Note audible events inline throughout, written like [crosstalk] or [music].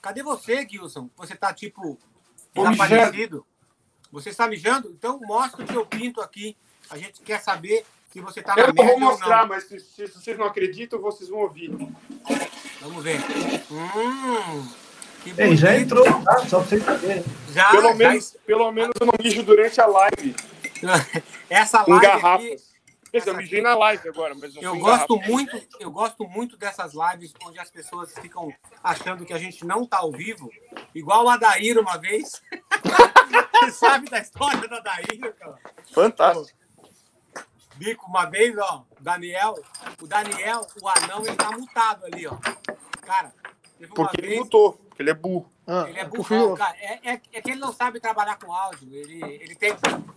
Cadê você, Gilson? Você tá tipo desaparecido? Você está mijando? Então mostra o seu pinto aqui. A gente quer saber se você tá na Eu vou mostrar, ou mas se, se vocês não acreditam, vocês vão ouvir. Vamos ver. Hum, que Ei, já entrou, tá? Só pra vocês saberem. Já, Pelo já menos, pelo menos eu não mijo durante a live [laughs] Essa live garrafas. aqui, Mijei na live agora, mas não eu gosto garrafa. muito, eu gosto muito dessas lives onde as pessoas ficam achando que a gente não tá ao vivo, igual o Adair uma vez. Você [laughs] sabe da história do Adair, cara? Fantástico. Bico, uma vez, ó, o Daniel, o Daniel, o anão, ele tá mutado ali, ó. Cara, teve uma Porque ele vez, lutou, porque ele é burro. Ah, ele é confio. burrão, cara. É, é, é que ele não sabe trabalhar com áudio. Ele, ele tem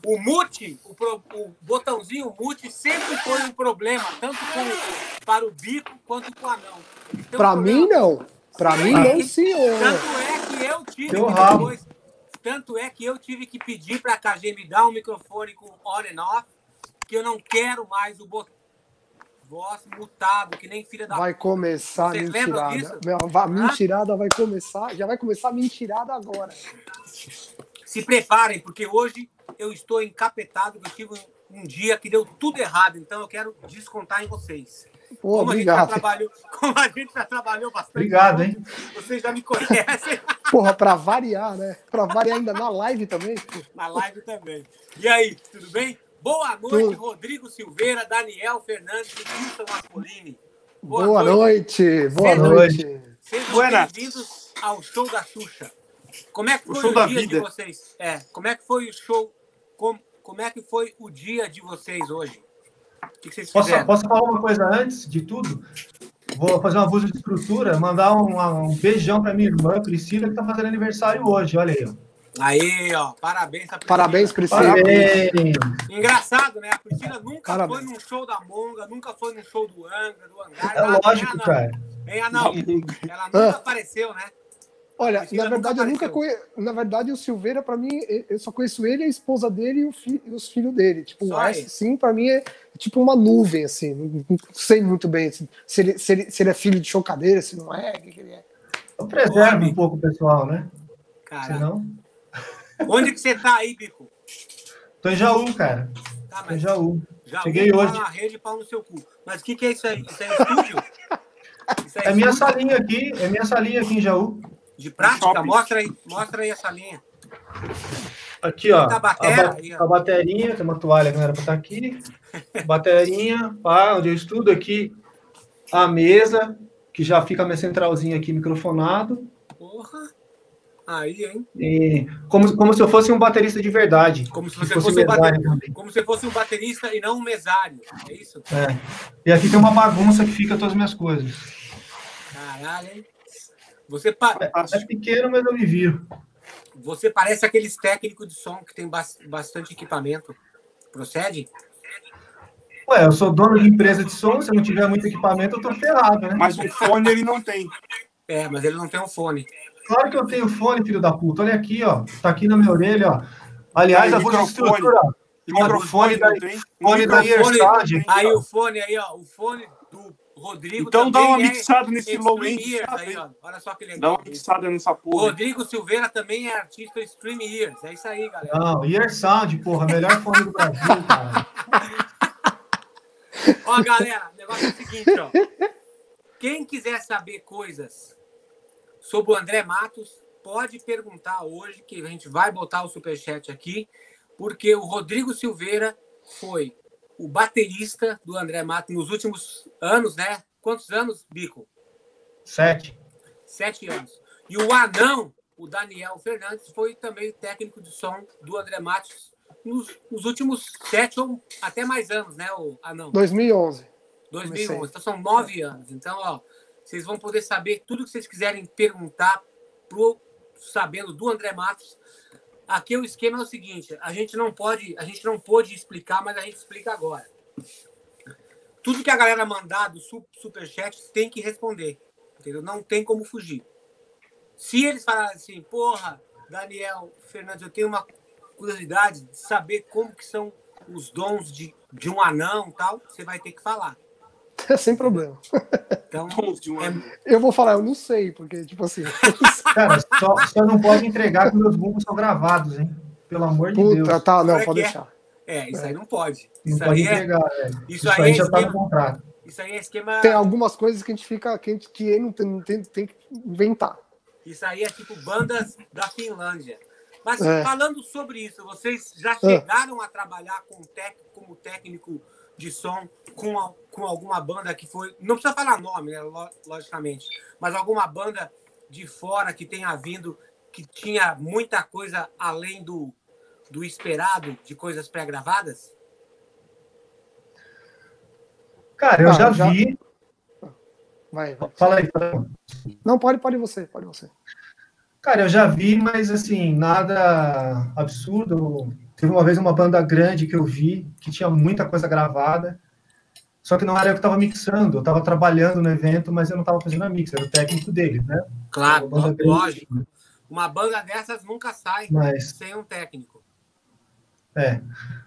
o mute, o, pro- o botãozinho mute sempre foi um problema, tanto com, para o bico quanto com o anão. Um Pra problema. mim, não. Pra mim, não, senhor. Tanto é que eu tive que rabo. depois, tanto é que eu tive que pedir para a KG me dar um microfone com on and off, que eu não quero mais o botão voz mutado, que nem filha da Vai começar a Vocês mentirada. Meu, va- mentirada vai começar. Já vai começar a mentirada agora. Se preparem, porque hoje eu estou encapetado, eu tive um, dia que deu tudo errado, então eu quero descontar em vocês. Pô, como, a gente já obrigado. trabalhou, como a gente já trabalhou bastante. Obrigado, hein? Vocês já me conhecem [laughs] Porra, pra variar, né? Pra variar ainda na live também. na live também. E aí, tudo bem? Boa noite, Tudo. Rodrigo Silveira, Daniel Fernandes e Wilson Mascolini. Boa, noite. Boa Boa noite. Sejam bem-vindos ao show da Xuxa. Como é que O foi show o, da dia vida. de vocês? É, como é que foi o show? Como, como é que foi o dia de vocês hoje? O que, que vocês Posso, fizeram? posso falar uma coisa antes de tudo? Vou fazer um abuso de estrutura, mandar um, um beijão pra minha irmã, Priscila, que tá fazendo aniversário hoje. Olha aí. Aí, ó, parabéns a Priscila. Parabéns, Priscila. Parabéns! Engraçado, né? A Priscila nunca Parabéns. foi num show da Monga, nunca foi num show do Angra, do Hangar. É nada, lógico, nem a cara. a não. Ela nunca Ah. apareceu, né? Olha, na verdade, nunca eu nunca conheço. Na verdade, o Silveira, pra mim, eu só conheço ele, a esposa dele e, o fi- e os filhos dele. Tipo, Só o resto, ele. sim, pra mim é tipo uma nuvem, assim. Não, sei muito bem se, se ele, se, ele, se ele é filho de chocadeira, se não é, o que, que ele é. Eu preservo um pouco o pessoal, né? Cara, Senão. Onde que você tá aí, Bico? Tô em Jaú, cara. Tá, Tô em mas Jaú. já cheguei ouvi hoje. na rede pau no seu cu. Mas o que, que é isso aí? Isso é estúdio? Isso É minha estúdio salinha aqui, é minha salinha aqui em Jaú. De prática? Mostra aí, mostra aí essa linha. Aqui, ó. Tá a A, batera ba- aí, ó. a baterinha, tem uma toalha que não era pra estar aqui. Baterinha, pá, onde eu estudo aqui. A mesa, que já fica a minha centralzinha aqui microfonado. Porra. Aí, hein? E como, como se eu fosse um baterista de verdade. Como se você fosse fosse um baterista. Como se fosse um baterista e não um mesário. É isso? É. E aqui tem uma bagunça que fica todas as minhas coisas. Caralho, hein? Você, pa- É pequeno, mas eu me viro. você parece aqueles técnicos de som que tem bas- bastante equipamento. Procede? Ué, eu sou dono de empresa de som, se eu não tiver muito equipamento, eu tô ferrado, né? Mas o fone ele não tem. É, mas ele não tem um fone. Claro que eu tenho fone, filho da puta. Olha aqui, ó. Tá aqui na minha orelha, ó. Aliás, Aí, a voz microfone. estrutura. E microfone da- tem. Fone da aqui, Aí ó. o fone aí, ó. O fone do Rodrigo Então dá uma é mixada nesse Extreme low end. Aí, ó. Olha só que Dá legal. uma mixada nessa porra. Rodrigo Silveira também é artista Stream Ears. É isso aí, galera. Não, Earsound, porra, melhor fone do Brasil, [laughs] cara. Ó, galera, o negócio é o seguinte, ó. Quem quiser saber coisas sobre o André Matos, pode perguntar hoje, que a gente vai botar o superchat aqui, porque o Rodrigo Silveira foi o baterista do André Matos nos últimos anos, né? Quantos anos, Bico? Sete. Sete anos. E o anão, o Daniel Fernandes, foi também técnico de som do André Matos nos, nos últimos sete ou até mais anos, né, o anão? 2011. 2011. Então são nove anos. Então, ó, vocês vão poder saber tudo que vocês quiserem perguntar pro sabendo do André Matos. Aqui o esquema é o seguinte: a gente não pode, a gente não pôde explicar, mas a gente explica agora. Tudo que a galera mandar do su- superchat tem que responder, entendeu? Não tem como fugir. Se eles falarem assim, porra, Daniel Fernandes, eu tenho uma curiosidade de saber como que são os dons de, de um anão tal, você vai ter que falar. [laughs] Sem problema. Então, um é, ano. Eu vou falar, eu não sei, porque, tipo assim. [laughs] Cara, só, só não pode entregar que meus bumbos são gravados, hein? Pelo amor de Deus. Puta, tá, não, é pode é? deixar. é, isso aí não pode. Não Isso pode aí é, entregar, velho. isso Isso aí aí é já tá no esquema, contrato. isso aí é esquema, Tem algumas coisas que a gente fica. que, a gente, que não tem, tem, tem que inventar. isso aí é tipo bandas da Finlândia. Mas É. falando sobre isso, vocês já chegaram a trabalhar com tec, como técnico de som com, a- com alguma banda que foi. Não precisa falar nome, né, lo- logicamente, mas alguma banda de fora que tenha vindo, que tinha muita coisa além do, do esperado, de coisas pré-gravadas? Cara, eu Ah, já, já- vi. Vai, vai. Fala aí, fala aí. Não, pode, pode você, pode você. Cara, eu já vi, mas assim, nada absurdo. Teve uma vez uma banda grande que eu vi, que tinha muita coisa gravada, só que não era eu que estava mixando, eu estava trabalhando no evento, mas eu não estava fazendo a mix, era o técnico deles, né? Claro, Uma lógico. Uma banda dessas nunca sai Mas, sem um técnico. é.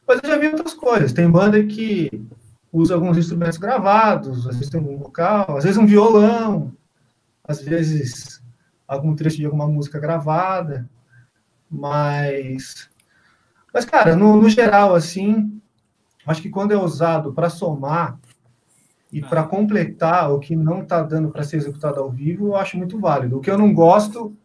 Mas eu já vi outras coisas. Tem banda que usa alguns instrumentos gravados, às vezes tem um vocal, às vezes um violão, às vezes algum trecho de alguma música gravada, mas, mas cara, no, no geral, assim, acho que quando é usado para somar e para completar o que não está dando para ser executado ao vivo, eu acho muito válido. O que eu não gosto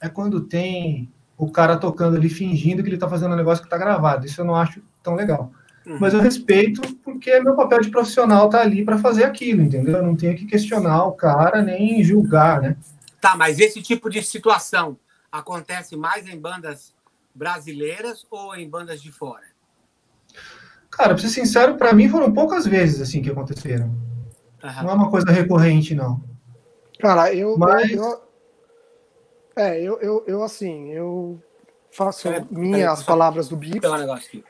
é quando tem o cara tocando ali fingindo que ele está fazendo um negócio que está gravado. Isso eu não acho tão legal. Uhum. Mas eu respeito porque é meu papel de profissional tá ali para fazer aquilo, entendeu? Eu não tenho que questionar o cara nem julgar, né? Tá, mas esse tipo de situação acontece mais em bandas brasileiras ou em bandas de fora? Cara, pra ser sincero, para mim foram poucas vezes assim que aconteceram. Aham. Não é uma coisa recorrente, não. Cara, eu. Mas- eu, eu- é, eu, eu, eu, assim, eu faço minhas peraí, só- palavras do Bico. pegar negócio aqui.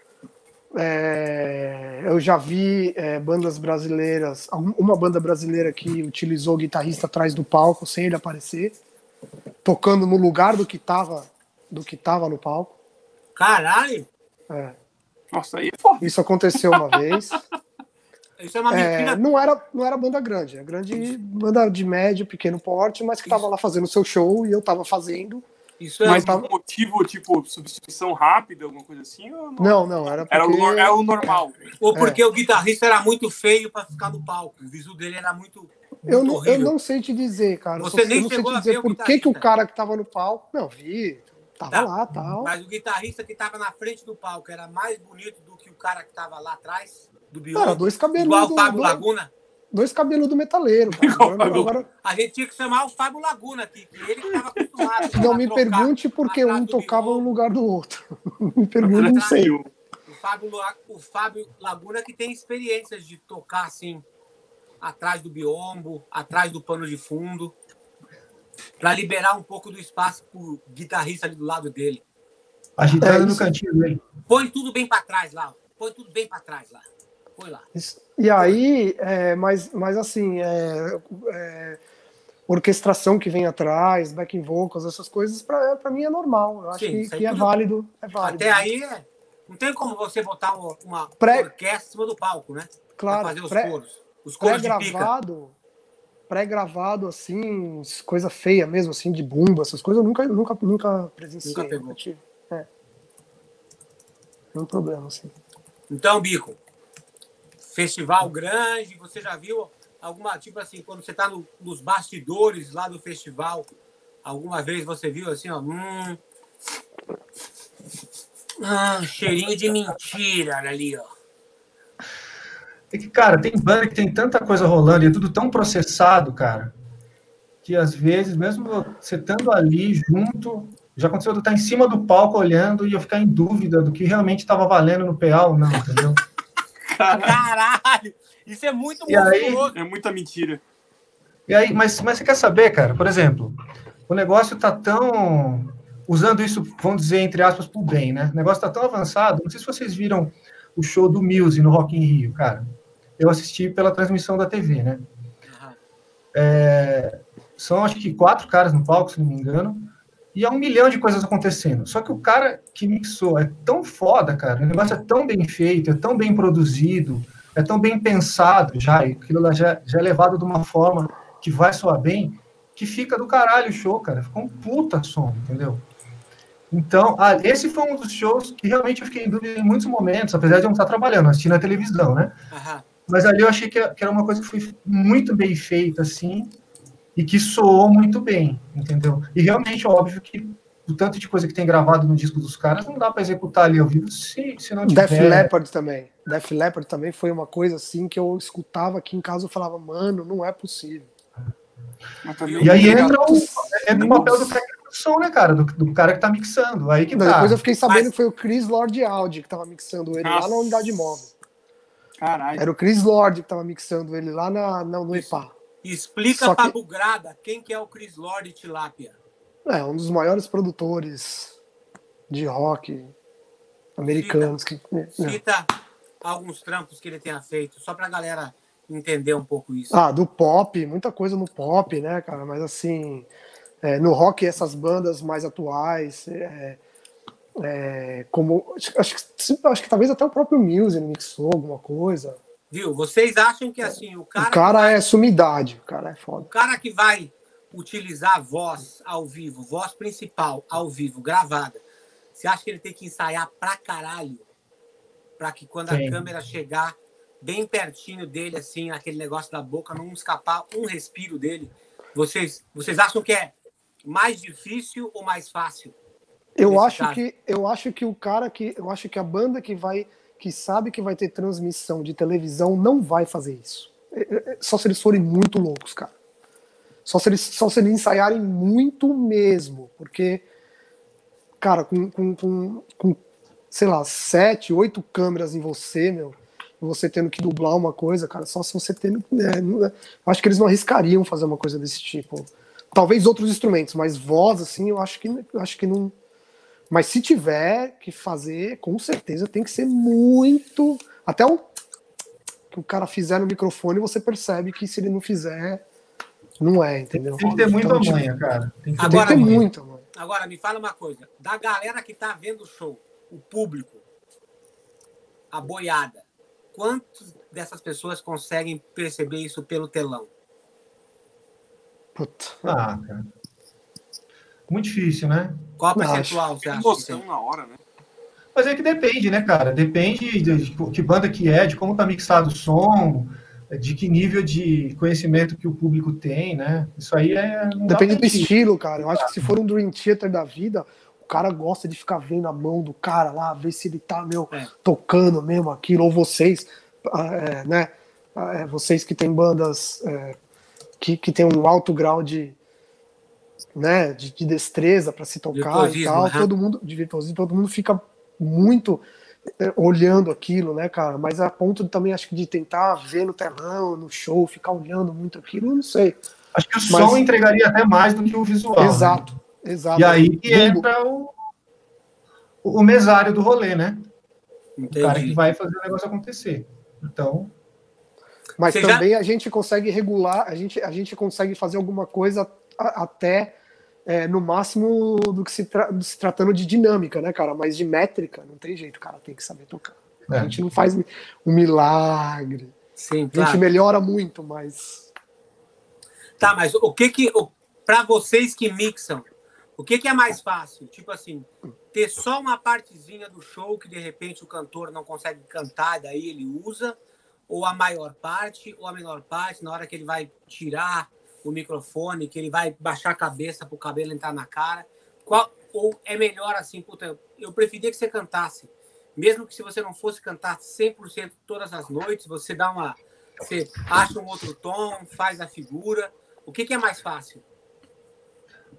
É, eu já vi é, bandas brasileiras, uma banda brasileira que utilizou o guitarrista atrás do palco sem ele aparecer, tocando no lugar do que tava, do que tava no palco. Caralho, É, Nossa, aí é foda. isso aconteceu uma vez. [laughs] isso é uma É, mentira. não era não era banda grande, é grande banda de médio, pequeno porte, mas que tava lá fazendo seu show e eu tava fazendo. Isso é Mas algum motivo, tipo, substituição rápida, alguma coisa assim? Ou não? Não, não, era porque Era o, é o normal. ou porque o guitarrista era muito feio para ficar no palco. O visu dele era muito, muito eu não, eu não sei te dizer, cara. Você nem eu não sei chegou te a dizer o por que, que o cara que tava no palco. Não, vi. Tava Tá. lá tal. Mas o guitarrista que estava na frente do palco era mais bonito do que o cara que estava lá atrás do Cara, Bion. dois Igual cabeludos. o Fábio dois, Laguna. dois cabeludos metaleiro. Cara. Agora, agora, A gente tinha que chamar o Fábio Laguna aqui, que ele que estava acostumado. [laughs] não me pergunte por que atrás um do tocava no lugar do outro. [laughs] me pergunte, não sei. O Fábio, o Fábio Laguna que tem experiências de tocar assim, atrás do biombo, atrás do pano de fundo, para liberar um pouco do espaço pro guitarrista ali do lado dele. Agitando É no cantinho dele. Põe tudo bem para trás lá. Põe tudo bem para trás lá. Põe lá. E aí, é, mas, mas assim, é, é, orquestração que vem atrás, backing vocals, essas coisas, pra, pra mim é normal. Eu acho Sim, que, isso aí que é válido. É válido. Até aí, é- não tem como você botar uma, uma Pré- orquestra em cima do palco, né? Pra claro, fazer os pré- coros. Os coros de pica. pré-gravado, pré-gravado, assim, coisa feia mesmo, assim, de bumba, essas coisas, eu nunca, nunca, nunca presenciei. Nunca pegou. tive. É. Não problema, assim. Então, Bico, festival grande, você já viu alguma, tipo assim, quando você tá no- nos bastidores lá do festival, alguma vez você viu assim, ó, hum, ah, cheirinho de mentira ali, ó. É que, cara, tem banda que tem tanta coisa rolando e é tudo tão processado, cara, que às vezes, mesmo você estando ali junto, já aconteceu de eu estar em cima do palco olhando e eu ficar em dúvida do que realmente estava valendo no PA ou não, entendeu? [laughs] Caralho! Isso é muito E aí? É muita mentira. E aí, mas, mas você quer saber, cara, por exemplo, o negócio tá tão. Usando isso, vamos dizer, entre aspas, pro bem, né? O negócio tá tão avançado. Não sei se vocês viram o show do Muse no Rock in Rio, cara. Eu assisti pela transmissão da TV, né? Aham. São acho que quatro caras no palco, se não me engano. E há um milhão de coisas acontecendo. Só que o cara que mixou é tão foda, cara. O negócio é tão bem feito, é tão bem produzido. é tão bem pensado já, e aquilo lá já, já é levado de uma forma que vai soar bem, que fica do caralho o show, cara. Ficou um puta som, entendeu? Então, ah, esse foi um dos shows que realmente eu fiquei em dúvida em muitos momentos, apesar de eu não estar trabalhando, assistindo a televisão, né? Aham. Mas ali eu achei que era uma coisa que foi muito bem feita, assim, e que soou muito bem, entendeu? E realmente, óbvio que o tanto de coisa que tem gravado no disco dos caras não dá para executar ali ao vivo se, se não tiver... Def Leppard também. Def Leppard também foi uma coisa assim que eu escutava aqui em casa eu falava, mano, não é possível. E aí entra o, entra o papel do técnico de som, né, cara? Do, do cara que tá mixando. Aí que Não, tá. depois eu fiquei sabendo Mas- que foi o Chris Lord Audi que tava mixando ele lá na Nossa. unidade móvel. Caralho. Era o Chris Lord que tava mixando ele lá na, na, no EPA. Explica Só pra que- Bugrada quem que é o Chris Lord Tilápia. É, um dos maiores produtores de rock americanos. Que, é. Cita alguns trampos que ele tenha feito, só pra galera entender um pouco isso. Ah, do pop, muita coisa no pop, né, cara? Mas assim, é, no rock, essas bandas mais atuais, é, é, como. Acho, que, acho que talvez até o próprio Muse ele mixou alguma coisa. Viu? Vocês acham que assim, o cara, o cara é sumidade, o cara é foda. o cara que vai utilizar voz ao vivo, voz principal ao vivo, gravada, você acha que ele tem que ensaiar pra caralho? Pra que quando Tem. a câmera chegar bem pertinho dele, assim, aquele negócio da boca, não escapar um respiro dele? Vocês, vocês acham que é mais difícil ou mais fácil? Eu acho que eu acho que o cara que eu acho que a banda que vai que sabe que vai ter transmissão de televisão não vai fazer isso. É, é, Só se eles forem muito loucos, cara. Só se eles só se eles ensaiarem muito mesmo, porque cara, com, com, com, com sei lá, sete, oito câmeras em você, meu, você tendo que dublar uma coisa, cara, só se você tendo. é, não- eu acho que eles não arriscariam fazer uma coisa desse tipo. Talvez outros instrumentos, mas voz, assim, eu acho que, eu acho que não. Mas se tiver que fazer, com certeza tem que ser muito. Até o que o cara fizer no microfone, você percebe que se ele não fizer, não é, entendeu? Tem que ter muita Então, manha, cara. Tem que Agora, ter muita manha. muita, mano. Agora, me fala uma coisa. Da galera que tá vendo o show, o público, a boiada, quantas dessas pessoas conseguem perceber isso pelo telão? Puta. Ah, cara. Muito difícil, né? Qual Não, percentual você Tem acha tem? na hora, né? Mas é que depende, né, cara? Depende de, que banda que é, de como tá mixado o som, de que nível de conhecimento que o público tem, né? Isso aí é. Depende do estilo, cara. Eu acho que se for um Dream Theater da vida, o cara gosta de ficar vendo a mão do cara lá, ver se ele tá, meu, É. tocando mesmo aquilo, ou vocês, ah, é, né? ah, é, vocês que têm bandas é, que, que tem um alto grau de, né, de, de destreza para se tocar e tal, aham. todo mundo, de virtuosismo, todo mundo fica muito é, olhando aquilo, né, cara? Mas a ponto de, também, acho que de tentar ver no telão, no show, ficar olhando muito aquilo, eu não sei. Acho que o Mas- som entregaria até mais do que o visual. né? Exato, exato. E aí que Bumbo. entra o, o mesário do rolê, né? O cara que Entendi. vai fazer o negócio acontecer. Então, Mas Você já- também a gente consegue regular, a gente, a gente consegue fazer alguma coisa até é, no máximo do que se, tra- se tratando de dinâmica, né, cara? Mas de métrica, não tem jeito, o cara tem que saber tocar. A É. gente não faz um milagre. Sim, A gente claro. melhora muito, mas. Tá, mas o que que, o, pra vocês que mixam, o que que é mais fácil? Tipo assim, ter só uma partezinha do show que de repente o cantor não consegue cantar, daí ele usa, ou a maior parte, ou a menor parte, na hora que ele vai tirar o microfone, que ele vai baixar a cabeça pro cabelo entrar na cara. Qual, ou é melhor assim, puta, eu preferia que você cantasse. Mesmo que se você não fosse cantar 100% todas as noites, você dá uma. Você acha um outro tom, faz a figura. O que, que é mais fácil?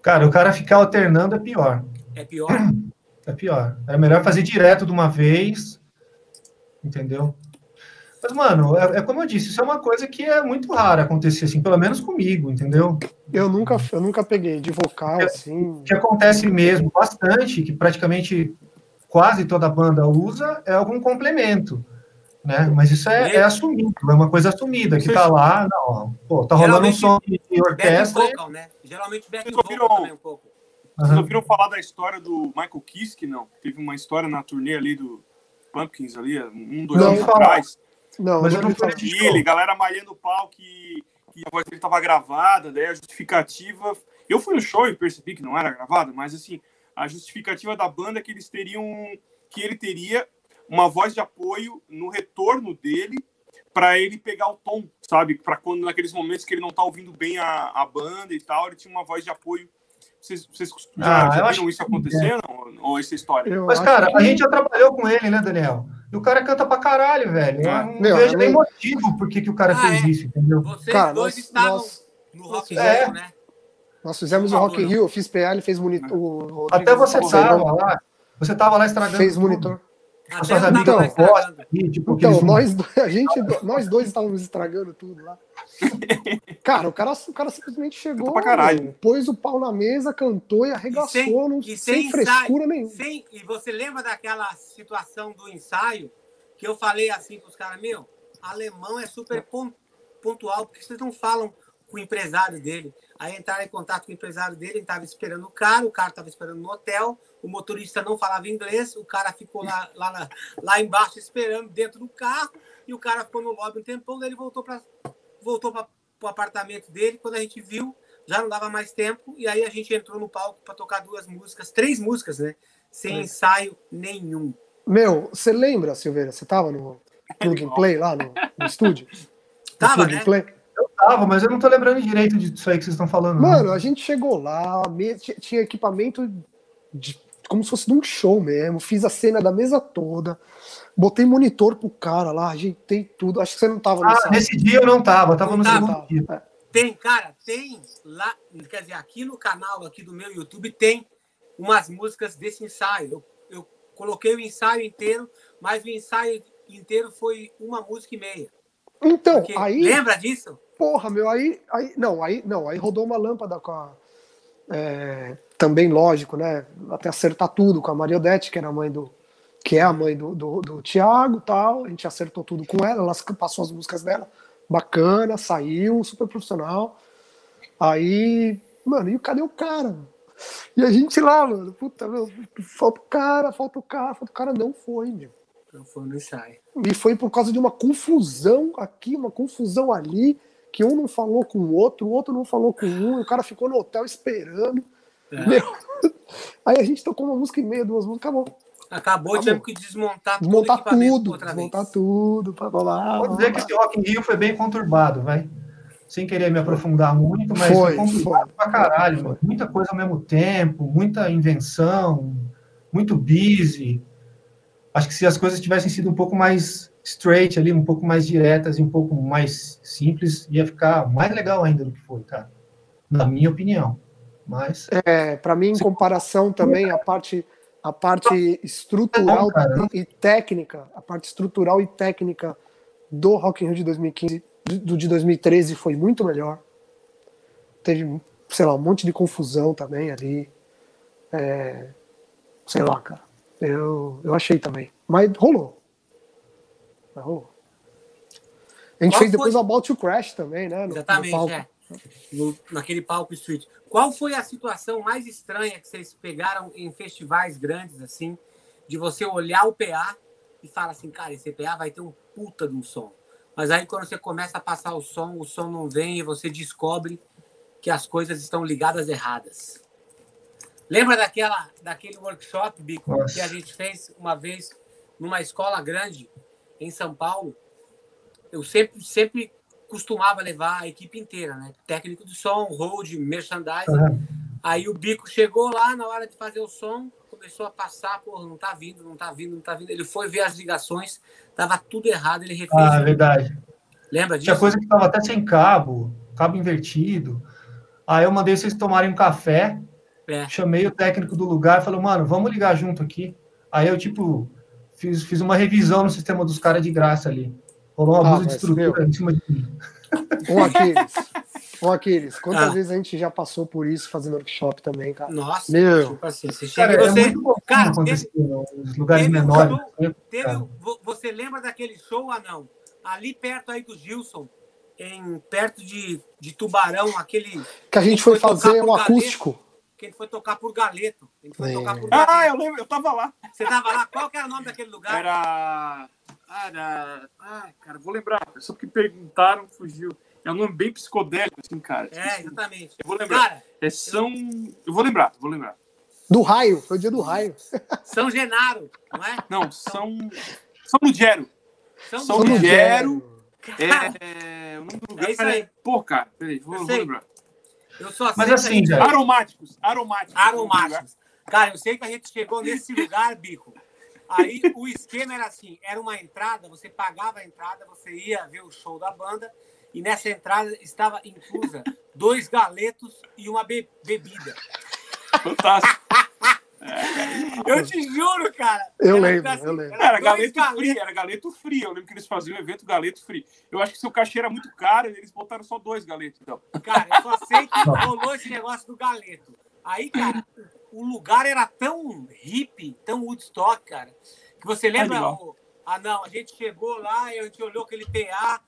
cara, o cara ficar alternando é pior. É pior? [clears throat] É pior. É melhor fazer direto de uma vez. Entendeu? Mas, mano, é, é como eu disse, isso é uma coisa que é muito rara acontecer, assim, pelo menos comigo, entendeu? Eu nunca, eu nunca peguei de vocal, assim. O que acontece mesmo bastante, que praticamente quase toda banda usa, é algum complemento. Né? Mas isso é, é assumido, é uma coisa assumida, que tá lá, não, pô, tá rolando um som de orquestra. vocal, né? Geralmente back Vocês ouviram- também um pouco. Vocês Aham. ouviram falar da história do Michael Kiske, não? Teve uma história na turnê ali do Pumpkins ali, um, dois Não, anos fala. atrás. Não, Mas eu não fui galera malhando o pau que, que a voz dele tava gravada, daí a justificativa. Eu fui no show e percebi que não era gravado, mas assim, a justificativa da banda é que eles teriam. que ele teria uma voz de apoio no retorno dele para ele pegar o tom, sabe? Para quando naqueles momentos que ele não tá ouvindo bem a, a banda e tal, ele tinha uma voz de apoio. Vocês, vocês já, Ah, já acho viram isso acontecendo? Ou, ou essa história? Eu Mas, cara, que- a gente já trabalhou com ele, né, Daniel? E o cara canta pra caralho, velho. Ah. Não Meu, vejo nem motivo por que, que o cara Ah, fez é. isso, entendeu? Vocês Cara, dois nós- estavam nós- no Rock in É. Rio, né? Nós fizemos o Rock in Rio, eu fiz PA, ele fez monitor. o Rodrigo Até você fez- tava lá. Você tava lá estragando. Fez tudo. As suas amigas lá não gostam. tipo, Então, nós, [laughs] a gente, nós dois estávamos estragando tudo lá. [laughs] Cara, o cara, o cara simplesmente chegou, meu, pôs o pau na mesa, cantou e arregaçou, sem- não- e sem, sem frescura nenhuma. Sem, e você lembra daquela situação do ensaio que eu falei assim para os caras, meu, alemão é super pon- pontual, porque vocês não falam com o empresário dele. Aí entraram em contato com o empresário dele, ele estava esperando o cara, o cara estava esperando no hotel, o motorista não falava inglês, o cara ficou lá, lá, na- lá embaixo esperando dentro do carro, e o cara ficou no lobby um tempão, daí ele voltou para voltou para o apartamento dele, quando a gente viu, já não dava mais tempo, e aí a gente entrou no palco para tocar duas músicas, três músicas, né? Sem É. ensaio nenhum. Meu, você lembra, Silveira? Você tava no Plug and Play lá no, no estúdio? No Tava, Plug and né? Play? Eu tava, mas eu não tô lembrando direito disso aí que vocês estão falando. não. Mano, a gente chegou lá, tinha equipamento de- como se fosse de um show mesmo. Fiz a cena da mesa toda, botei monitor pro cara lá, ajeitei tudo. Acho que você não tava Ah, nessa. nesse dia eu não tava, eu tava Não no tava. segundo dia. É. Tem, cara, tem lá, quer dizer, aqui no canal aqui do meu YouTube tem umas músicas desse ensaio. Eu, eu coloquei o ensaio inteiro, mas o ensaio inteiro foi uma música e meia. Então, Porque- aí, Lembra disso? porra, meu, aí, aí, não, aí, não, aí rodou uma lâmpada com a, é, também lógico, né, até acertar tudo com a Mariodete, que era a mãe do, que é a mãe do, do, do Thiago, tal, a gente acertou tudo com ela, ela passou as músicas dela, bacana, saiu, super profissional, aí, mano, e cadê o cara? E a gente lá, mano, puta, meu, falta o cara, falta o cara, falta o cara, não foi, meu. Não foi no ensaio. E foi por causa de uma confusão aqui, uma confusão ali, que um não falou com o outro, o outro não falou com um, o cara ficou no hotel esperando. É. Meu. [laughs] Aí a gente tocou uma música e meia, duas músicas, acabou. Acabou, tivemos que desmontar, Desmontar todo o equipamento tudo, outra desmontar vez. tudo. Blá, blá, Vou dizer que esse Rock in Rio foi bem conturbado, vai. Sem querer me aprofundar muito, mas Foi, foi, conturbado foi. pra caralho, mano. Muita coisa ao mesmo tempo, muita invenção, muito busy. Acho que se as coisas tivessem sido um pouco mais straight ali, um pouco mais diretas e um pouco mais simples, ia ficar mais legal ainda do que foi, cara. Na minha opinião. Mas É, para mim, em comparação também, a parte, a parte estrutural Não, e técnica, a parte estrutural e técnica do Rock in Rio de 2015, do de 2013 foi muito melhor. Teve, sei lá, um monte de confusão também ali. É, sei lá, cara. Eu, eu achei também. Mas rolou. Mas rolou. A gente Qual fez foi- depois o About to Crash também, né? no- no Exatamente, palco. é. No- naquele palco street. Qual foi a situação mais estranha que vocês pegaram em festivais grandes, assim, de você olhar o PA e falar assim, cara, esse PA vai ter um puta de um som. Mas aí quando você começa a passar o som, o som não vem e você descobre que as coisas estão ligadas erradas. Lembra daquela, daquele workshop, Bico, Nossa. que a gente fez uma vez numa escola grande em São Paulo? Eu sempre, sempre costumava levar a equipe inteira, né? Técnico de som, hold, merchandising. Aham. Aí o Bico chegou lá na hora de fazer o som, começou a passar, pô, não tá vindo, não tá vindo, não tá vindo. Ele foi ver as ligações, tava tudo errado, ele refez. Ah, verdade. Lembra disso? Tinha coisa que estava até sem cabo, cabo invertido. Aí eu mandei vocês tomarem um café, É. chamei o técnico do lugar e falei, mano, vamos ligar junto aqui. Aí eu, tipo, fiz, fiz uma revisão no sistema dos caras de graça ali. Rolou um Ah, de estrutura meu. em cima de mim. Ô Aquiles, ô [laughs] Aquiles, quantas Ah. vezes a gente já passou por isso fazendo workshop também, cara? Nossa, Meu. tipo assim, você chega Cara, é você. muito comum cara, acontecer nos lugares teve menores. show- teve- você lembra daquele show, Anão? Ali perto aí do Gilson, em, perto de, de Tubarão, aquele Que a gente foi Foi fazer um Galeto. acústico. que ele foi tocar por Galeto. Ele foi É. tocar por Ah, Galeto. eu lembro, eu tava lá. Você tava lá? Qual que era o nome daquele lugar? Era. Cara, ai, cara, vou lembrar. Só porque perguntaram, fugiu. É um nome bem psicodélico, assim, cara. É, exatamente. Eu vou lembrar. Cara, É São. Eu vou lembrar, vou lembrar. Do raio, foi o dia do raio. São Genaro, não é? Não, São. São Lugero. São, São. Lugero. Cara, É, o nome do lugar. É isso aí. Peraí. Pô, cara, peraí, vou, Eu vou lembrar. eu só sei Mas que a assim. Aromáticos. Aromáticos. aromáticos. Cara, eu sei que a gente chegou nesse lugar, Bico. Aí o esquema era assim: era uma entrada, você pagava a entrada, você ia ver o show da banda, e nessa entrada estava inclusa dois galetos e uma be- bebida. Fantástico. [laughs] Eu te juro, cara. Eu Era lembro, assim, eu lembro. Era galeto galetos. frio, era galeto frio. Eu lembro que eles faziam um evento galeto frio. Eu acho que seu cachê era muito caro e eles botaram só dois galetos, então. Cara, eu só sei que rolou esse negócio do galeto. Aí, cara, o lugar era tão hippie, tão Woodstock, cara, que você lembra? O- ah, não, a gente chegou lá e a gente olhou aquele PA,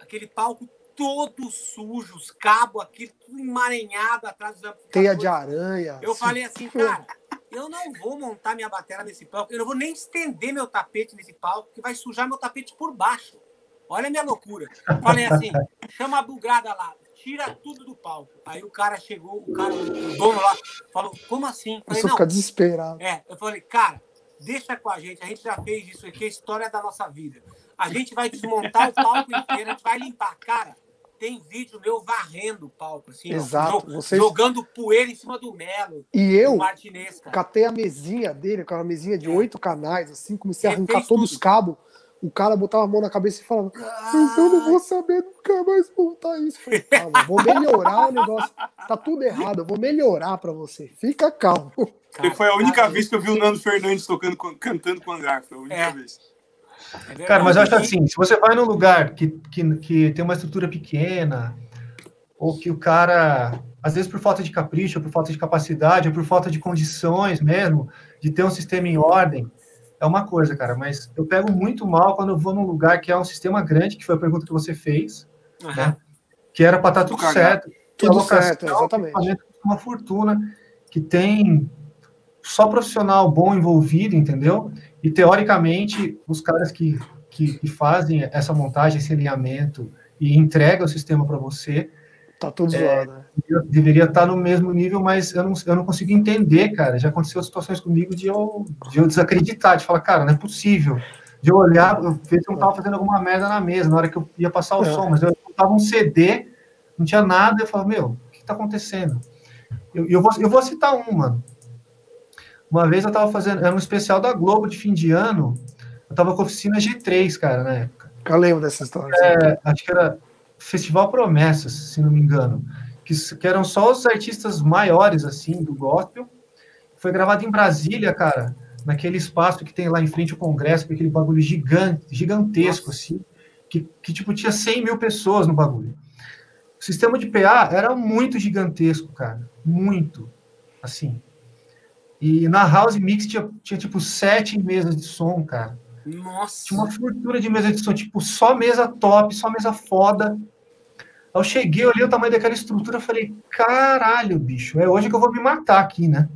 aquele palco todo sujo, os cabos, aquilo tudo emaranhado atrás dos amplificadores. Teia de aranha. Eu falei assim, cara, eu não vou montar minha bateria nesse palco, eu não vou nem estender meu tapete nesse palco, que vai sujar meu tapete por baixo. Olha a minha loucura. Eu falei assim, chama a bugrada lá, tira tudo do palco. Aí o cara chegou, o cara, o dono lá, falou, como assim? Eu falei, não, fica desesperado. é, eu falei, cara, deixa com a gente, a gente já fez isso aqui, é a história da nossa vida. A gente vai desmontar o palco inteiro, a gente vai limpar. Cara, tem vídeo meu varrendo o palco, assim, ó, Exato, jo- vocês- jogando poeira em cima do Melo, E eu Martinez, catei a mesinha dele, aquela mesinha de oito canais, assim, comecei a arrancar todos os cabos. O cara botava a mão na cabeça e falava: Mas eu não vou saber nunca mais montar isso. Eu falei, calma, vou melhorar o negócio. Tá tudo errado, eu vou melhorar pra você. Fica calmo. Cara, foi a única cara, vez que eu vi o Nando Fernandes tocando, cantando com o hangar. Foi a única É. vez. é. Cara, mas eu acho assim, se você vai num lugar que, que, que tem uma estrutura pequena, ou que o cara, às vezes por falta de capricho, ou por falta de capacidade, ou por falta de condições mesmo, de ter um sistema em ordem, é uma coisa, cara, mas eu pego muito mal quando eu vou num lugar que é um sistema grande, que foi a pergunta que você fez, Aham. que era para estar tudo Tudo certo, que Tudo locação, certo, exatamente. uma fortuna, que tem só profissional bom envolvido, entendeu? E teoricamente, os caras que, que, que fazem essa montagem, esse alinhamento e entregam o sistema para você, Tá tudo É. zoado. né? eu deveria estar no mesmo nível, mas eu não, eu não consigo entender, cara. Já aconteceu situações comigo de eu, de eu desacreditar, de falar, cara, não é possível. De eu olhar, eu ver se eu não estava fazendo alguma merda na mesa na hora que eu ia passar o É. som, mas eu tava um CD, não tinha nada, eu falava, meu, o que está acontecendo? Eu, eu, vou, eu vou citar um, mano. Uma vez eu tava fazendo, era um especial da Globo de fim de ano, eu tava com a oficina G3, cara, na época Eu lembro dessa história. É, acho que era Festival Promessas, se não me engano, que, que eram só os artistas maiores, assim, do gospel. Foi gravado em Brasília, cara, naquele espaço que tem lá em frente ao Congresso, com aquele bagulho gigante, gigantesco, assim, que, que, tipo, tinha 100 mil pessoas no bagulho. O sistema de PA era muito gigantesco, cara, muito, assim. E na House Mix tinha, tinha tipo, sete mesas de som, cara. Nossa. Tinha uma fortuna de mesa de som, tipo, só mesa top, só mesa foda. Aí eu cheguei, olhei o tamanho daquela estrutura, falei, caralho, bicho, é hoje que eu vou me matar aqui, né?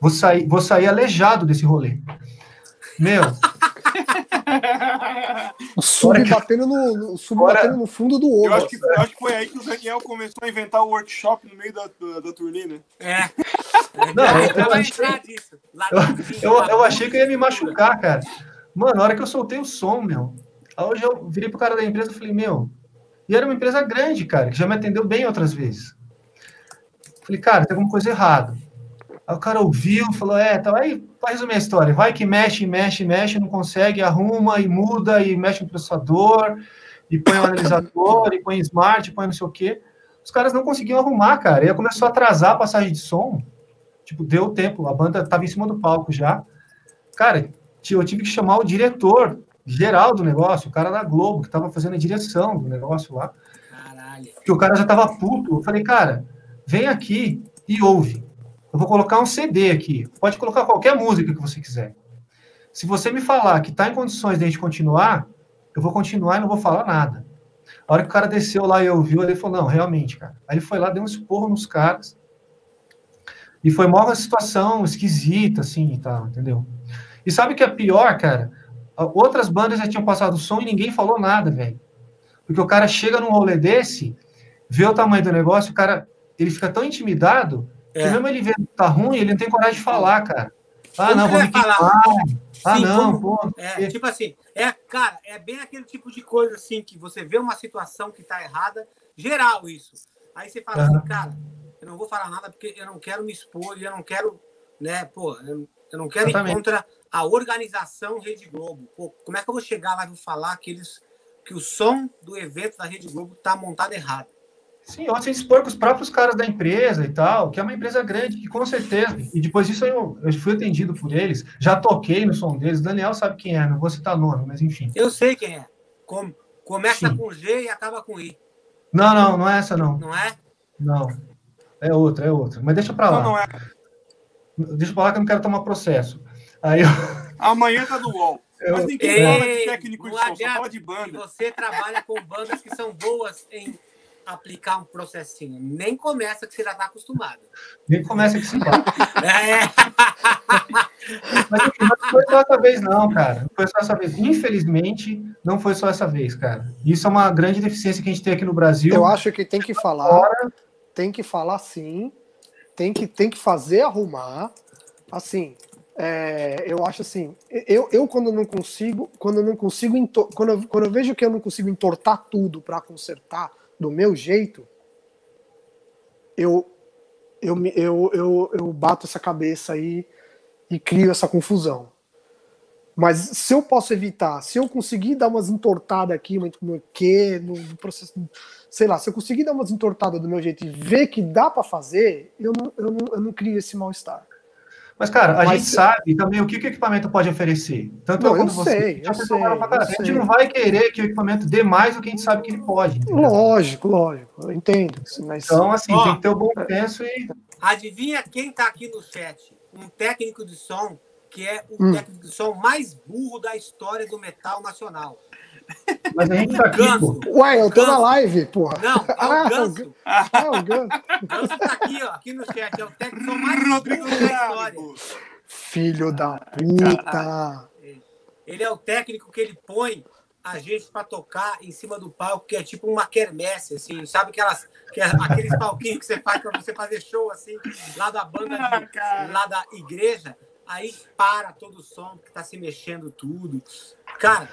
Vou sair, vou sair aleijado desse rolê. Meu, [laughs] O sub que- batendo no, sub batendo no fundo do ovo. Eu acho, que, eu acho que foi aí que o Daniel começou a inventar o workshop no meio da, da, da turnê, né? É. Não, É, eu- então eu vai achei- eu, eu, eu achei que eu ia me machucar, cara. Mano, na hora que eu soltei o som, meu, aí hoje eu virei pro cara da empresa e falei, meu, e era uma empresa grande, cara, que já me atendeu bem outras vezes. Falei, cara, tem alguma coisa errada. Aí o cara ouviu, falou, é, então aí, vai resumir a história, vai que mexe, mexe, mexe, não consegue, arruma e muda, e mexe no processador, e põe o analisador, e põe smart, e põe não sei o quê. Os caras não conseguiam arrumar, cara, e aí começou a atrasar a passagem de som, tipo, deu tempo, a banda tava em cima do palco já. Cara, eu tive que chamar o diretor geral do negócio, o cara da Globo, que tava fazendo a direção do negócio lá, Caralho. porque o cara já tava puto. Eu falei, cara, vem aqui e ouve. Eu vou colocar um CD aqui. Pode colocar qualquer música que você quiser. Se você me falar que tá em condições de a gente continuar, eu vou continuar e não vou falar nada. A hora que o cara desceu lá e ouviu, ele falou, não, realmente, cara. Aí ele foi lá, deu um esporro nos caras. E foi uma situação esquisita, assim, e tal, entendeu? E sabe o que é pior, cara? Outras bandas já tinham passado o som e ninguém falou nada, velho. Porque o cara chega num rolê desse, vê o tamanho do negócio, o cara ele fica tão intimidado é. que mesmo ele vê que tá ruim, ele não tem coragem de falar, cara. Ah, como não, vou me falar. Ah, Sim, não, como, pô. É, tipo assim, é, cara, é bem aquele tipo de coisa assim que você vê uma situação que tá errada, geral isso. Aí você fala assim, cara, eu não vou falar nada porque eu não quero me expor e eu não quero, né, pô, eu, eu não quero Exatamente. ir contra a organização Rede Globo. Pô, como é que eu vou chegar lá e vou falar que eles que o som do evento da Rede Globo tá montado errado? Sim, ou se expor com os próprios caras da empresa e tal, que é uma empresa grande, que com certeza, e depois disso eu, eu fui atendido por eles, já toquei no som deles, Daniel sabe quem é, não vou citar nome, mas enfim. Eu sei quem é. Com, começa Sim. com G e acaba com I. Não, não, não é essa não. Não é? Não. É outra, é outra. Mas deixa pra lá. Não, não é. Deixa pra lá que eu não quero tomar processo. Aí eu... Amanhã tá do UOL. Eu... Mas ninguém Ei, fala de técnico de som, só fala de banda. Você trabalha com bandas que são boas em aplicar um processinho. Nem começa que você já está acostumado. Nem começa que se vai. É. Mas não foi só essa vez, não, cara. Não foi só essa vez. Infelizmente, não foi só essa vez, cara. Isso é uma grande deficiência que a gente tem aqui no Brasil. Eu acho que tem que falar. Tem que falar sim. Tem que, tem que fazer arrumar. Assim, é, eu acho assim, eu, eu quando não consigo, quando não consigo, quando eu, quando eu vejo que eu não consigo entortar tudo para consertar, do meu jeito, eu, eu, eu, eu, eu bato essa cabeça aí e crio essa confusão. Mas se eu posso evitar, se eu conseguir dar umas entortadas aqui, no que, no, no, processo, sei lá, se eu conseguir dar umas entortadas do meu jeito e ver que dá para fazer, eu não, eu, não, eu não crio esse mal-estar. Mas, cara, a Mas, gente sabe também o que, que o equipamento pode oferecer. Tanto não, eu você. Sei, eu sei, a gente não vai querer que o equipamento dê mais do que a gente sabe que ele pode. Entendeu? Lógico, lógico. Eu entendo. Mas... Então, assim, Ó, tem que ter o bom senso e. Adivinha quem está aqui no chat? Um técnico de som que é o hum. técnico de som mais burro da história do metal nacional. Mas a gente tá aqui, Ganso. Ué, eu tô Ganso. na live, porra. Não, é o ah, [laughs] Ganso. Ah, é o Ganso. O Ganso tá aqui, ó, aqui no chat. É o técnico mais Rodrigo da história. Filho da puta. Ele é o técnico que ele põe a gente para tocar em cima do palco, que é tipo uma quermesse, assim, sabe aquelas, que é aqueles palquinhos que você faz para você fazer show, assim, lá da banda, de, lá da igreja, aí para todo o som, que tá se mexendo tudo. Cara,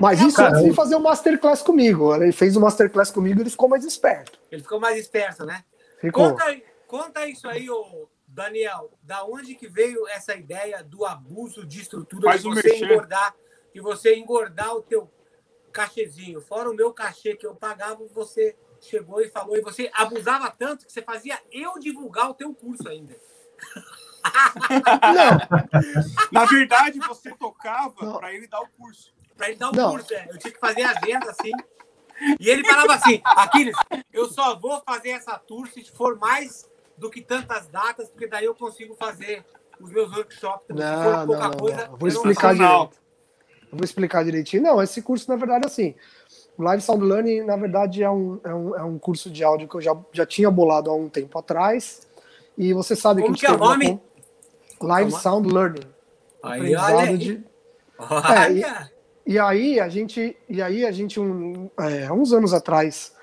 mas isso Cara, antes de fazer o masterclass comigo. Ele fez o masterclass comigo e ele ficou mais esperto. Ele ficou mais esperto, né? Ficou. Conta, conta isso aí, ô Daniel. Da onde que veio essa ideia do abuso de estrutura Faz de você mexer. engordar e você engordar o teu cachezinho? Fora o meu cachê que eu pagava, você chegou e falou e você abusava tanto que você fazia eu divulgar o teu curso ainda. Não. [laughs] Na verdade, você tocava para ele dar o curso para ele dar um não. curso. É. Eu tinha que fazer agenda assim. E ele falava assim: Aquiles, eu só vou fazer essa tour se for mais do que tantas datas, porque daí eu consigo fazer os meus workshops. Não, se for pouca não, coisa, não. Vou explicar direito. Eu vou explicar direitinho. Não, esse curso, na verdade, assim. O Live Sound Learning, na verdade, é um, é um, é um curso de áudio que eu já, já tinha bolado há um tempo atrás. E você sabe Como que, que é o nome? Live Sound Learning. Aí, olha aí. De... Olha. É, e aí a gente, e aí a gente um, é, uns anos atrás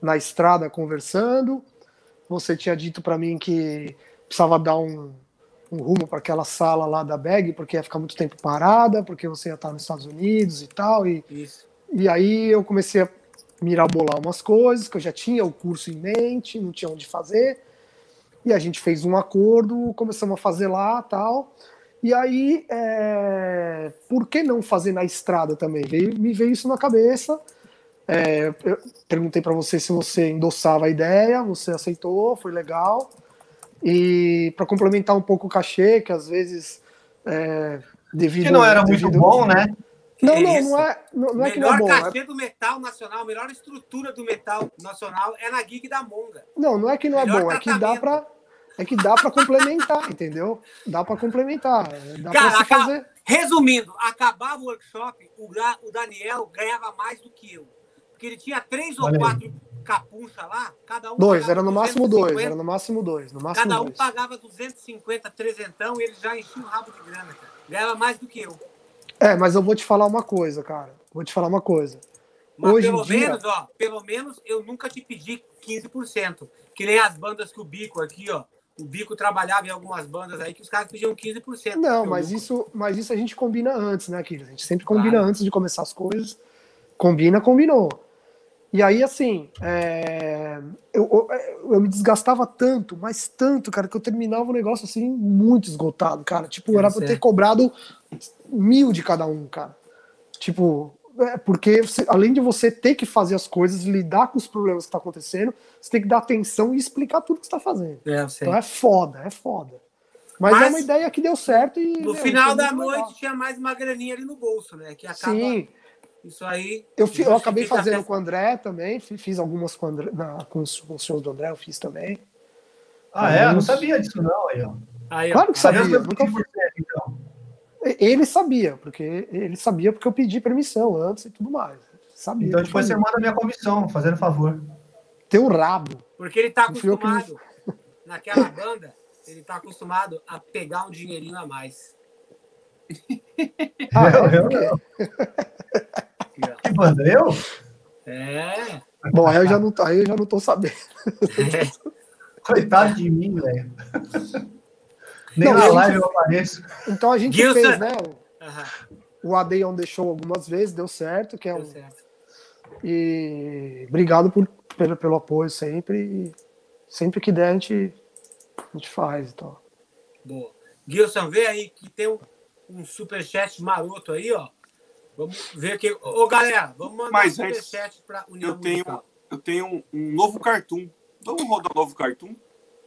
na estrada conversando, você tinha dito para mim que precisava dar um, um rumo para aquela sala lá da bag porque ia ficar muito tempo parada, porque você ia estar nos Estados Unidos e tal. E, Isso. e aí eu comecei a mirabolar umas coisas, que eu já tinha o curso em mente, não tinha onde fazer. E a gente fez um acordo, começamos a fazer lá tal. E aí, é, por que não fazer na estrada também? Veio, me veio isso na cabeça. É, eu perguntei para você se você endossava a ideia, você aceitou, foi legal. E para complementar um pouco o cachê, que às vezes é, devido que não era devido, muito bom, né? Não, não, não é, não, não é que não é bom. Melhor cachê é... do metal nacional, melhor estrutura do metal nacional é na gig da Monga. Não, não é que não é melhor é bom, é que dá para é que dá para complementar, entendeu? Dá para complemenar. Dá Cara, fazer. Resumindo, acabava o workshop, o, o Daniel ganhava mais do que eu. Porque ele tinha três ou quatro capucha lá, cada um. Dois, era no máximo dois, era no máximo dois. No máximo cada um dois. pagava 250, trezentão e ele já enchia o rabo de grana, cara. Ganhava mais do que eu. É, mas eu vou te falar uma coisa, cara. Vou te falar uma coisa. Mas Hoje pelo dia- menos, ó, pelo menos eu nunca te pedi 15%. Que nem as bandas que o Bico aqui, ó. O Bico trabalhava em algumas bandas aí que os caras pediam 15%. Não, mas isso, mas isso a gente combina antes, né, Kira? A gente sempre combina Claro. antes de começar as coisas. Combina, combinou. E aí, assim, é, eu, eu, eu me desgastava tanto, mas tanto, cara, que eu terminava o negócio assim, muito esgotado, cara. Tipo, era pra eu ter cobrado mil de cada um, cara. Tipo, porque você- além de você ter que fazer as coisas, lidar com os problemas que tá acontecendo, você tem que dar atenção e explicar tudo que você tá fazendo. É. Então é foda, é foda. Mas, Mas é uma ideia que deu certo e. No meu, final da muito legal. noite tinha mais uma graninha ali no bolso, né? Que acaba. Sim, Isso aí. eu, fi- eu acabei fazendo com o André também, fi- fiz algumas com, André, na, com, os, com os shows do André, eu fiz também. Ah, é? Eu não sabia disso, não. Aí, ó. Aí, ó. Claro que sabia, Sabia nunca- 15%, Ele sabia, porque ele sabia porque eu pedi permissão antes e tudo mais. Sabia. Então depois você manda minha comissão, fazendo favor. Teu rabo. Porque ele tá eu que acostumado, naquela banda, ele tá acostumado a pegar um dinheirinho a mais. Ah, [laughs] eu, é? eu, que banda? Eu? É. Bom, aí eu já não, tô- aí eu já não tô sabendo. [laughs] Coitado de mim, velho. Nem Não, na live eu apareço. Então a gente Gilson- fez, né? O on the Show algumas vezes, deu certo, que é deu um, certo. E obrigado por, pelo, pelo apoio sempre. E sempre que der, a gente, a gente faz. Então. Boa. Gilson, vê aí que tem um, um superchat maroto aí, ó. Vamos ver aqui. Ô, galera, vamos mandar Mas um superchat pra União Eu tenho, Musical. eu tenho um, um novo cartoon. Vamos rodar um novo cartoon?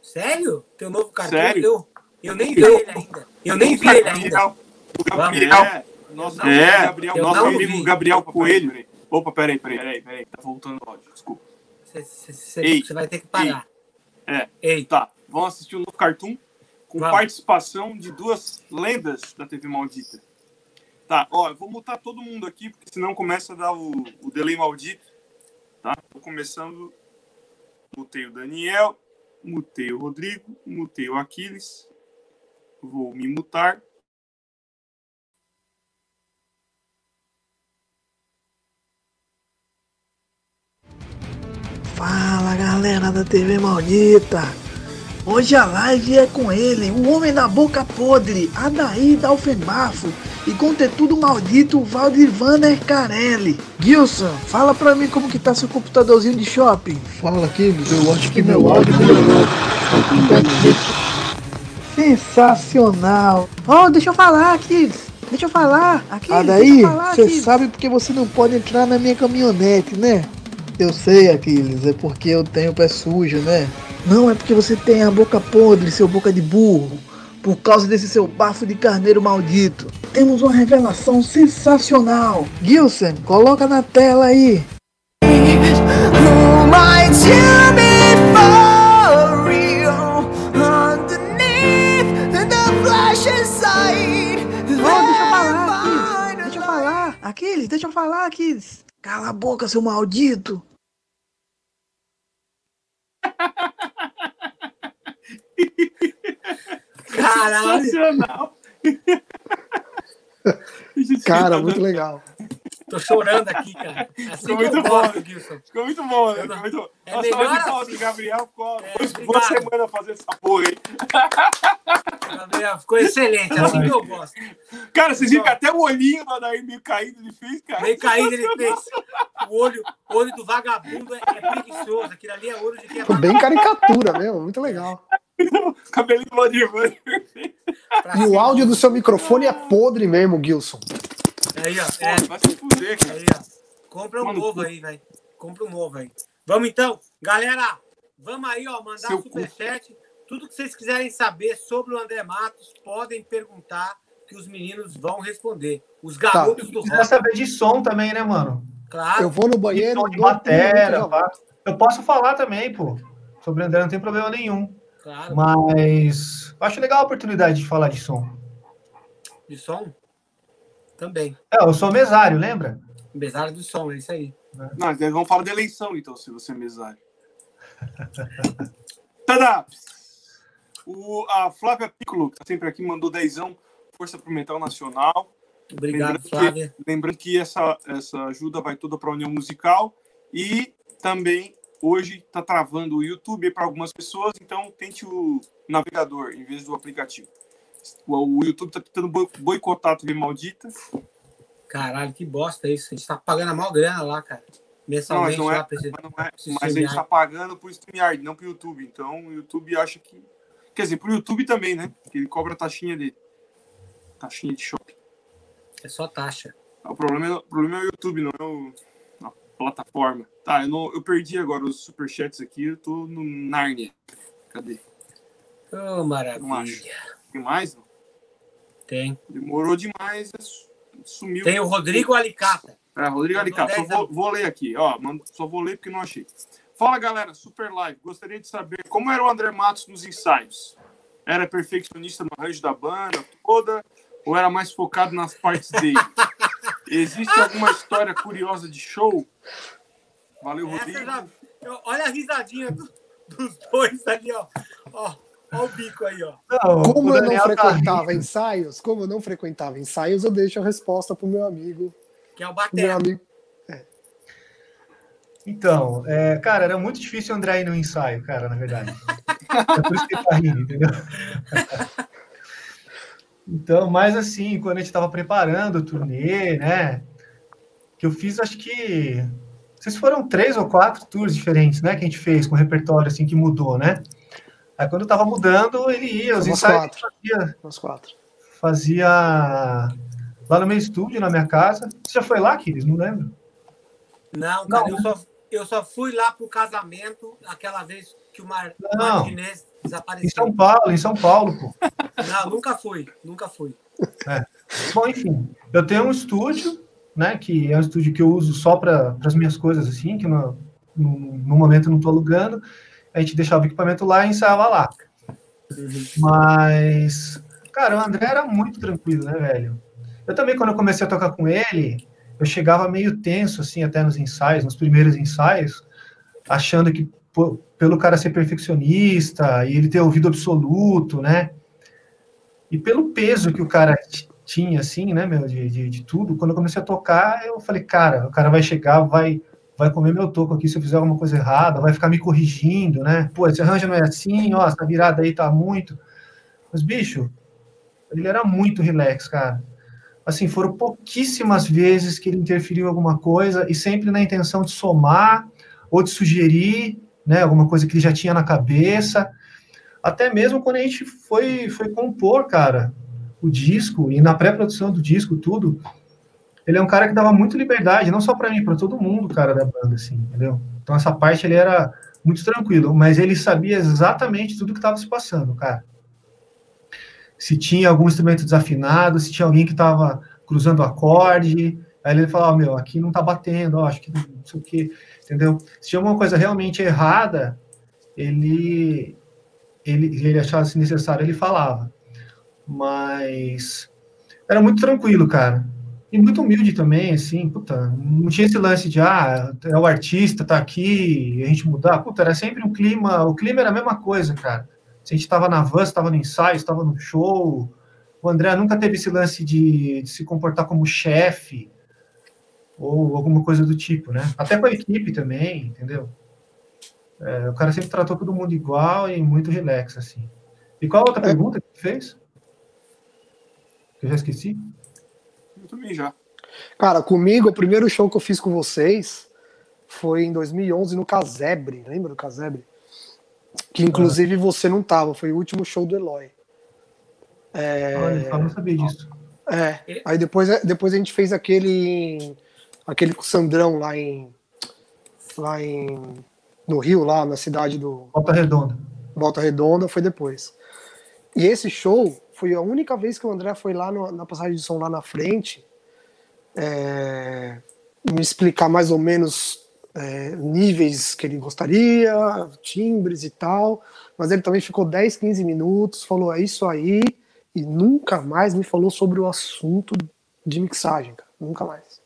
Sério? Tem um novo cartão? Sério? Eu, eu nem vi ele ainda. Eu nem vi ele ainda. O Gabriel. Vamos. Nosso não é. Gabriel, nosso amigo. Gabriel Coelho. Opa, peraí, peraí, peraí, peraí. Tá voltando o áudio, desculpa. Você Ei, vai ter que parar. É. Ei, Tá, vamos assistir um novo cartoon com Vamos. participação de duas lendas da TV Maldita. Tá, ó, eu vou mutar todo mundo aqui, porque senão começa a dar o, o delay maldito. Tá? Tô começando. Mutei o Daniel, mutei o Rodrigo, mutei o Aquiles. Vou me mutar. Fala galera da TV Maldita! Hoje a live é com ele, o homem da boca podre, Adair Dalfenbafo, e conteúdo maldito, Valdir Vanner Carelli. Gilson, fala pra mim como que tá seu computadorzinho de shopping. Fala aqui, eu acho que meu áudio melhorou. Sensacional! Oh, deixa eu falar aqui, deixa eu falar. Aqui, eu falar, você Aquiles. sabe porque você não pode entrar na minha caminhonete, né? Eu sei, Aquiles, é porque eu tenho pé sujo, né? Não, é porque você tem a boca podre, seu boca de burro. Por causa desse seu bafo de carneiro maldito. Temos uma revelação sensacional. Gilson, coloca na tela aí. Who might you be for deixa eu falar, Aquiles. Cala a boca, seu maldito. caralho. Sensacional! [laughs] Cara, muito legal. Tô chorando aqui, cara. Assim Ficou muito gosto, bom. Gilson. Ficou muito bom, né? Ficou muito bom. É Nossa, melhor assim. Gabriel ficou É, uma semana fazendo essa porra aí. Gabriel, Ficou excelente, assim que eu gosto. Cara, vocês viram que até o olhinho lá daí meio caído ele fez, cara. Meio caído ele fez. O olho, o olho do vagabundo é, é preguiçoso. Aquilo ali é olho de quem é Foi bem caricatura mesmo, muito legal. [laughs] Cabelinho do pra E o áudio do seu microfone é podre mesmo, Gilson. Aí, ó. É, Pô, Vai se fuder, cara. aí, ó. Compra um Mano, novo aí, velho. Compra um novo aí. Vamos então, galera. Vamos aí, ó, mandar Seu superchat. Tudo que vocês quiserem saber sobre o André Matos, podem perguntar que os meninos vão responder. Os garotos do Precisa rock, saber de som também, né, mano? claro. Eu vou no De banheiro. som de matéria. Eu posso falar também, pô. Sobre o André não tem problema nenhum. Claro. Mas acho legal a oportunidade de falar de som. De som? Também. É, eu sou mesário, lembra? Mesário do som, é isso aí. Não, então vamos falar de eleição, então, se você é mesário. [laughs] Tada! O, a Flávia Piccolo, que tá sempre aqui, mandou dezão, Força pro Metal Nacional. Obrigado, Lembrando que- Flávia. Lembrando que essa, essa ajuda vai toda para a União Musical e também hoje está travando o YouTube para algumas pessoas, então tente o navegador em vez do aplicativo. O, YouTube está tentando boi- boicotar a TV Maldita. Caralho, que bosta isso. A gente tá pagando a maior grana lá, cara. Mensalmente Não, mas não é- lá pra esse- Mas, não é- mas a gente está pagando por StreamYard, não para o YouTube. Então o YouTube acha que. Quer dizer, para o YouTube também, né? Que ele cobra a taxinha dele. Taxinha de shopping. É só taxa. O problema, é, o problema é o YouTube, não é o, a plataforma. Tá, eu, não, eu perdi agora os superchats aqui, eu tô no Narnia. Cadê? Ô, Não acho. Tem mais? Não? Tem. Demorou demais, é su- sumiu. Tem o Rodrigo Alicata. É, Rodrigo Alicate, só 10 vou, vou ler aqui, ó, só vou ler porque não achei. Fala galera, super live. Gostaria de saber como era o André Matos nos ensaios. Era perfeccionista no arranjo da banda toda ou era mais focado nas partes dele? [laughs] Existe alguma história curiosa de show? Valeu, Rodrigo. já- Olha a risadinha do- dos dois ali, ó. Ó, ó o bico aí, ó. Não, Como eu não tá frequentava rindo. ensaios, como eu não frequentava ensaios, eu deixo a resposta pro meu amigo. Que é o pro Meu Batera. amigo. Então, é, cara, era muito difícil o André ir no ensaio, cara, na verdade. É por isso que ele tá rindo, entendeu? Então, mas assim, quando a gente tava preparando o turnê, né? Que eu fiz, acho que. Vocês foram três ou quatro tours diferentes, né? Que a gente fez com o repertório, assim, que mudou, né? Aí quando eu tava mudando, ele ia, os ensaios quatro. fazia, Nós quatro. fazia lá no meu estúdio, na minha casa. Você já foi lá, Kiris? Não lembro. Não, cara, Não. Eu, só, eu só fui lá pro casamento aquela vez que o Mar Não. Martinez Em desapareceu. São Paulo, em São Paulo, pô. Não, nunca fui. Nunca fui. Bom, enfim, eu tenho um estúdio, né, que é um estúdio que eu uso só para as minhas coisas, assim, que no, no, no momento eu não estou alugando. A gente deixava o equipamento lá e ensaiava lá. Mas, cara, o André era muito tranquilo, né, velho? Eu também, quando eu comecei a tocar com ele, eu chegava meio tenso, assim, até nos ensaios, nos primeiros ensaios, achando que, pô, pelo cara ser perfeccionista e ele ter ouvido absoluto, né? E pelo peso que o cara tinha, assim, né, meu, de, de, de tudo, quando eu comecei a tocar, eu falei, cara, o cara vai chegar, vai, vai comer meu toco aqui se eu fizer alguma coisa errada, vai ficar me corrigindo, né? Pô, esse arranjo não é assim, ó, essa virada aí tá muito. Mas, bicho, ele era muito relax, cara. Assim, foram pouquíssimas vezes que ele interferiu em alguma coisa e sempre na intenção de somar ou de sugerir, né, alguma coisa que ele já tinha na cabeça. Até mesmo quando a gente foi, foi compor, cara, o disco e na pré-produção do disco, tudo, ele é um cara que dava muito liberdade, não só para mim, para todo mundo, cara, da banda, assim, entendeu? Então essa parte ele era muito tranquilo, mas ele sabia exatamente tudo que estava se passando, cara. Se tinha algum instrumento desafinado, se tinha alguém que estava cruzando acorde, aí ele falava, meu, aqui não tá batendo, ó, acho que não sei o que, entendeu? Se tinha alguma coisa realmente errada, ele ele, ele achasse necessário, ele falava. Mas era muito tranquilo, cara. E muito humilde também, assim, puta, não tinha esse lance de, ah, é o artista, tá aqui, a gente mudar. Puta, era sempre um clima, o clima era a mesma coisa, cara. Se a gente tava na van, estava no ensaio, estava no show. O André nunca teve esse lance de, de se comportar como chefe ou alguma coisa do tipo, né? Até com a equipe também, entendeu? É, o cara sempre tratou todo mundo igual e muito relax, assim. E qual a outra pergunta que fez? Que eu já esqueci. Eu também já. Cara, comigo, o primeiro show que eu fiz com vocês foi em 2011 no Casebre. Lembra do Casebre? Que inclusive você não tava, foi o último show do Eloy. É, Olha, eu não sabia disso. é. Aí depois, depois a gente fez aquele aquele com o Sandrão lá em lá em no Rio, lá na cidade do Volta Redonda. Volta Redonda, foi depois. E esse show foi a única vez que o André foi lá no- na passagem de som lá na frente é, me explicar mais ou menos é, níveis que ele gostaria, timbres e tal. Mas ele também ficou 10, 15 minutos, falou é isso aí, e nunca mais me falou sobre o assunto de mixagem, cara. Nunca mais.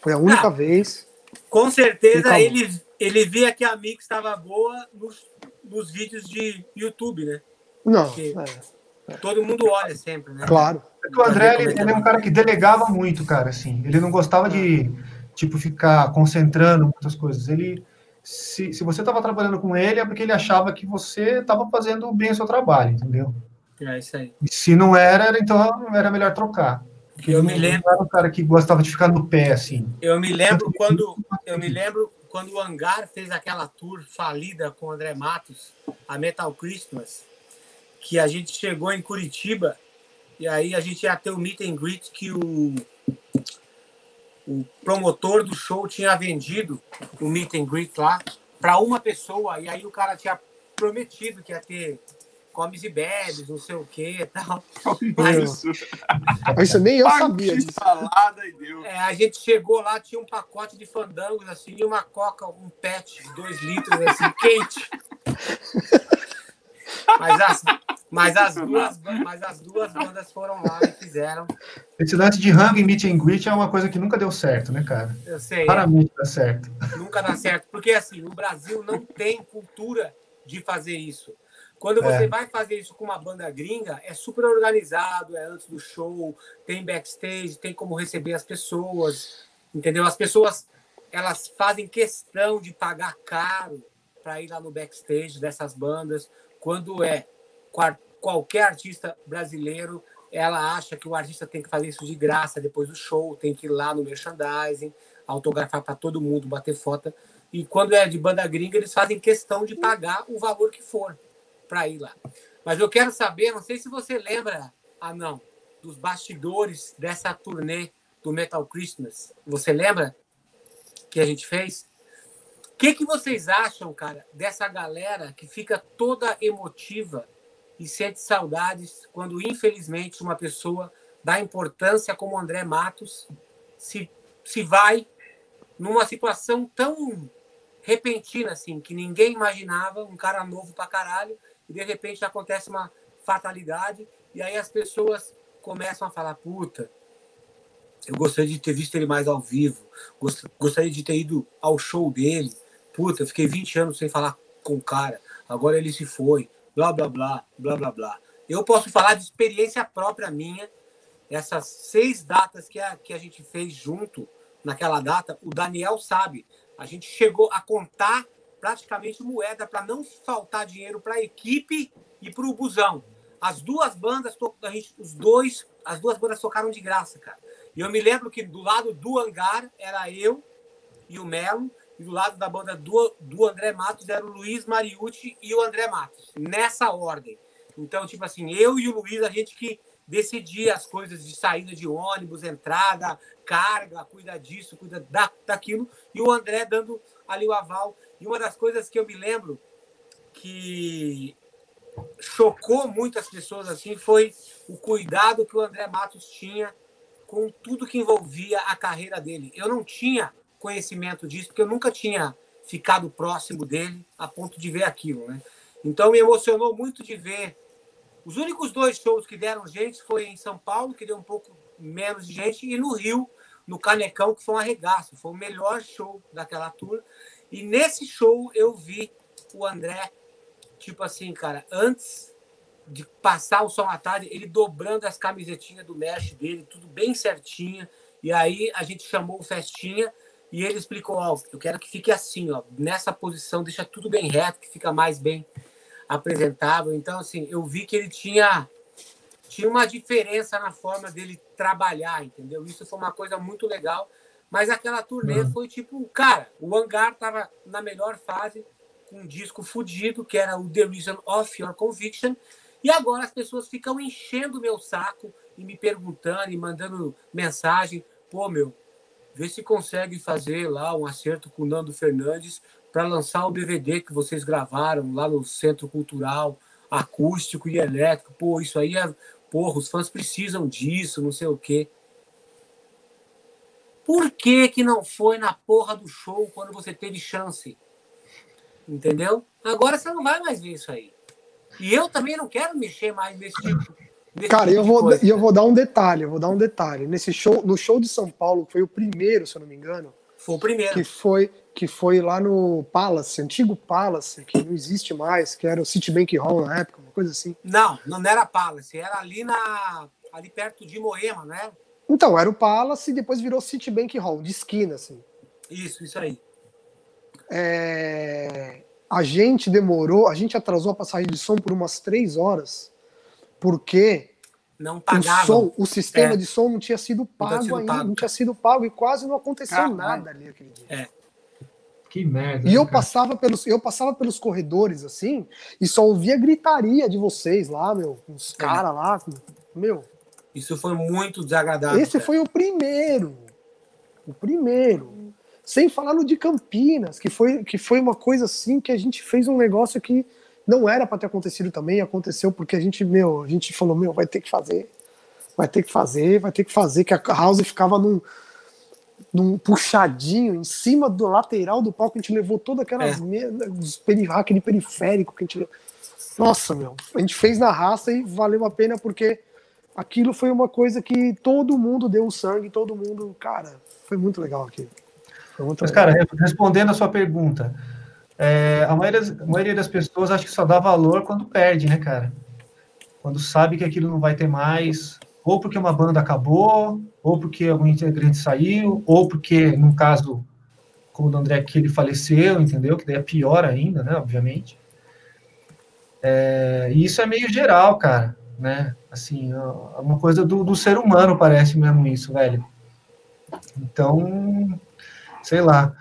Foi a única Ah. vez. Com certeza ele, ele via que a mix estava boa nos, nos vídeos de YouTube, né? Não, Ok. é. Todo mundo olha sempre, né? Claro. É o André, ele, ele é um cara que delegava muito, cara, assim. Ele não gostava de, tipo, ficar concentrando muitas coisas. Ele, se, se você estava trabalhando com ele, é porque ele achava que você estava fazendo bem o seu trabalho, entendeu? É isso aí. E se não era, então era melhor trocar. Porque Eu me não lembro- era um cara que gostava de ficar no pé, assim. Eu me lembro quando eu me lembro quando o Hangar fez aquela tour falida com o André Matos, a Metal Christmas, que a gente chegou em Curitiba e aí a gente ia ter o meet and greet que o o promotor do show tinha vendido o meet and greet lá para uma pessoa e aí o cara tinha prometido que ia ter comes e bebes, não sei o que, tal. [laughs] Mas Isso. Isso nem eu sabia disso. salada e deu. É, a gente chegou lá, tinha um pacote de fandangos, assim, e uma coca, um pet de dois litros, assim, quente. [laughs] Mas as, mas, as duas, mas as duas bandas foram lá e fizeram. Esse lance de rango e meet and greet é uma coisa que nunca deu certo, né, cara? Eu sei, Raramente dá certo. nunca dá certo. Porque, assim, o Brasil não tem cultura de fazer isso. Quando você É. vai fazer isso com uma banda gringa, é super organizado, é antes do show, tem backstage, tem como receber as pessoas, entendeu? As pessoas, elas fazem questão de pagar caro para ir lá no backstage dessas bandas. Quando é qualquer artista brasileiro, ela acha que o artista tem que fazer isso de graça depois do show, tem que ir lá no merchandising, autografar para todo mundo, bater foto. E quando é de banda gringa, eles fazem questão de pagar o valor que for para ir lá. Mas eu quero saber, não sei se você lembra, ah não, dos bastidores dessa turnê do Metal Christmas. Você lembra que a gente fez? Que, que vocês acham, cara, dessa galera que fica toda emotiva e sente saudades quando, infelizmente, uma pessoa da importância como André Matos se, se vai numa situação tão repentina assim, que ninguém imaginava, um cara novo pra caralho, e de repente acontece uma fatalidade, e aí as pessoas começam a falar, puta, eu gostaria de ter visto ele mais ao vivo, gost- gostaria de ter ido ao show dele, puta, fiquei 20 anos sem falar com o cara, agora ele se foi, blá, blá, blá, blá, blá, blá. Eu posso falar de experiência própria minha, essas seis datas que a, que a gente fez junto naquela data, o Daniel sabe, a gente chegou a contar praticamente moeda para não faltar dinheiro para a equipe e para o busão. As duas bandas, a gente, os dois, as duas bandas tocaram de graça, cara. E eu me lembro que do lado do hangar era eu e o Melo, e do lado da banda do, do André Matos era o Luiz Mariucci e o André Matos, nessa ordem. Então, tipo assim, eu e o Luiz, a gente que decidia as coisas de saída de ônibus, entrada, carga, cuida disso, cuida da, daquilo, e o André dando ali o aval. E uma das coisas que eu me lembro que chocou muitas pessoas assim foi o cuidado que o André Matos tinha com tudo que envolvia a carreira dele. Eu não tinha conhecimento disso, porque eu nunca tinha ficado próximo dele a ponto de ver aquilo, né? Então me emocionou muito de ver. Os únicos dois shows que deram gente foi em São Paulo, que deu um pouco menos de gente, e no Rio, no Canecão, que foi um arregaço. Foi o melhor show daquela tour. E nesse show eu vi o André, tipo assim, cara, antes de passar o som à tarde, ele dobrando as camisetinhas do mesh dele, tudo bem certinho. E aí a gente chamou o Festinha e ele explicou, ó, eu quero que fique assim, ó, nessa posição, deixa tudo bem reto, que fica mais bem apresentável. Então, assim, eu vi que ele tinha tinha uma diferença na forma dele trabalhar, entendeu? Isso foi uma coisa muito legal. Mas aquela turnê Uhum. foi tipo, cara, o Hangar tava na melhor fase, com um disco fudido, que era o The Reason of Your Conviction, e agora as pessoas ficam enchendo o meu saco e me perguntando e mandando mensagem, pô, meu, vê se consegue fazer lá um acerto com o Nando Fernandes para lançar o DVD que vocês gravaram lá no Centro Cultural, acústico e elétrico. Pô, isso aí é. Porra, os fãs precisam disso, não sei o quê. Por que, que não foi na porra do show quando você teve chance? Entendeu? Agora você não vai mais ver isso aí. E eu também não quero mexer mais nesse tipo. Cara, eu vou, coisa. e eu vou dar um detalhe, eu vou dar um detalhe. Nesse show, no show de São Paulo, que foi o primeiro, se eu não me engano, Foi o primeiro. que foi que foi lá no Palace, antigo Palace, que não existe mais, que era o Citibank Hall na época, uma coisa assim. Não, não era Palace, era ali na ali perto de Moema, né? Então, era o Palace e depois virou Citibank Hall, de esquina, assim. Isso, isso aí. É, A gente demorou, a gente atrasou a passagem de som por umas três horas, porque Não o pagava. som, o sistema É. de som não tinha sido pago sido ainda, pago. não tinha sido pago e quase não aconteceu Caralho. nada ali aquele dia. Que merda. E eu né, cara? passava pelos, eu passava pelos corredores assim e só ouvia gritaria de vocês lá, meu, os caras lá, meu. Isso foi muito desagradável. Esse cara. foi o primeiro, o primeiro. Sem falar no de Campinas, que foi que foi uma coisa assim que a gente fez um negócio que não era para ter acontecido também, aconteceu porque a gente, meu, a gente falou, meu, vai ter que fazer, vai ter que fazer, vai ter que fazer, que a House ficava num num puxadinho em cima do lateral do palco, a gente levou todas aquelas É. me- os peri- aquele periférico que a gente. Nossa, meu, a gente fez na raça e valeu a pena porque aquilo foi uma coisa que todo mundo deu sangue, todo mundo, cara, foi muito legal muito Mas, legal. cara, respondendo a sua pergunta, é, a, maioria, das- a maioria das pessoas acha que só dá valor quando perde, né, cara? Quando sabe que aquilo não vai ter mais, ou porque uma banda acabou, ou porque algum integrante saiu, ou porque, num caso, como o do André aqui, ele faleceu, entendeu? Que daí é pior ainda, né, obviamente. É, e isso é meio geral, cara, né? Assim, é uma coisa do, do ser humano, parece mesmo isso, velho. Então, sei lá.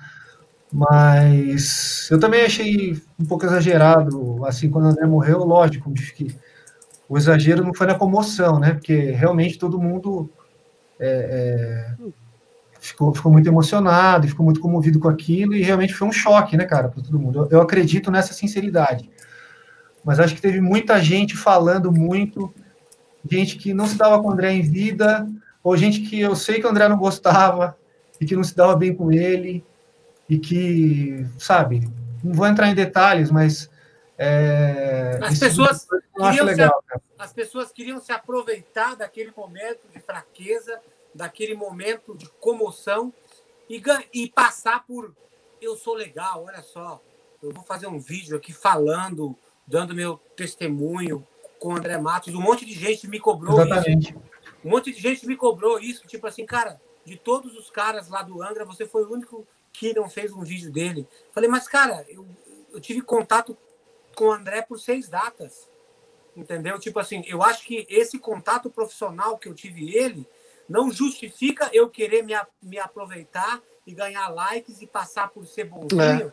Mas eu também achei um pouco exagerado, assim, quando o André morreu, lógico, que o exagero não foi na comoção, né? Porque realmente todo mundo é, é, ficou, ficou muito emocionado ficou muito comovido com aquilo, e realmente foi um choque, né, cara, para todo mundo. Eu, eu acredito nessa sinceridade. Mas acho que teve muita gente falando muito, gente que não se dava com o André em vida, ou gente que eu sei que o André não gostava e que não se dava bem com ele, e que, sabe, não vou entrar em detalhes, mas. É, As isso pessoas queriam se legal, cara. As pessoas queriam se aproveitar daquele momento de fraqueza, daquele momento de comoção e, e passar por eu sou legal, olha só, eu vou fazer um vídeo aqui falando, dando meu testemunho com o André Matos. Um monte de gente me cobrou isso. Exatamente. Um monte de gente me cobrou isso, tipo assim, cara, de todos os caras lá do Angra, você foi o único não fez um vídeo dele. Falei, mas cara, eu, eu tive contato com o André por seis datas. Entendeu? Tipo assim, eu acho que esse contato profissional que eu tive ele não justifica eu querer me, me aproveitar e ganhar likes e passar por ser bonzinho,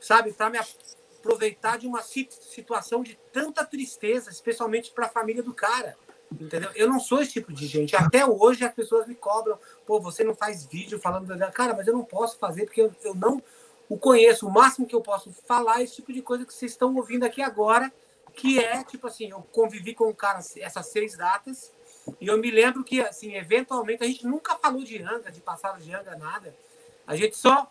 sabe? Para me aproveitar de uma sit- situação de tanta tristeza, especialmente para a família do cara. Entendeu? Eu não sou esse tipo de gente. Até hoje as pessoas me cobram, pô, você não faz vídeo falando cara, mas eu não posso fazer porque eu, eu não o conheço. O máximo que eu posso falar é esse tipo de coisa que vocês estão ouvindo aqui agora, que é tipo assim, eu convivi com o cara essas seis datas e eu me lembro que assim, eventualmente a gente nunca falou de Anga, de passado de Anga, nada. A gente só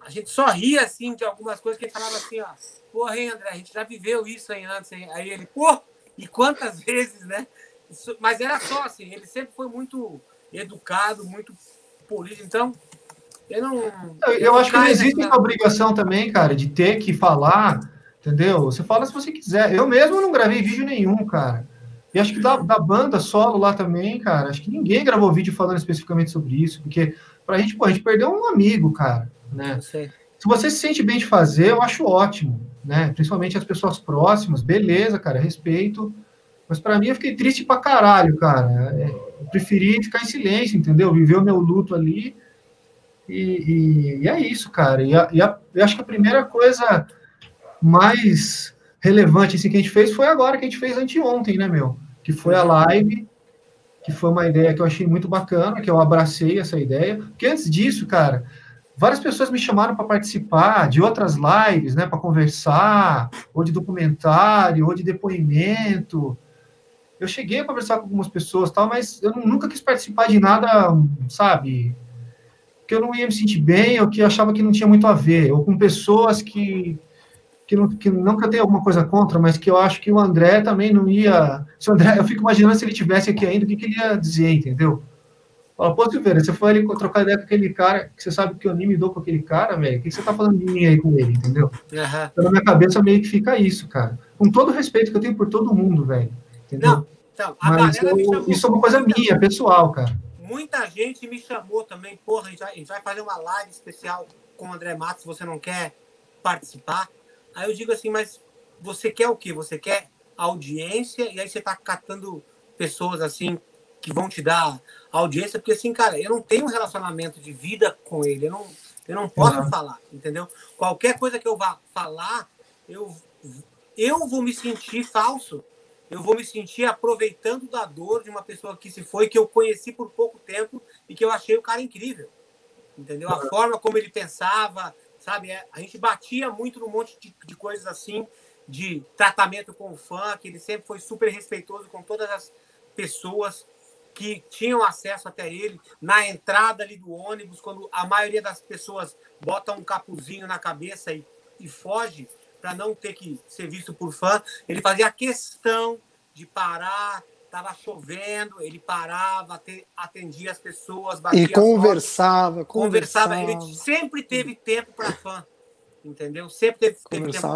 a gente só ria assim de algumas coisas que ele falava assim, ó, porra, hein, André, a gente já viveu isso aí antes, hein? Aí ele, pô, e quantas [laughs] vezes, né? Isso- mas era só assim, ele sempre foi muito educado, muito polido, então eu não. Eu, eu acho que não existe essa obrigação também, cara, de ter que falar, entendeu? Você fala se você quiser. Eu mesmo não gravei vídeo nenhum, cara. E acho que da, da banda solo lá também, cara, acho que ninguém gravou vídeo falando especificamente sobre isso, porque pra gente, pô, a gente perdeu um amigo, cara, né? Se você se sente bem de fazer, eu acho ótimo, né? Principalmente as pessoas próximas, beleza, cara, respeito. Mas pra mim eu fiquei triste pra caralho, cara. É, Eu preferi ficar em silêncio, entendeu? Viver o meu luto ali. E, e- e é isso, cara. E, a- e a- eu acho que a primeira coisa mais relevante assim, que a gente fez foi agora, que a gente fez anteontem, né, meu? Que foi a live, que foi uma ideia que eu achei muito bacana, que eu abracei essa ideia. Porque antes disso, cara, várias pessoas me chamaram para participar de outras lives, né, para conversar, ou de documentário, ou de depoimento. Eu cheguei a conversar com algumas pessoas, tal, mas eu nu- nunca quis participar de nada, sabe, que eu não ia me sentir bem, ou que eu achava que não tinha muito a ver, ou com pessoas que que não, que não que alguma coisa contra, mas que eu acho que o André também não ia. Se André, eu fico imaginando se ele tivesse aqui ainda, o que, que ele ia dizer, entendeu? Fala, pô, Silveira, você foi ali trocar ideia com aquele cara, que você sabe que eu nem me dou com aquele cara, velho. O que você tá falando de mim aí com ele, entendeu? Aham. Então, na minha cabeça meio que fica isso, cara. Com todo o respeito que eu tenho por todo mundo, velho. Entendeu? Não, então, Mas eu- chamou. isso é uma coisa minha, pessoal, cara. Muita gente me chamou também, porra, a gente vai, a gente vai fazer uma live especial com o André Matos, você não quer participar? Aí eu digo assim, mas você quer o quê? Você quer audiência e aí você tá catando pessoas assim que vão te dar audiência, porque assim, cara, eu não tenho um relacionamento de vida com ele, eu não, eu não posso Uhum. falar, entendeu? Qualquer coisa que eu vá falar, eu, eu vou me sentir falso. Eu vou me sentir aproveitando da dor de uma pessoa que se foi, que eu conheci por pouco tempo e que eu achei o cara incrível. Entendeu? A forma como ele pensava, sabe? É, A gente batia muito num monte de, de coisas assim, de tratamento com o fã, que ele sempre foi super respeitoso com todas as pessoas que tinham acesso até ele na entrada ali do ônibus, quando a maioria das pessoas bota um capuzinho na cabeça e, e foge para não ter que ser visto por fã, ele fazia questão de parar, tava chovendo, ele parava, ate- atendia as pessoas, batia E foto, conversava, conversava. conversava. Ele sempre teve tempo para fã, entendeu? Sempre teve, teve tempo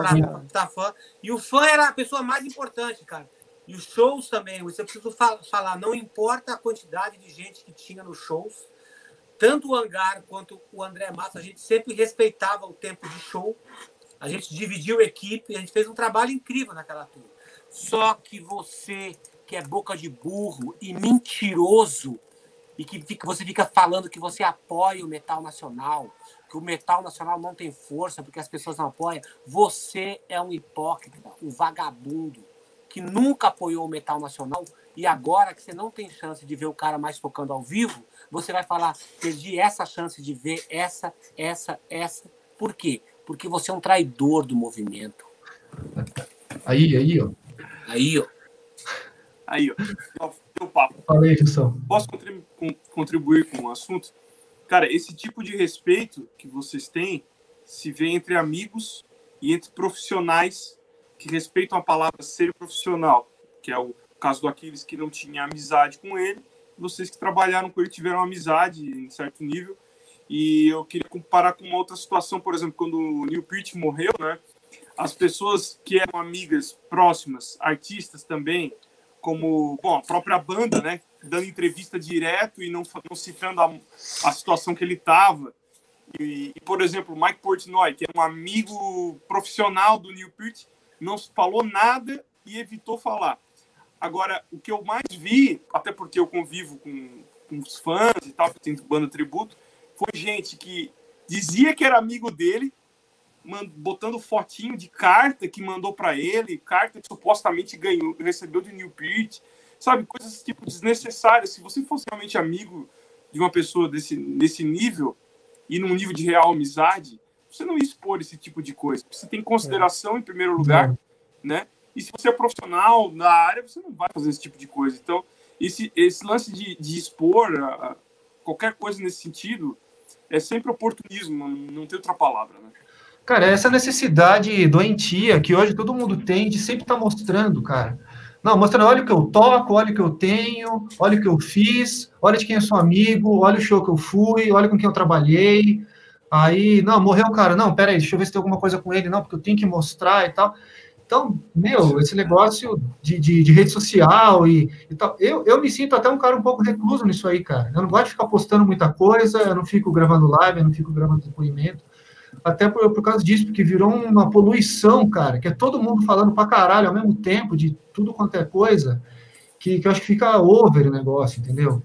para fã. E o fã era a pessoa mais importante, cara. E os shows também, isso eu preciso fa- falar, não importa a quantidade de gente que tinha nos shows, tanto o Hangar quanto o André Matos, a gente sempre respeitava o tempo de show, a gente dividiu equipe, a gente fez um trabalho incrível naquela tour. Só que você, que é boca de burro e mentiroso, e que fica- você fica falando que você apoia o metal nacional, que o metal nacional não tem força porque as pessoas não apoiam, você é um hipócrita, um vagabundo que nunca apoiou o metal nacional e agora que você não tem chance de ver o cara mais tocando ao vivo, você vai falar, perdi essa chance de ver essa, essa, essa. Por quê? Porque você é um traidor do movimento. Aí, aí, ó. Aí, ó. Aí, ó. Teu papo. Falei. Posso contribuir com o assunto? Cara, esse tipo de respeito que vocês têm se vê entre amigos e entre profissionais que respeitam a palavra ser profissional, que é o caso do Aquiles que não tinha amizade com ele, vocês que trabalharam com ele tiveram amizade em certo nível. E eu queria comparar com uma outra situação, por exemplo, quando o Neil Peart morreu, né? As pessoas que eram amigas próximas, artistas também, como bom, a própria banda, né? Dando entrevista direto e não, não citando a, a situação que ele estava. E, e, por exemplo, Mike Portnoy, que é um amigo profissional do Neil Peart, não falou nada e evitou falar. Agora, o que eu mais vi, até porque eu convivo com, com os fãs e tal, que tem banda tributo, foi gente que dizia que era amigo dele, botando fotinho de carta que mandou para ele, carta que supostamente ganhou, recebeu de Neil Peart, sabe? Coisas tipo desnecessárias. Se você fosse realmente amigo de uma pessoa desse, desse nível e num nível de real amizade, você não ia expor esse tipo de coisa. Você tem consideração em primeiro lugar, né? E se você é profissional na área, você não vai fazer esse tipo de coisa. Então, esse, esse lance de, de expor a- a qualquer coisa nesse sentido é sempre oportunismo, não, tem outra palavra, né? Cara, essa necessidade doentia que hoje todo mundo tem de sempre estar mostrando, cara. Não, mostrando, olha o que eu toco, olha o que eu tenho, olha o que eu fiz, olha de quem eu sou amigo, olha o show que eu fui, olha com quem eu trabalhei. Aí, não, morreu o cara, não, peraí, deixa eu ver se tem alguma coisa com ele, não, porque eu tenho que mostrar e tal. Então, meu, esse negócio de, de, de rede social e, e tal, eu, eu me sinto até um cara um pouco recluso nisso aí, cara. Eu não gosto de ficar postando muita coisa, eu não fico gravando live, eu não fico gravando depoimento até por, por causa disso, porque virou uma poluição, cara, que é todo mundo falando pra caralho ao mesmo tempo, de tudo quanto é coisa, que, que eu acho que fica over o negócio, entendeu?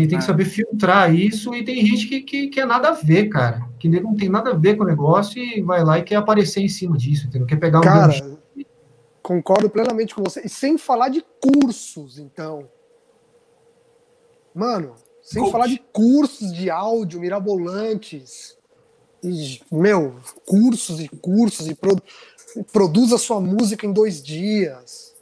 Tem, tem que É. saber filtrar isso, e tem gente que, que, que é nada a ver, cara, que não tem nada a ver com o negócio e vai lá e quer aparecer em cima disso, entendeu? Quer pegar um Cara, gancho. concordo plenamente com você. E sem falar de cursos, então. Mano, sem Coach. falar de cursos de áudio mirabolantes. E, meu, cursos e cursos e pro, produz a sua música em dois dias.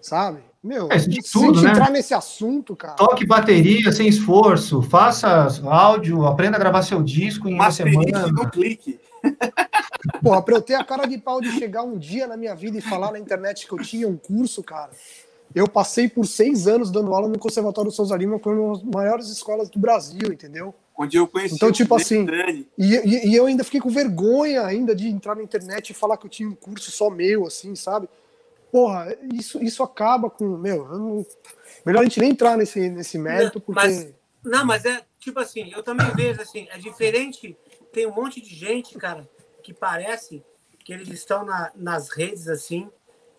Sabe? Meu, É, isso de se tudo, a gente né? entrar nesse assunto, cara. Toque bateria sem esforço, faça áudio, aprenda a gravar seu disco em uma Masterize semana. no clique. [laughs] Porra, pra eu ter a cara de pau de chegar um dia na minha vida e falar na internet que eu tinha um curso, cara, Eu passei por seis anos dando aula no Conservatório Souza Lima, que foi uma das maiores escolas do Brasil, entendeu? Onde eu conheci Então, tipo assim. E, e- e eu ainda fiquei com vergonha ainda de entrar na internet e falar que eu tinha um curso só meu, assim, sabe? Porra, isso, isso acaba com. Meu, eu não- melhor a gente nem entrar nesse, nesse mérito, porque. Mas, não, mas é tipo assim, eu também vejo assim, é diferente. Tem um monte de gente, cara, que parece que eles estão na- nas redes assim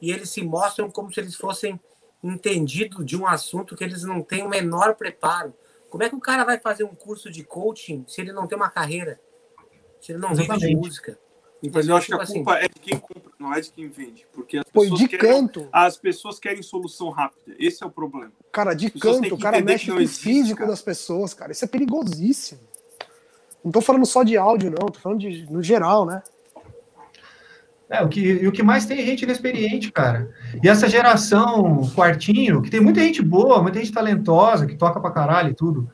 e eles se mostram como se eles fossem entendidos de um assunto que eles não têm o menor preparo. Como é que o cara vai fazer um curso de coaching se ele não tem uma carreira? Se ele não vive de Exatamente. música? Mas eu acho que a assim, culpa é de quem compra, não é de quem vende. Porque as pessoas, de querem, canto, as pessoas querem solução rápida. Esse é o problema. cara, de canto, o cara mexe com o existe, físico cara. das pessoas, cara. Isso é perigosíssimo. Não tô falando só de áudio, não, tô falando de, no geral, né? É, o que, e o que mais tem é gente inexperiente, cara. E essa geração quartinho, que tem muita gente boa, muita gente talentosa, que toca pra caralho e tudo.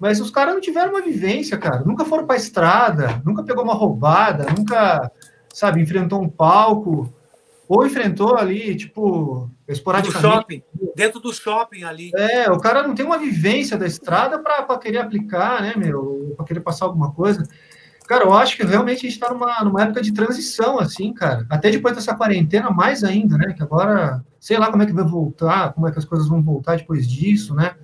Mas os caras não tiveram uma vivência, cara. Nunca foram pra estrada, nunca pegou uma roubada, nunca, sabe, enfrentou um palco. Ou enfrentou ali, tipo, do esporadicamente. shopping, dentro do shopping ali. É, o cara não tem uma vivência da estrada para querer aplicar, né, meu? Para querer passar alguma coisa. Cara, eu acho que realmente a gente está numa, numa época de transição, assim, cara. Até depois dessa quarentena, mais ainda, né? Que agora, sei lá como é que vai voltar, como é que as coisas vão voltar depois disso, né?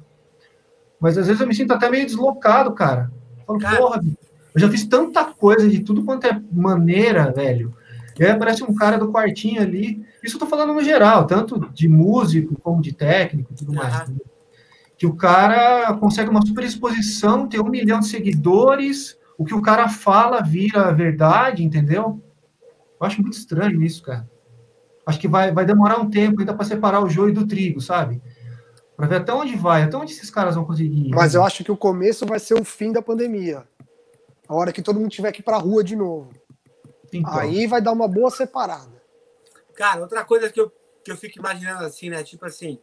Mas às vezes eu me sinto até meio deslocado, cara. Eu falo, Cara. porra, eu já fiz tanta coisa de tudo quanto é maneira, velho. E aí aparece um cara do quartinho ali. Isso eu tô falando no geral, tanto de músico como de técnico e tudo mais. Que o cara consegue uma super exposição, tem um milhão de seguidores, o que o cara fala vira verdade, entendeu? Eu acho muito estranho isso, cara. Acho que vai, vai demorar um tempo ainda para separar o joio do trigo, sabe? Para ver até onde vai, até onde esses caras vão conseguir. ir. Mas eu acho que o começo vai ser o fim da pandemia. A hora que todo mundo tiver que ir pra rua de novo. Então, Aí vai dar uma boa separada. Cara, outra coisa que eu, que eu fico imaginando assim, né? Tipo assim,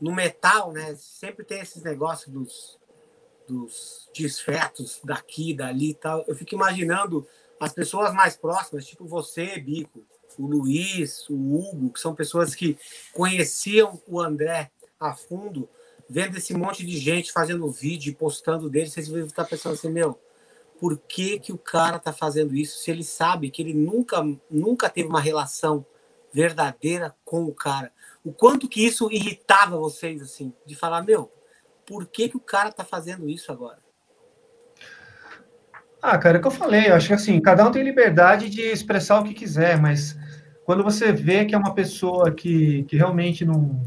no metal, né? Sempre tem esses negócios dos, dos desfetos daqui, dali e tal. Eu fico imaginando as pessoas mais próximas, tipo você, Bico, o Luiz, o Hugo, que são pessoas que conheciam o André a fundo, vendo esse monte de gente fazendo vídeo postando dele, vocês devem estar pensando assim, meu, por que, que o cara tá fazendo isso se ele sabe que ele nunca, nunca teve uma relação verdadeira com o cara? O quanto que isso irritava vocês, assim, de falar, meu, por que, que o cara tá fazendo isso agora? Ah, cara, é o que eu falei, eu acho que assim, cada um tem liberdade de expressar o que quiser, mas quando você vê que é uma pessoa que, que realmente não,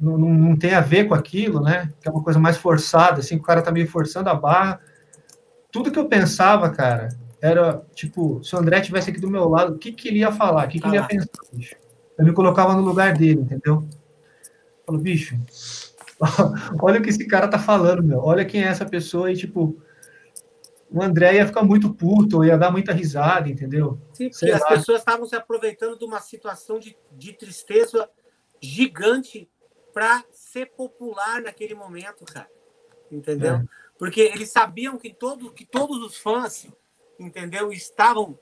não, não, tem a ver com aquilo, né? Que é uma coisa mais forçada, assim, o cara tá meio forçando a barra. Tudo que eu pensava, cara, era tipo, se o André tivesse aqui do meu lado, o que, que ele ia falar? O que, que ele ia pensar, bicho? Eu me colocava no lugar dele, entendeu? Eu falo, bicho, [laughs] olha o que esse cara tá falando, meu. Olha quem é essa pessoa e, tipo, o André ia ficar muito puto, ia dar muita risada, entendeu? Sim, Sei porque as pessoas estavam se aproveitando de uma situação de, de tristeza gigante para ser popular naquele momento, cara. Entendeu? É. Porque eles sabiam que, todo, que todos os fãs, entendeu, estavam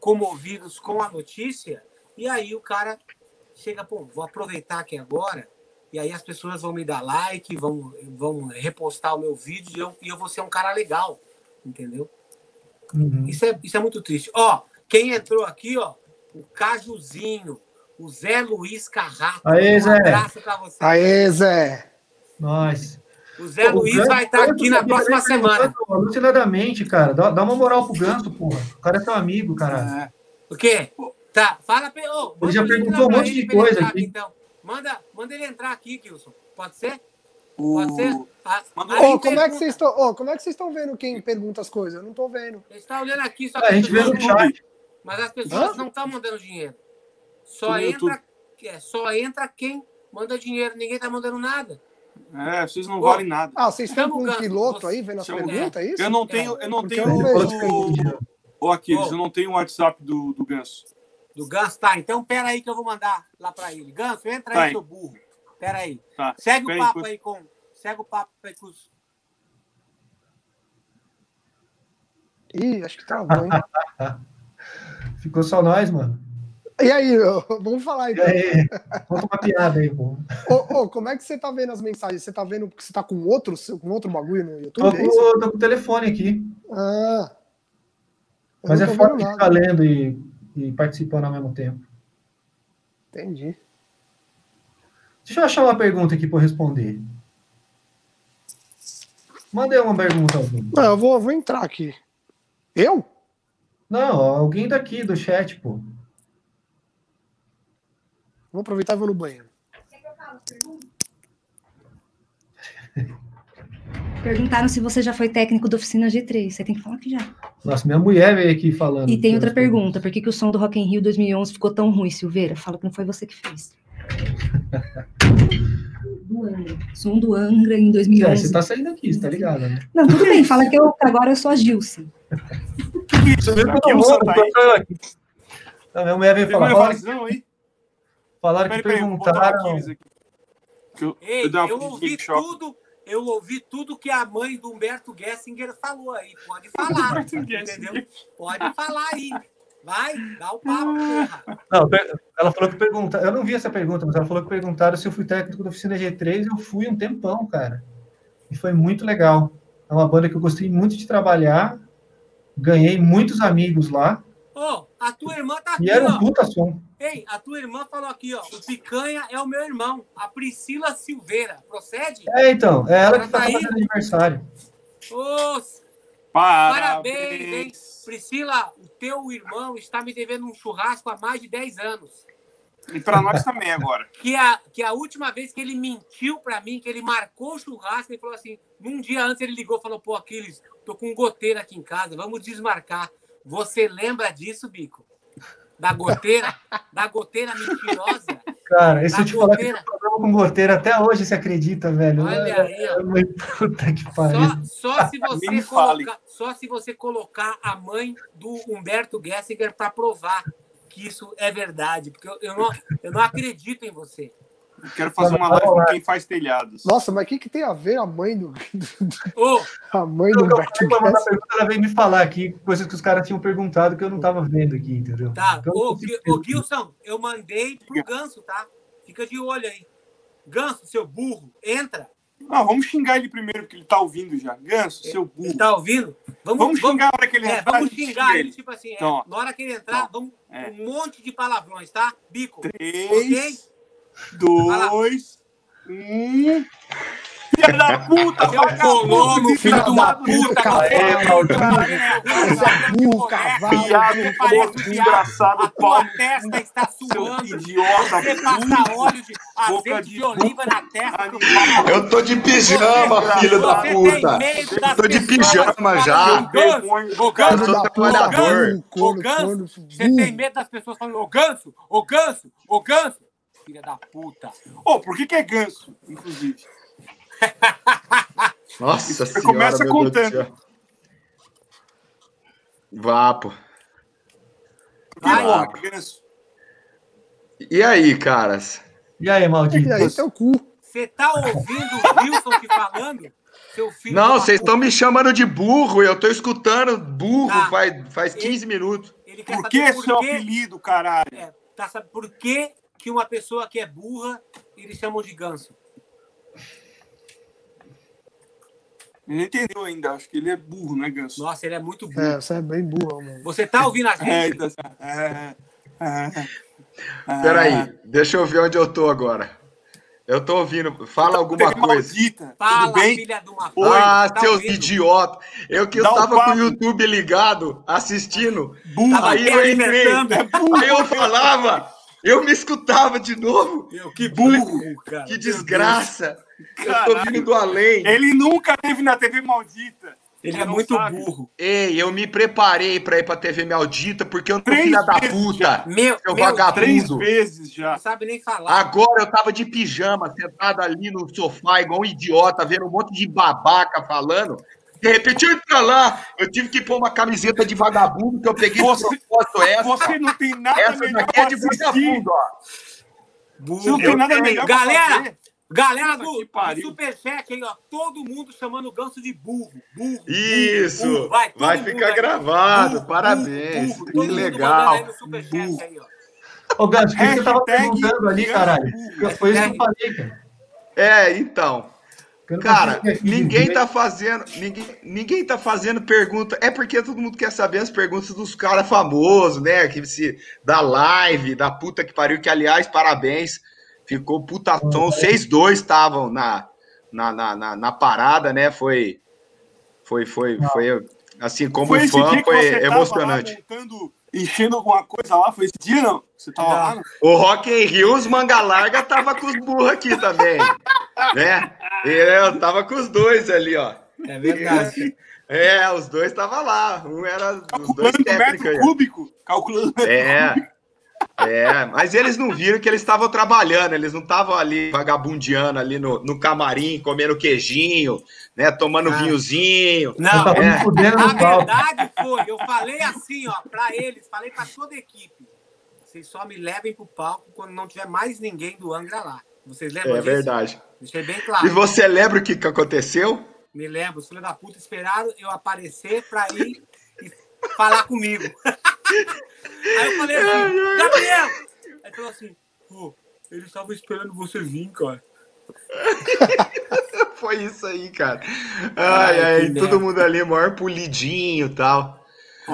comovidos com a notícia, e aí o cara chega, pô, vou aproveitar aqui agora, e aí as pessoas vão me dar like, vão, vão repostar o meu vídeo, e eu, e eu vou ser um cara legal, entendeu? Uhum. Isso é, isso é muito triste. Ó, quem entrou aqui, ó, o Cajuzinho, o Zé Luiz Carrato. Aê, um Zé. abraço pra você. Aê, Zé! Nós. O Zé Luiz vai estar aqui na próxima semana. Alucinadamente, cara. Dá, dá uma moral pro Ganso, porra. O cara é teu amigo, cara. O quê? Tá, fala pra ô, manda já perguntou um monte ele de ele coisa entrar aqui. então. Manda, manda ele entrar aqui, Kilson. Pode ser? O... Pode ser? A- Manda- aí Ô, como é que vocês estão. Ô, como é que vocês estão vendo quem pergunta as coisas? Eu não tô vendo. Ele está olhando aqui, só É, a gente vê no chat. Mas as pessoas Hã? não estão mandando dinheiro. Só entra, é, só entra quem manda dinheiro. Ninguém tá mandando nada. É, vocês não Ô, valem nada. Ah, vocês estão com um piloto aí vendo as perguntas, é isso? Eu não tenho, eu não Porque tenho. Ô, Aquiles, eu não tenho o WhatsApp do, do Ganso. Do Ganso, tá. Então pera aí que eu vou mandar lá pra ele. Ganso, entra Tá aí, aí. seu burro. Pera aí. Tá. Segue Pera o aí, papo aí com. Segue o papo aí com os. Ih, acho que travou, hein? [laughs] Ficou só nós, mano. E aí, ô, vamos falar E então. aí, conta uma piada aí, pô. Ô, ô, como é que você tá vendo as mensagens? Você tá vendo que você tá com outro, com outro bagulho no Tô YouTube? com, É tô com o telefone aqui. Ah. Mas é foda ficar lendo e, e participando ao mesmo tempo. Entendi. Deixa eu achar uma pergunta aqui para responder. Mandei uma pergunta. Não, eu vou, vou entrar aqui. Eu? Não, alguém daqui do chat, pô. Vou aproveitar e vou no banheiro. Perguntaram se você já foi técnico da oficina G3. Você tem que falar que já. Nossa, minha mulher veio aqui falando. E tem outra pergunta. Por que, que o som do Rock in Rio 2011 ficou tão ruim, Silveira? Fala que não foi você que fez. do [laughs] Angra. Som do Angra em É, 2011. você tá saindo aqui, você tá ligado, né? Não, tudo bem. Fala que eu, agora eu sou a Gilson. [laughs] Você viu que eu tô aqui. Não, minha mulher veio falar. Falaram, evasão falaram que Peraí, peraí, botar o perguntaram. Aqui. Que eu, Ei, eu eu ouvi tudo, eu ouvi tudo que a mãe do Humberto Gessinger falou aí. Pode [laughs] falar, entendeu? Pode falar aí. Vai, dá o papo, porra. Não, ela falou que perguntaram. Eu não vi essa pergunta, mas ela falou que perguntaram se eu fui técnico da oficina G3. Eu fui um tempão, cara. E foi muito legal. É uma banda que eu gostei muito de trabalhar. Ganhei muitos amigos lá. Ô, a tua irmã tá aqui, E era um puta som. Ei, a tua irmã falou aqui, ó. O Picanha é o meu irmão, a Priscila Silveira. Procede? É, então. É ela Ela que tá tá fazendo aniversário. Ô, Parabéns. Parabéns, hein? Priscila, o teu irmão está me devendo um churrasco há mais de 10 anos. E pra nós também agora. [laughs] Que a, que a última vez que ele mentiu pra mim, que ele marcou o churrasco, ele falou assim: num dia antes ele ligou e falou: pô, Aquiles, tô com um goteiro aqui em casa, vamos desmarcar. Você lembra disso, Bico? Da goteira? da goteira mentirosa? Cara, e se Da eu te falar que problema com goteira até hoje, você acredita, velho? Olha É- aí, ó. uma Puta que pariu. Só, só se você colocar, só se você colocar a mãe do Humberto Gessinger para provar que isso é verdade, porque eu, eu não, eu não acredito em você. Quero fazer uma live com quem faz telhados. Nossa, mas o que, que tem a ver a mãe do. Ô, A mãe do eu, Humberto pergunta, ela veio me falar aqui coisas que os caras tinham perguntado que eu não tava vendo aqui, entendeu? tá. Então, Ô, ô, Gilson, eu mandei pro Ganso, tá? Fica de olho aí. Ganso, seu burro, entra. Não, vamos xingar ele primeiro, porque ele tá ouvindo já. Ganso, seu burro. Ele tá ouvindo? Vamos, Vamos xingar a hora que ele É, entrar, vamos a gente xingar xinga ele, tipo assim, é, Então, ó. na hora que ele entrar, Então, vamos é. um monte de palavrões, tá? Bico. Três, dois, um. Filha da puta, Seu colono, filho de uma puta, cavalo, maldito. Você burro, cavalo, desgraçado, A tua pau. testa está suando. idiota, Você passa óleo de azeite de de oliva na testa. animal. Eu tô de pijama, filho da puta. das Tô de pijama já. Eu Ganso, sou da trabalhador. Ô, Ganso, você tem medo das pessoas falando, ô Ganso, ô Ganso, ô Ganso. Filha da puta. Ô, por que que é ganso, inclusive? [laughs] Nossa Você senhora, começa contando. que é ganso? E aí, caras? E aí, maldito? E aí, teu cu. Você tá ouvindo o Wilson te falando? Seu filho Não, vocês estão me chamando de burro. Eu tô escutando burro Tá. faz, faz 15 minutos. Ele quer Por que seu apelido, caralho? É, tá sabendo por que, que uma pessoa que é burra, eles chamam de ganso? Ele não entendeu ainda, acho que ele é burro, né, ganso? Nossa, ele é muito burro. É, você é bem burro, mano. Você tá ouvindo a [laughs] É, gente? então, é, é, é. Peraí, deixa eu ver onde eu tô agora. Eu tô ouvindo. Fala alguma Teve coisa. Maldita, Fala, tudo bem? filha de uma Oi, ah, tá seus idiotas. Eu que eu Dá um tava com o YouTube ligado, assistindo. Tava Aí eu entrei. Aí eu falava, eu me escutava de novo. Meu, que burro, cara. Que desgraça. Eu tô vindo do além. Ele nunca teve na TV maldita. Ele é Não muito sabe. burro. Ei, eu me preparei pra ir pra TV Maldita porque eu não Três filha da puta. Meu, Seu meu vagabundo. Três vezes já. não sabe nem falar. Agora eu tava de pijama, sentado ali no sofá, igual um idiota, vendo um monte de babaca falando. De repente eu entro lá, eu tive que pôr uma camiseta de vagabundo que eu peguei Você- de propósito essa. Você não tem nada essa melhor daqui é de assistir. vagabundo, ó. Você não tem nada melhor pra Galera, galera do, do. Superchat aí, ó. Todo mundo chamando o ganso de burro. Burro. Isso, burro, vai, mundo ficar gravado, Burro, parabéns, burro, que legal. aí Burro. aí, ó. Ô, Gans, o que você tava perguntando ali, caralho? Foi isso que eu falei, cara. É, então. Cara, ninguém tá fazendo, ninguém, ninguém tá fazendo pergunta. É porque todo mundo quer saber as perguntas dos caras famosos, né? Que se da live, da puta que pariu, que aliás, parabéns. Ficou putação. Vocês dois estavam na, na, na, na, na parada, né? Foi foi foi foi assim como Foi fã foi tava emocionante. lá montando, enchendo alguma coisa lá? Foi esse dia, não? Você tava lá? não? O Rock in Rio, os manga larga tava com os burros aqui também, né? Eu tava com os dois ali, ó. É verdade. É, os dois estavam lá. Um era os dois Calculando técnicos metro cúbico? Calculando metro É. cúbico. É, mas eles não viram que eles estavam trabalhando, eles não estavam ali vagabundeando ali no, no camarim, comendo queijinho, né? Tomando Ah. vinhozinho. Não, É. fudendo a verdade foi, eu falei assim, ó, pra eles, falei pra toda a equipe. Vocês só me levem pro palco quando não tiver mais ninguém do Angra lá. Vocês lembram É disso? verdade. Deixei bem claro. E você lembra o que, que aconteceu? Me lembro, os filhos da puta esperaram eu aparecer pra ir e falar comigo. [laughs] Aí eu falei assim, Gabriel! Aí ele falou assim, pô, eles estavam esperando você vir, cara. [laughs] Foi isso aí, cara. Ai, Ai, ai, todo mundo ali, maior polidinho e tal.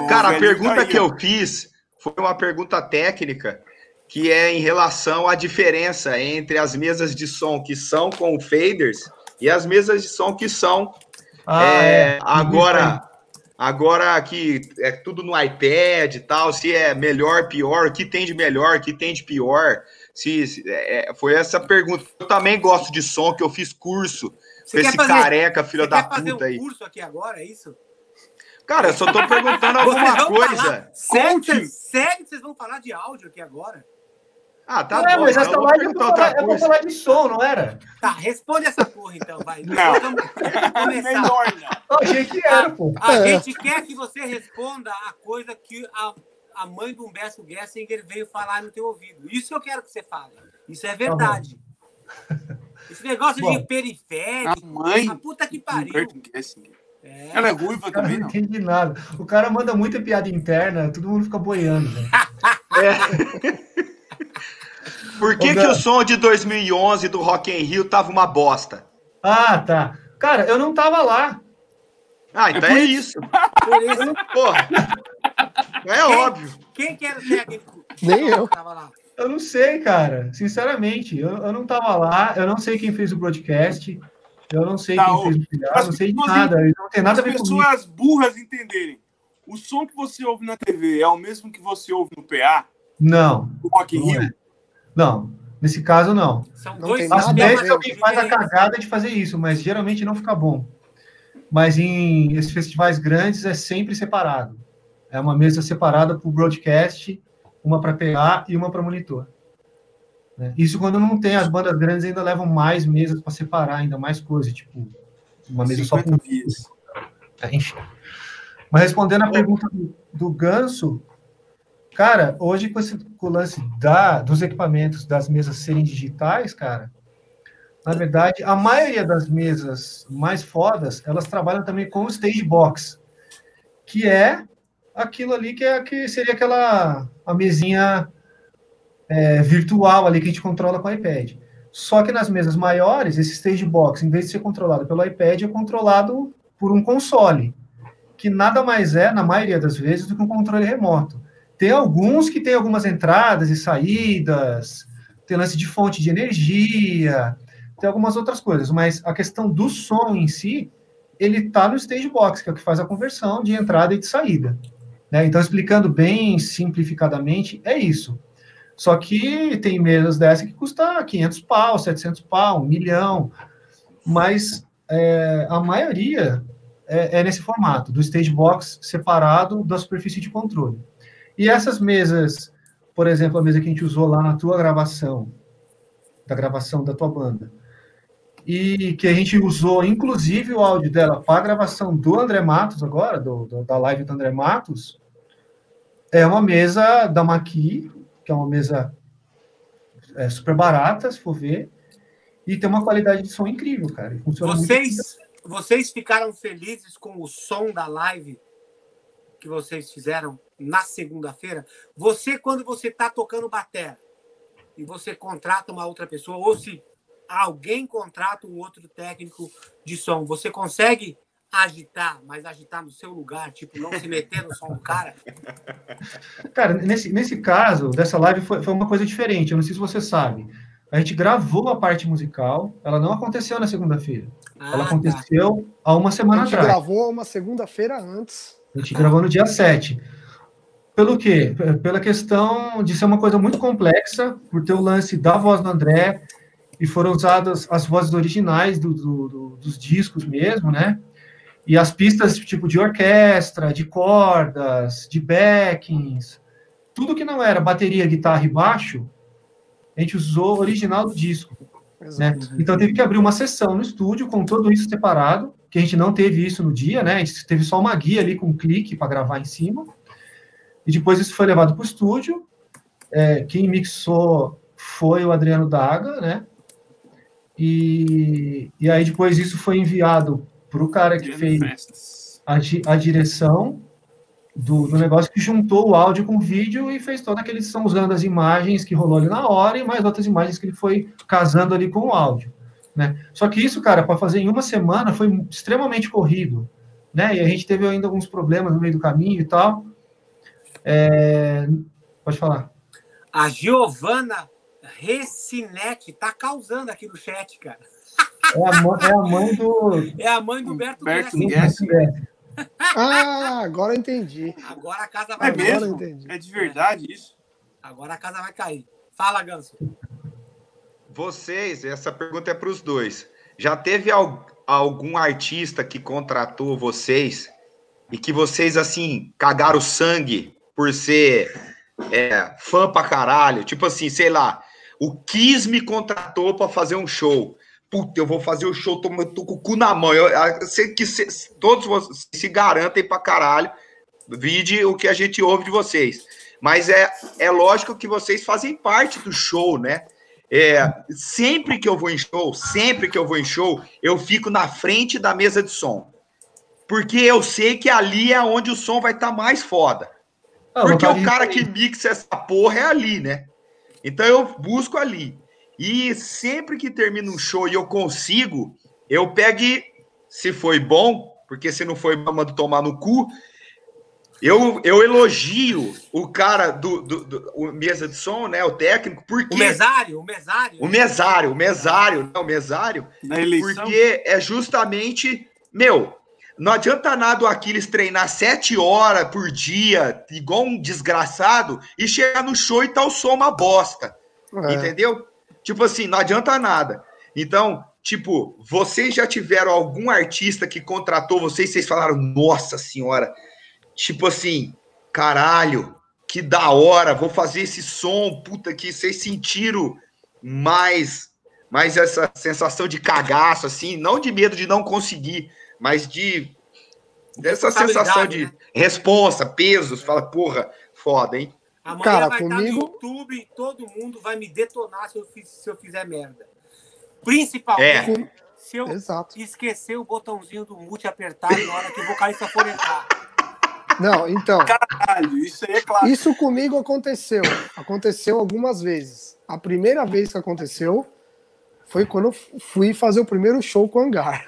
Cara, a pergunta tá que eu fiz foi uma pergunta técnica, que é em relação à diferença entre as mesas de som que são com faders e as mesas de som que são Ah, é, é. agora agora que é tudo no iPad e tal, se é melhor, pior, o que tem de melhor, o que tem de pior. Se, se- é, foi essa pergunta. Eu também gosto de som, que eu fiz curso Você com esse fazer- careca, filho da quer fazer um puta aí. curso aqui agora, é isso? Cara, eu só tô perguntando [laughs] alguma coisa. falar- Sério, sério que vocês vão falar de áudio aqui agora? Ah, tá é, bom. mas então essa eu vou live é perguntar pra, falar, é pra coisa. falar de som, não era? Tá, responde essa porra então, vai. Não. Vamos começar. Melhor, não. Eu achei que era, pô. A É. gente quer que você responda a coisa que a, a mãe do Humberto Gessinger veio falar no teu ouvido. Isso eu quero que você fale. Isso é verdade. Esse negócio Bom. de periférico, A mãe. a puta que pariu. Humberto Gessinger. É. Ela é ruiva também, não não? entende nada. O cara manda muita piada interna, todo mundo fica boiando. né? [laughs] [laughs] Por que, Ô, que o som de 2011 do Rock in Rio tava uma bosta? Ah, tá. Cara, eu não tava lá. Ah, então é, isso. Por isso, Porra. É óbvio. quem que era o técnico? Nem eu. Tava lá. Eu não sei, cara. Sinceramente, eu, eu não tava lá. Eu não sei quem fez o broadcast. Eu não sei Tá, quem fez o filial. Eu as não sei de nada. Não tem nada As a ver comigo. pessoas burras entenderem. O som que você ouve na TV é o mesmo que você ouve no PA, Não, no Rock in Não Rio? é. não. Nesse caso, não. São Não dois Às vezes alguém faz a cagada de fazer isso, mas geralmente não fica bom. Mas em esses festivais grandes é sempre separado. É uma mesa separada para o broadcast, uma para PA e uma para monitor. né? Isso quando não tem, as bandas grandes ainda levam mais mesas para separar, ainda mais coisa, tipo, uma mesa só com 50 dias. é, enfim. Mas respondendo a pergunta do, do Ganso, cara, hoje com, esse, com o lance da, dos equipamentos das mesas serem digitais, cara, na verdade, a maioria das mesas mais fodas, elas trabalham também com o stage box, que é aquilo ali que, é, que seria aquela a mesinha é, virtual ali que a gente controla com o iPad. Só que nas mesas maiores, esse stage box, em vez de ser controlado pelo iPad, é controlado por um console, que nada mais é, na maioria das vezes, do que um controle remoto. Tem alguns que tem algumas entradas e saídas, tem lance de fonte de energia, tem algumas outras coisas, mas a questão do som em si, ele está no stage box, que é o que faz a conversão de entrada e de saída. né? Então, explicando bem simplificadamente, é isso. Só que tem mesas dessa que custa 500 pau, 700 pau, um milhão, mas é, a maioria é, é nesse formato, do stage box separado da superfície de controle. E essas mesas, por exemplo, a mesa que a gente usou lá na tua gravação, da gravação da tua banda, e que a gente usou, inclusive, o áudio dela para a gravação do André Matos agora, do, do- da live do André Matos, é uma mesa da Maqui, que é uma mesa é, super barata, se for ver, e tem uma qualidade de som incrível, cara. funciona. Vocês, vocês ficaram felizes com o som da live que vocês fizeram na segunda-feira, você, quando você está tocando batera e você contrata uma outra pessoa, ou se alguém contrata um outro técnico de som, você consegue agitar, mas agitar no seu lugar, tipo, não se meter no som do cara? Cara, nesse, nesse caso, dessa live foi, foi uma coisa diferente. Eu não sei se você sabe. A gente gravou a parte musical, ela não aconteceu na segunda-feira. Ah, ela tá. aconteceu há uma A semana gente atrás. gravou uma segunda-feira antes. A gente gravou no dia 7. Pelo quê? Pela questão de ser uma coisa muito complexa, por ter o lance da voz do André, e foram usadas as vozes originais do- do- do- dos discos mesmo, né? E as pistas tipo de orquestra, de cordas, de backings, tudo que não era bateria, guitarra e baixo, a gente usou o original do disco. Né? Então teve que abrir uma sessão no estúdio com tudo isso separado, que a gente não teve isso no dia, né? A gente teve só uma guia ali com um clique para gravar em cima. E depois isso foi levado para o estúdio. É, quem mixou foi o Adriano Daga, né? E, e aí depois isso foi enviado para o cara que fez a, a direção do, do negócio que juntou o áudio com o vídeo e fez toda aquele são usando as imagens que rolou ali na hora e mais outras imagens que ele foi casando ali com o áudio, né? Só que isso, cara, para fazer em uma semana foi extremamente corrido, né? E a gente teve ainda alguns problemas no meio do caminho e tal. É, Pode falar. A Giovana Recinetti tá causando aqui no chat, cara. É a, mãe, é a mãe do. [laughs] É a mãe do Berto Guess. Ah, agora eu entendi. Agora a casa vai É Agora eu mesmo? É de verdade isso? Agora a casa vai cair. Fala, Ganso. Vocês, essa pergunta é para os dois. Já teve al- algum artista que contratou vocês e que vocês, assim, cagaram sangue por ser é, fã pra caralho? Tipo assim, sei lá, o Kiss me contratou para fazer um show. Puta, eu vou fazer o show, tô, tô com o cu na mão. Eu, eu sei que cê- todos vocês se garantem pra caralho. Vide o que a gente ouve de vocês. Mas é, é lógico que vocês fazem parte do show, né? É, sempre que eu vou em show, sempre que eu vou em show, eu fico na frente da mesa de som. Porque eu sei que ali é onde o som vai estar mais foda. Ah, Porque o cara que mixa essa porra é ali, né? Então eu busco ali. E sempre que termina um show e eu consigo, eu pego e, se foi bom, porque se não foi mando tomar no cu, eu, eu elogio o cara do, do, do- o mesa de som, né? O técnico, porque. O mesário, o mesário. O mesário, o mesário, não, o mesário, Na eleição? porque é justamente, meu, não adianta nada o Aquiles treinar sete horas por dia, igual um desgraçado, e chegar no show e o som uma bosta. É. Entendeu? Tipo assim, não adianta nada. Então, tipo, vocês já tiveram algum artista que contratou vocês, vocês falaram, nossa senhora, tipo assim, caralho, que da hora, vou fazer esse som, puta que vocês sentiram mais, mais essa sensação de cagaço, assim, não de medo de não conseguir, mas de dessa sensação de né? responsa, pesos, fala, porra, foda, hein? Amanhã Cara, vai estar comigo- no YouTube e todo mundo vai me detonar se eu, fiz- se eu fizer merda. Principalmente É. se eu Exato. esquecer o botãozinho do mute apertado na hora que o vocalista for entrar. Não, então, Caralho, isso aí é claro. isso comigo aconteceu. Aconteceu algumas vezes. A primeira vez que aconteceu foi quando eu fui fazer o primeiro show com o Hangar.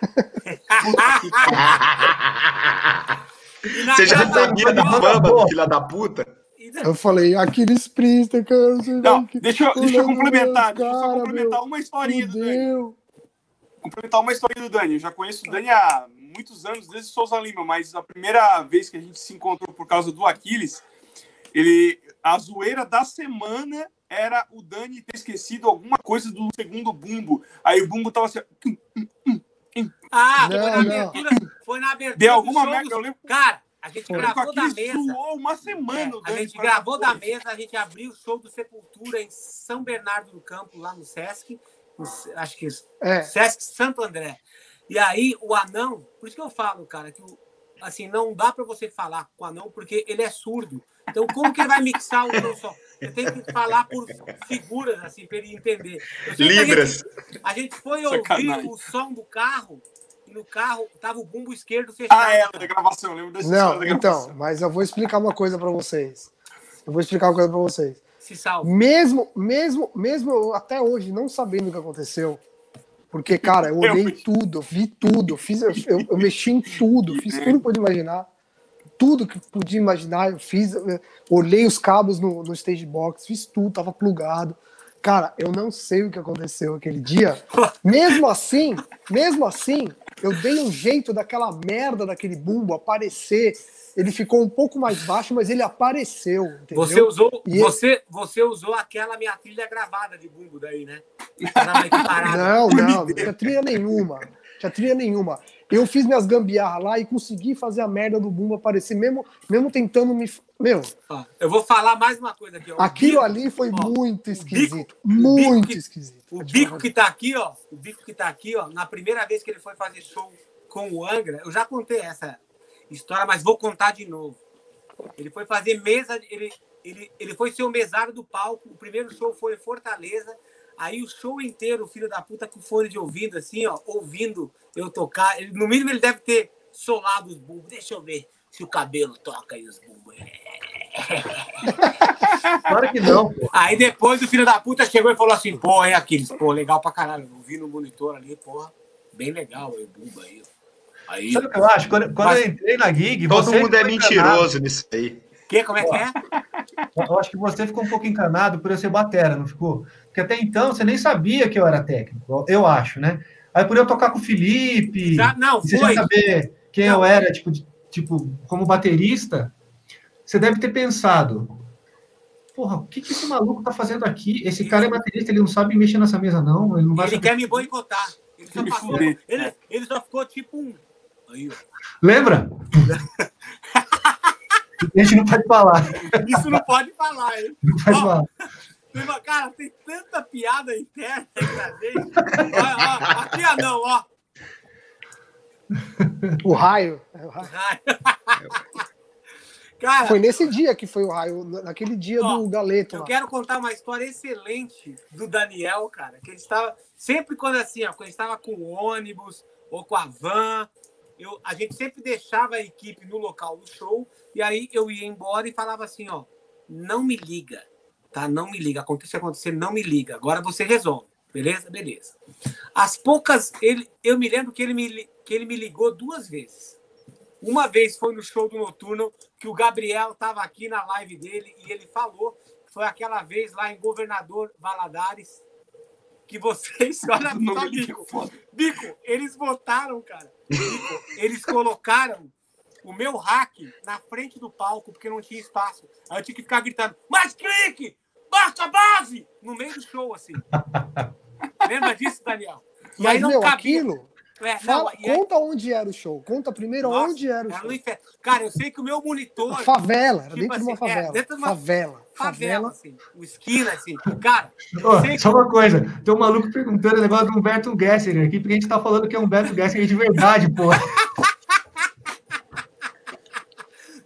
Você já sabia da fama do filho da puta? Eu falei, Aquiles Priester, cara. Não, que- deixa eu, deixa eu Olha, complementar. meu Deixa eu só cara, complementar meu, uma historinha do Dani. Complementar uma história do Dani. Eu já conheço o Dani há muitos anos, desde Souza Lima, mas a primeira vez que a gente se encontrou por causa do Aquiles, ele, a zoeira da semana era o Dani ter esquecido alguma coisa do segundo bumbo. Aí o bumbo tava assim. Ah, Não, foi na abertura. Foi na abertura. Do alguma merda, eu lembro. Cara, a gente gravou da mesa. uma semana o É, a gente gravou da mesa, a gente abriu o show do Sepultura em São Bernardo do Campo, lá no Sesc. Acho que É, Sesc Santo André. E aí o anão, por isso que eu falo, cara, que assim, não dá para você falar com o anão porque ele é surdo. Então, como que ele vai mixar o seu som? Você tem que falar por figuras, assim, para ele entender. Que a Libras. gente- A gente foi ouvir Sacanagem. o som do carro e no carro tava o bumbo esquerdo fechado. Ah, é, da gravação, eu lembro dessa Não, da então, mas eu vou explicar uma coisa pra vocês. Eu vou explicar uma coisa pra vocês. Se salva. Mesmo, mesmo, mesmo até hoje não sabendo o que aconteceu, porque, cara, eu olhei tudo, eu vi tudo, eu, fiz, eu, eu- eu mexi em tudo, fiz tudo que imaginar. Tudo que podia imaginar, eu fiz, eu olhei os cabos no, no stage box, fiz tudo, tava plugado. Cara, eu não sei o que aconteceu aquele dia. [laughs] Mesmo assim, mesmo assim, eu dei um jeito daquela merda daquele bumbo aparecer. Ele ficou um pouco mais baixo, mas ele apareceu. Entendeu? Você usou, E você, você usou aquela minha trilha gravada de bumbo daí, né? Mais [laughs] parada. Não, não, não tinha trilha nenhuma. Tinha trilha nenhuma. Eu fiz minhas gambiarras lá e consegui fazer a merda do bumbo aparecer, mesmo, mesmo tentando me. Meu, Ó, eu vou falar mais uma coisa aqui. Ó. Aquilo bico- ali foi ó, muito esquisito. bico muito que- esquisito. O bico que tá aqui, ó. O bico que tá aqui, ó. Na primeira vez que ele foi fazer show com o Angra, eu já contei essa história, mas vou contar de novo. Ele foi fazer mesa, ele, ele, ele foi ser o mesário do palco. O primeiro show foi em Fortaleza. Aí o show inteiro, o filho da puta com fone de ouvido, assim, ó, ouvindo eu tocar. Ele, no mínimo, ele deve ter solado os bumbos. Deixa eu ver se o cabelo toca aí os bumbos. [laughs] Claro que não, pô. Aí depois o filho da puta chegou e falou assim: pô, é Aquiles, pô, legal pra caralho. Eu vi no monitor ali, porra, bem legal aí, o bumbo aí. ó. Aí. Sabe o que eu acho? Quando, quando Mas- eu entrei na gig, Todo você mundo é mentiroso nisso aí. Que, como é que é? Eu acho que você ficou um pouco encanado por eu ser batera, não ficou? Porque até então você nem sabia que eu era técnico, eu acho, né? Aí por eu tocar com o Felipe, Já- não, você foi. saber quem Não. eu era, tipo, de- tipo, como baterista, você deve ter pensado, porra, o que, que esse maluco tá fazendo aqui? Esse cara é baterista, ele não sabe mexer nessa mesa, não. Ele não vai Ele saber- quer me boicotar. Ele só, passou, ele, ele só ficou tipo um. Aí. Lembra? [laughs] a gente não pode falar. Isso não pode falar, hein? Não pode Ó, falar. Cara, tem tanta piada interna aí pra gente. Ó, ó, aqui, ó, não, ó. O raio. é, o raio. Cara, Foi nesse dia que foi o raio, naquele dia Ó, do galeto Eu lá. quero contar uma história excelente do Daniel, cara. Que ele estava. Sempre quando assim, ó, quando estava com o ônibus ou com a van, eu, a gente sempre deixava a equipe no local do show, e aí eu ia embora e falava assim, ó, não me liga, tá? Não me liga. Acontece o que acontecer, não me liga. Agora você resolve. Beleza? Beleza. As poucas. Ele, eu me lembro que ele me, que ele me ligou duas vezes. Uma vez foi no show do Noturno, que o Gabriel estava aqui na live dele e ele falou foi aquela vez lá em Governador Valadares que vocês. [laughs] Olha só, é Bico. Bico, eles botaram, cara. Bico, eles colocaram o meu hack na frente do palco porque não tinha espaço. Aí eu tinha que ficar gritando: mais clique! Baixa a base! No meio do show, assim. [laughs] Lembra disso, Daniel? E Mas, aí não meu, cabia. aquilo. É, não, Fala, aí- conta onde era o show. Conta primeiro Nossa, onde era o show. Cara, eu sei que o meu monitor. A favela, era Tipo dentro de uma assim, é, favela. dentro de uma Favela. favela, assim, o esquina, assim. Cara, eu sei só uma coisa, tem um maluco perguntando o negócio do Humberto Gessinger aqui, porque a gente tá falando que é Humberto Gessinger de verdade, pô. [laughs]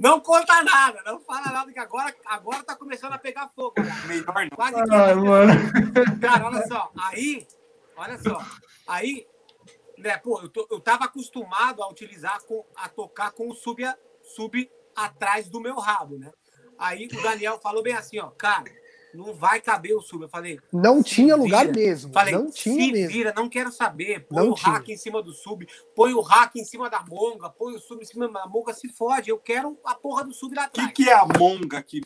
Não conta nada, não fala nada, que agora, agora tá começando a pegar fogo. cara. Melhor não. Quase Ai, 500 mano. Cara, olha só, aí, olha só, aí, né, pô, eu, tô- eu tava acostumado a utilizar, com, a tocar com o sub, sub atrás do meu rabo, né? Aí o Daniel falou bem assim, ó, cara, não vai caber o sub. Eu falei, Não tinha lugar vira. mesmo. falei, não tinha se mesmo. vira, não quero saber. Põe Não o hack em cima do sub, põe o hack em cima da monga, põe o sub em cima da monga, se fode. Eu quero a porra do sub lá O que, que é a monga aqui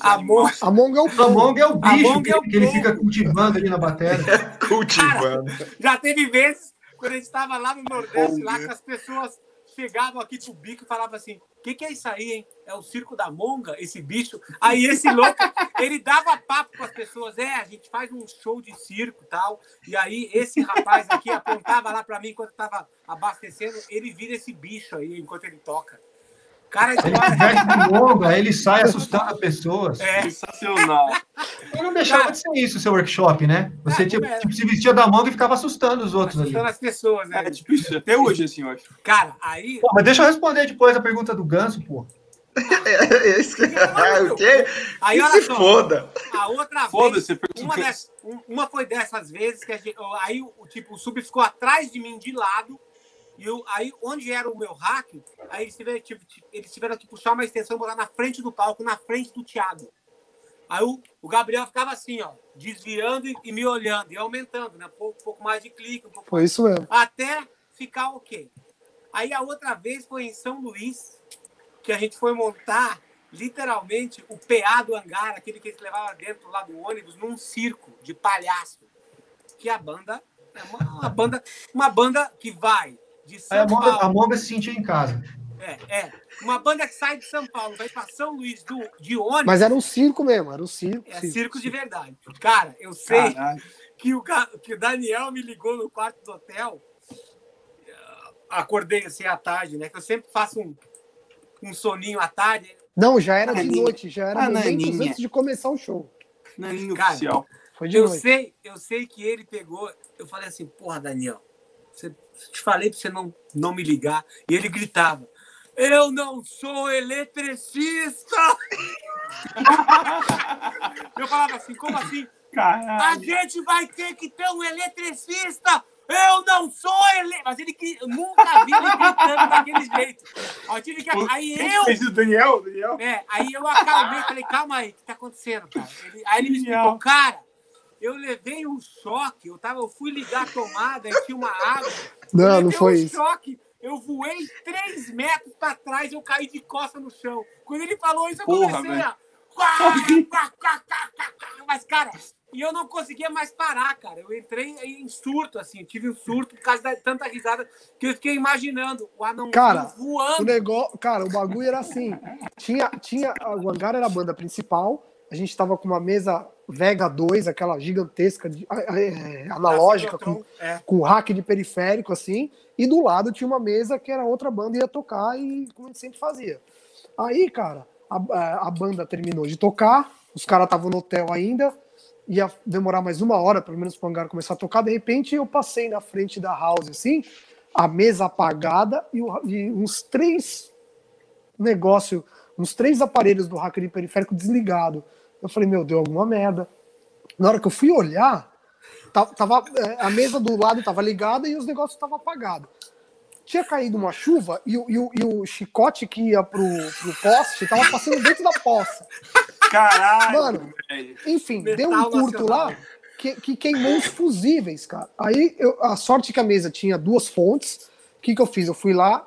A monga é o A. Monga é o A bicho Monga é o que, que ele fica cultivando ali na bateria. [laughs] Cultivando. Já teve vezes, quando a gente estava lá no Nordeste, lá que as pessoas chegavam aqui pro bico e falavam assim: o que, que é isso aí, hein? É o circo da monga, esse bicho? Aí esse louco, ele dava papo com as pessoas: é, a gente faz um show de circo e tal. E aí esse rapaz aqui apontava lá para mim enquanto estava abastecendo, ele vira esse bicho aí enquanto ele toca. Cara, Ele veste de Monga, aí ele sai assustando as pessoas. é, Sensacional. Eu não deixava Cara. de ser isso, seu workshop, né? Você É, tipo, não era. tipo, se vestia da Monga e ficava assustando os outros ali. assustando as pessoas, né? É tipo isso, até hoje, assim, eu acho. Cara, aí. Pô, mas deixa eu responder depois a pergunta do Ganso, pô. Esse... o quê? Aí Que olha se só. foda. A outra vez. Foda-se, você pergunta Uma, dessas- um- uma foi dessas vezes que a gente, aí o, tipo, o sub ficou atrás de mim de lado E eu, aí, onde era o meu hack, aí eles tiveram, tipo, eles tiveram que puxar uma extensão e botar na frente do palco, na frente do Thiago. Aí o, o Gabriel ficava assim, ó, desviando e, e me olhando, e aumentando, né? Um pouco, um pouco mais de clique, um pouco Foi isso mesmo. até ficar ok. Aí a outra vez foi em São Luís, que a gente foi montar literalmente o PA do hangar, aquele que eles levavam dentro lá do ônibus, num circo de palhaço. Que a banda é uma, uma banda, uma banda que vai de Aí São a Monga, a Paulo. Monga se sentiu em casa. É, é. Uma banda que sai de São Paulo, vai para São Luís do, de ônibus. Mas era um circo mesmo, era um circo. É circo de verdade. Cara, eu sei que o, que o Daniel me ligou no quarto do hotel. Acordei assim à tarde, né? Que eu sempre faço um, um soninho à tarde. Não, já era de Naninha. noite, já era Ah, momentos naninha. antes de começar o show. Naninho Cara, oficial. Foi de Eu noite. sei, eu sei que ele pegou. Eu falei assim, porra, Daniel, você, te falei pra você não, não me ligar. E ele gritava: Eu não sou eletricista! [laughs] eu falava assim, como assim? A Caralho. gente vai ter que ter um eletricista! Eu não sou ele... Mas ele eu nunca vi ele gritando daquele jeito. Aí eu tive que. Aí eu. fez isso, Daniel? Daniel? É, aí eu acalmei, falei, calma aí, o que tá acontecendo, cara? Ele- aí ele me explicou, cara, eu levei um choque, eu, tava, eu fui ligar a tomada e tinha uma água. Não, eu não levei foi um isso. choque, eu voei três metros pra trás, eu caí de costa no chão. Quando ele falou isso, eu Porra, comecei a... Mas, cara, e eu não conseguia mais parar, cara. Eu entrei em surto, assim, tive um surto por causa da tanta risada que eu fiquei imaginando o anão Cara, O voando. negócio, cara, o bagulho era assim. Tinha, tinha, o hangar era a banda principal. A gente tava com uma mesa Vega 2, aquela gigantesca, de- é, analógica, com, É. com rack de periférico, assim. E do lado tinha uma mesa que era outra banda ia tocar e como a gente sempre fazia. Aí, cara, a, a- a banda terminou de tocar, os caras estavam no hotel ainda, ia demorar mais uma hora, pelo menos, para o hangar começar a tocar. De repente, eu passei na frente da house, assim, a mesa apagada e, o- e uns três negócio, uns três aparelhos do hacker de periférico desligado. Eu falei, meu, deu alguma merda. Na hora que eu fui olhar, ta- tava, é, a mesa do lado estava ligada e os negócios estavam apagados. Tinha caído uma chuva e, o- e e o chicote que ia pro, pro poste estava passando dentro da poça. Caralho, Mano, velho. Enfim, Metal deu um curto nacional. lá que, que queimou os fusíveis, cara. Aí eu- a sorte que a mesa tinha duas fontes. O que, que eu fiz? Eu fui lá,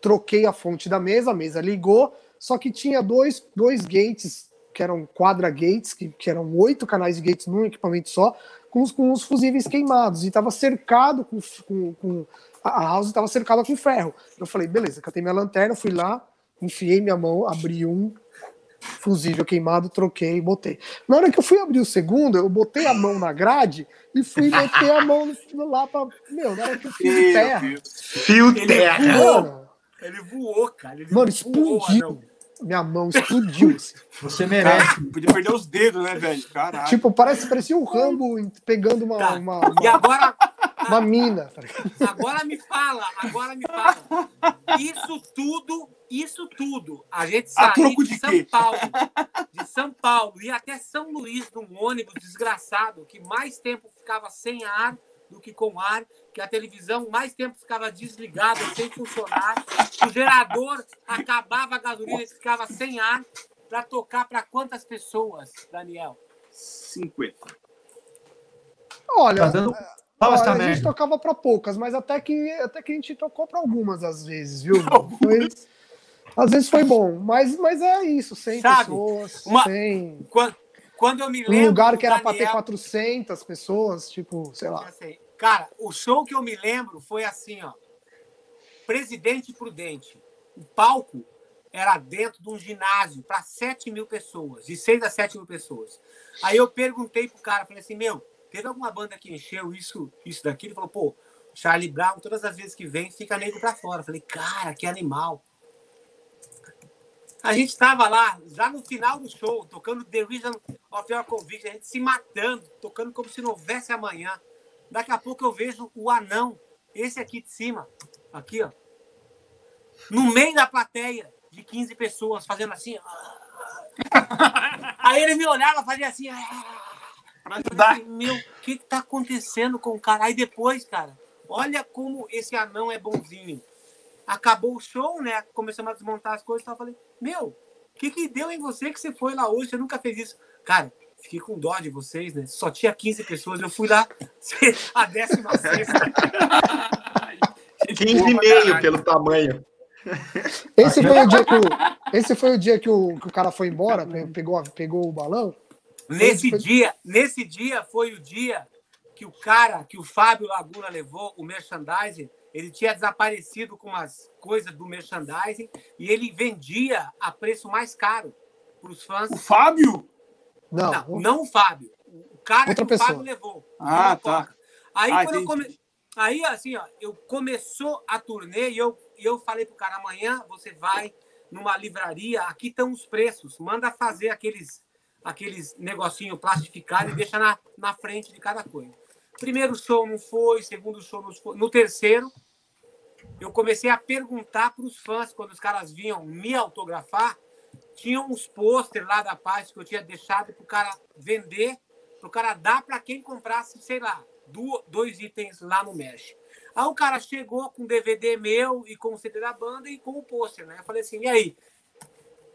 troquei a fonte da mesa, a mesa ligou, só que tinha dois, dois gates, que eram quadra gates, que, que eram oito canais de gates num equipamento só, com os, com os fusíveis queimados. E estava cercado com, com, com- a house estava cercada com ferro. Eu falei, beleza, catei minha lanterna, fui lá, enfiei minha mão, abri um fusível queimado, troquei, botei. Na hora que eu fui abrir o segundo, eu botei a mão na grade e fui [laughs] meter a mão no- lá pra. Meu, na hora que eu Meu terra. Fio Ele terra. voou, Mano, ele voou, cara. Ele mano, voou, explodiu. anão. Minha mão explodiu. assim. Você merece. Cara, podia perder os dedos, né, velho? Caralho. Tipo, parece, parecia um Rambo pegando uma, Tá. uma, E uma, agora, uma mina. tá agora me fala, agora me fala. Isso tudo, isso tudo, a gente saiu de de São quê? Paulo, de São Paulo e até São Luís num ônibus desgraçado que mais tempo ficava sem ar do que com ar, que a televisão mais tempo ficava desligada, sem funcionar, o gerador acabava a gasolina e ficava sem ar para tocar para quantas pessoas, Daniel? 50. Olha, Tá dando pau olha, a gente tocava pra poucas, mas até que, até que a gente tocou pra algumas às vezes, viu? [laughs] Foi, às vezes foi bom, mas, mas é isso, 100 Sabe, pessoas, uma- 100. Quando, quando eu me Um lembro. lugar do que era pra ter Daniel- 400 pessoas, tipo, sei lá. Sei. Cara, o show que eu me lembro foi assim, ó. Presidente Prudente. O palco era dentro de um ginásio para 7 mil pessoas, de 6 a 7 mil pessoas. Aí eu perguntei pro cara, falei assim, meu, teve alguma banda que encheu isso, isso daqui? Ele falou, pô, Charlie Brown, todas as vezes que vem, fica nego pra fora. Eu falei, cara, que animal. A gente estava lá, já no final do show, tocando The Reason of Your Conviction, a gente se matando, tocando como se não houvesse amanhã. Daqui a pouco eu vejo o anão, esse aqui de cima, aqui, ó, no meio da plateia de 15 pessoas, fazendo assim. [laughs] Aí ele me olhava, fazia assim. Pra Eu falei Meu, o que, que tá acontecendo com o cara? Aí depois, cara, Olha como esse anão é bonzinho. Acabou o show, né? Começamos a desmontar as coisas. Eu falei, meu, o que, que deu em você que você foi lá hoje? Você nunca fez isso. Cara, fiquei com dó de vocês, né? Só tinha 15 pessoas. Eu fui lá [laughs] a 16. 15 e meio pelo tamanho. Esse foi o dia que o, esse foi o, dia que o, que o cara foi embora, pe- pegou, pegou o balão. Nesse Foi- dia, nesse dia foi o dia que o cara, que o Fábio Laguna levou, o merchandising, ele tinha desaparecido com umas coisas do merchandising e ele vendia a preço mais caro para os fãs. O Fábio? Não, Não, não o Fábio. O cara Outra que o pessoa. Fábio levou. Ah, tá. Aí, Ah, quando eu come... Aí, assim, ó, eu começou a turnê e eu, eu falei pro cara, amanhã você vai numa livraria, aqui estão os preços, manda fazer aqueles, aqueles negocinho plastificado e deixa na, na frente de cada coisa. Primeiro show não foi, segundo show não foi. No terceiro, eu comecei a perguntar para os fãs, quando os caras vinham me autografar, tinha uns pôster lá da parte que eu tinha deixado para o cara vender, para o cara dar para quem comprasse, sei lá, dois itens lá no Mesh. Aí o cara chegou com DVD meu e com o CD da banda e com o pôster, né? Eu falei assim, e aí?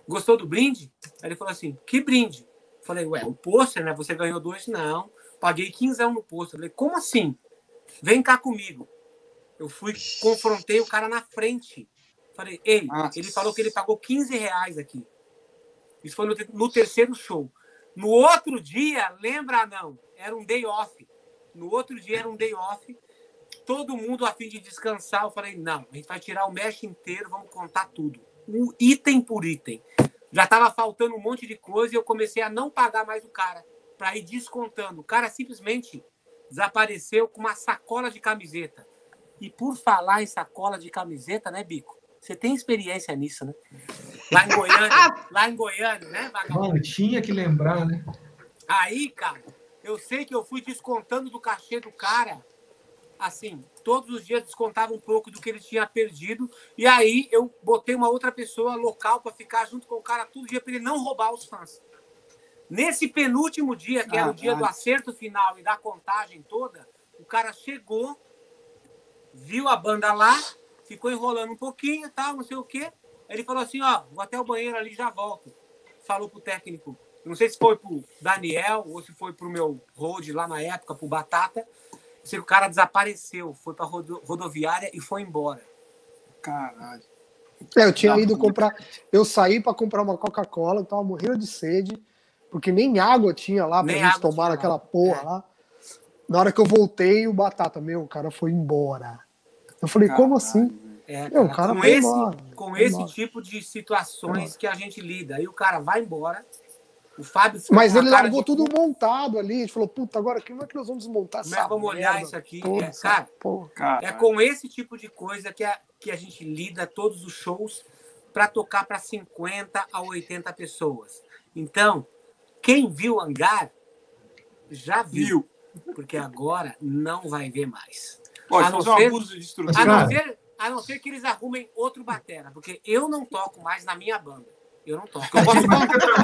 Gostou do brinde? Aí ele falou assim, que brinde? Eu falei, ué, o pôster, né? Você ganhou dois? Não. Paguei 15 no pôster. Eu falei, como assim? Vem cá comigo. Eu fui, confrontei o cara na frente. Falei, ei, Nossa. ele falou que ele pagou 15 reais aqui. Isso foi no, no terceiro show. No outro dia, lembra não? Era um day off. No outro dia era um day off. Todo mundo a fim de descansar. Eu falei, não, a gente vai tirar o mesh inteiro, vamos contar tudo. Um item por item. Já estava faltando um monte de coisa e eu comecei a não pagar mais o cara para ir descontando. O cara simplesmente desapareceu com uma sacola de camiseta. E por falar em sacola de camiseta, né, Bico? Você tem experiência nisso, né? Lá em Goiânia, [laughs] lá em Goiânia, né, vagabundo? Mano, tinha que lembrar, né? Aí, cara, eu sei que eu fui descontando do cachê do cara. Assim, todos os dias descontava um pouco do que ele tinha perdido. E aí eu botei uma outra pessoa local para ficar junto com o cara todo dia para ele não roubar os fãs. Nesse penúltimo dia, que era o dia do Caralho. acerto final e da contagem toda, o cara chegou, viu a banda lá, ficou enrolando um pouquinho, tal, não sei o quê. Aí Ele falou assim, ó, vou até o banheiro ali, já volto. Falou pro técnico, não sei se foi pro Daniel ou se foi pro meu road lá na época, pro Batata. Que o cara desapareceu, foi pra rodo- rodoviária e foi embora. Caralho. É, eu tinha ido comprar. Eu saí para comprar uma Coca-Cola, eu tava morrendo de sede, porque nem água tinha lá pra Nem gente tomar aquela porra É. lá. Na hora que eu voltei, o Batata, meu, o cara foi embora. Eu falei, como assim? É, Meu, o cara com foi esse, embora, com esse embora. tipo de situações que a gente lida. Aí o cara vai embora, o Fábio Mas ele largou de tudo montado ali. A gente falou, puta, agora como é que nós vamos desmontar Como é essa que vamos olhar isso aqui? toda, É, cara? É Caralho. com esse tipo de coisa que a, que a gente lida todos os shows para tocar para 50 a 80 pessoas. Então, quem viu Hangar já viu, Viu. porque agora não vai ver mais. Pode A não fazer um ser- abuso de estrutura. A não, ser, a não ser que eles arrumem outro batera, porque eu não toco mais na minha banda. Eu não toco. Eu posso,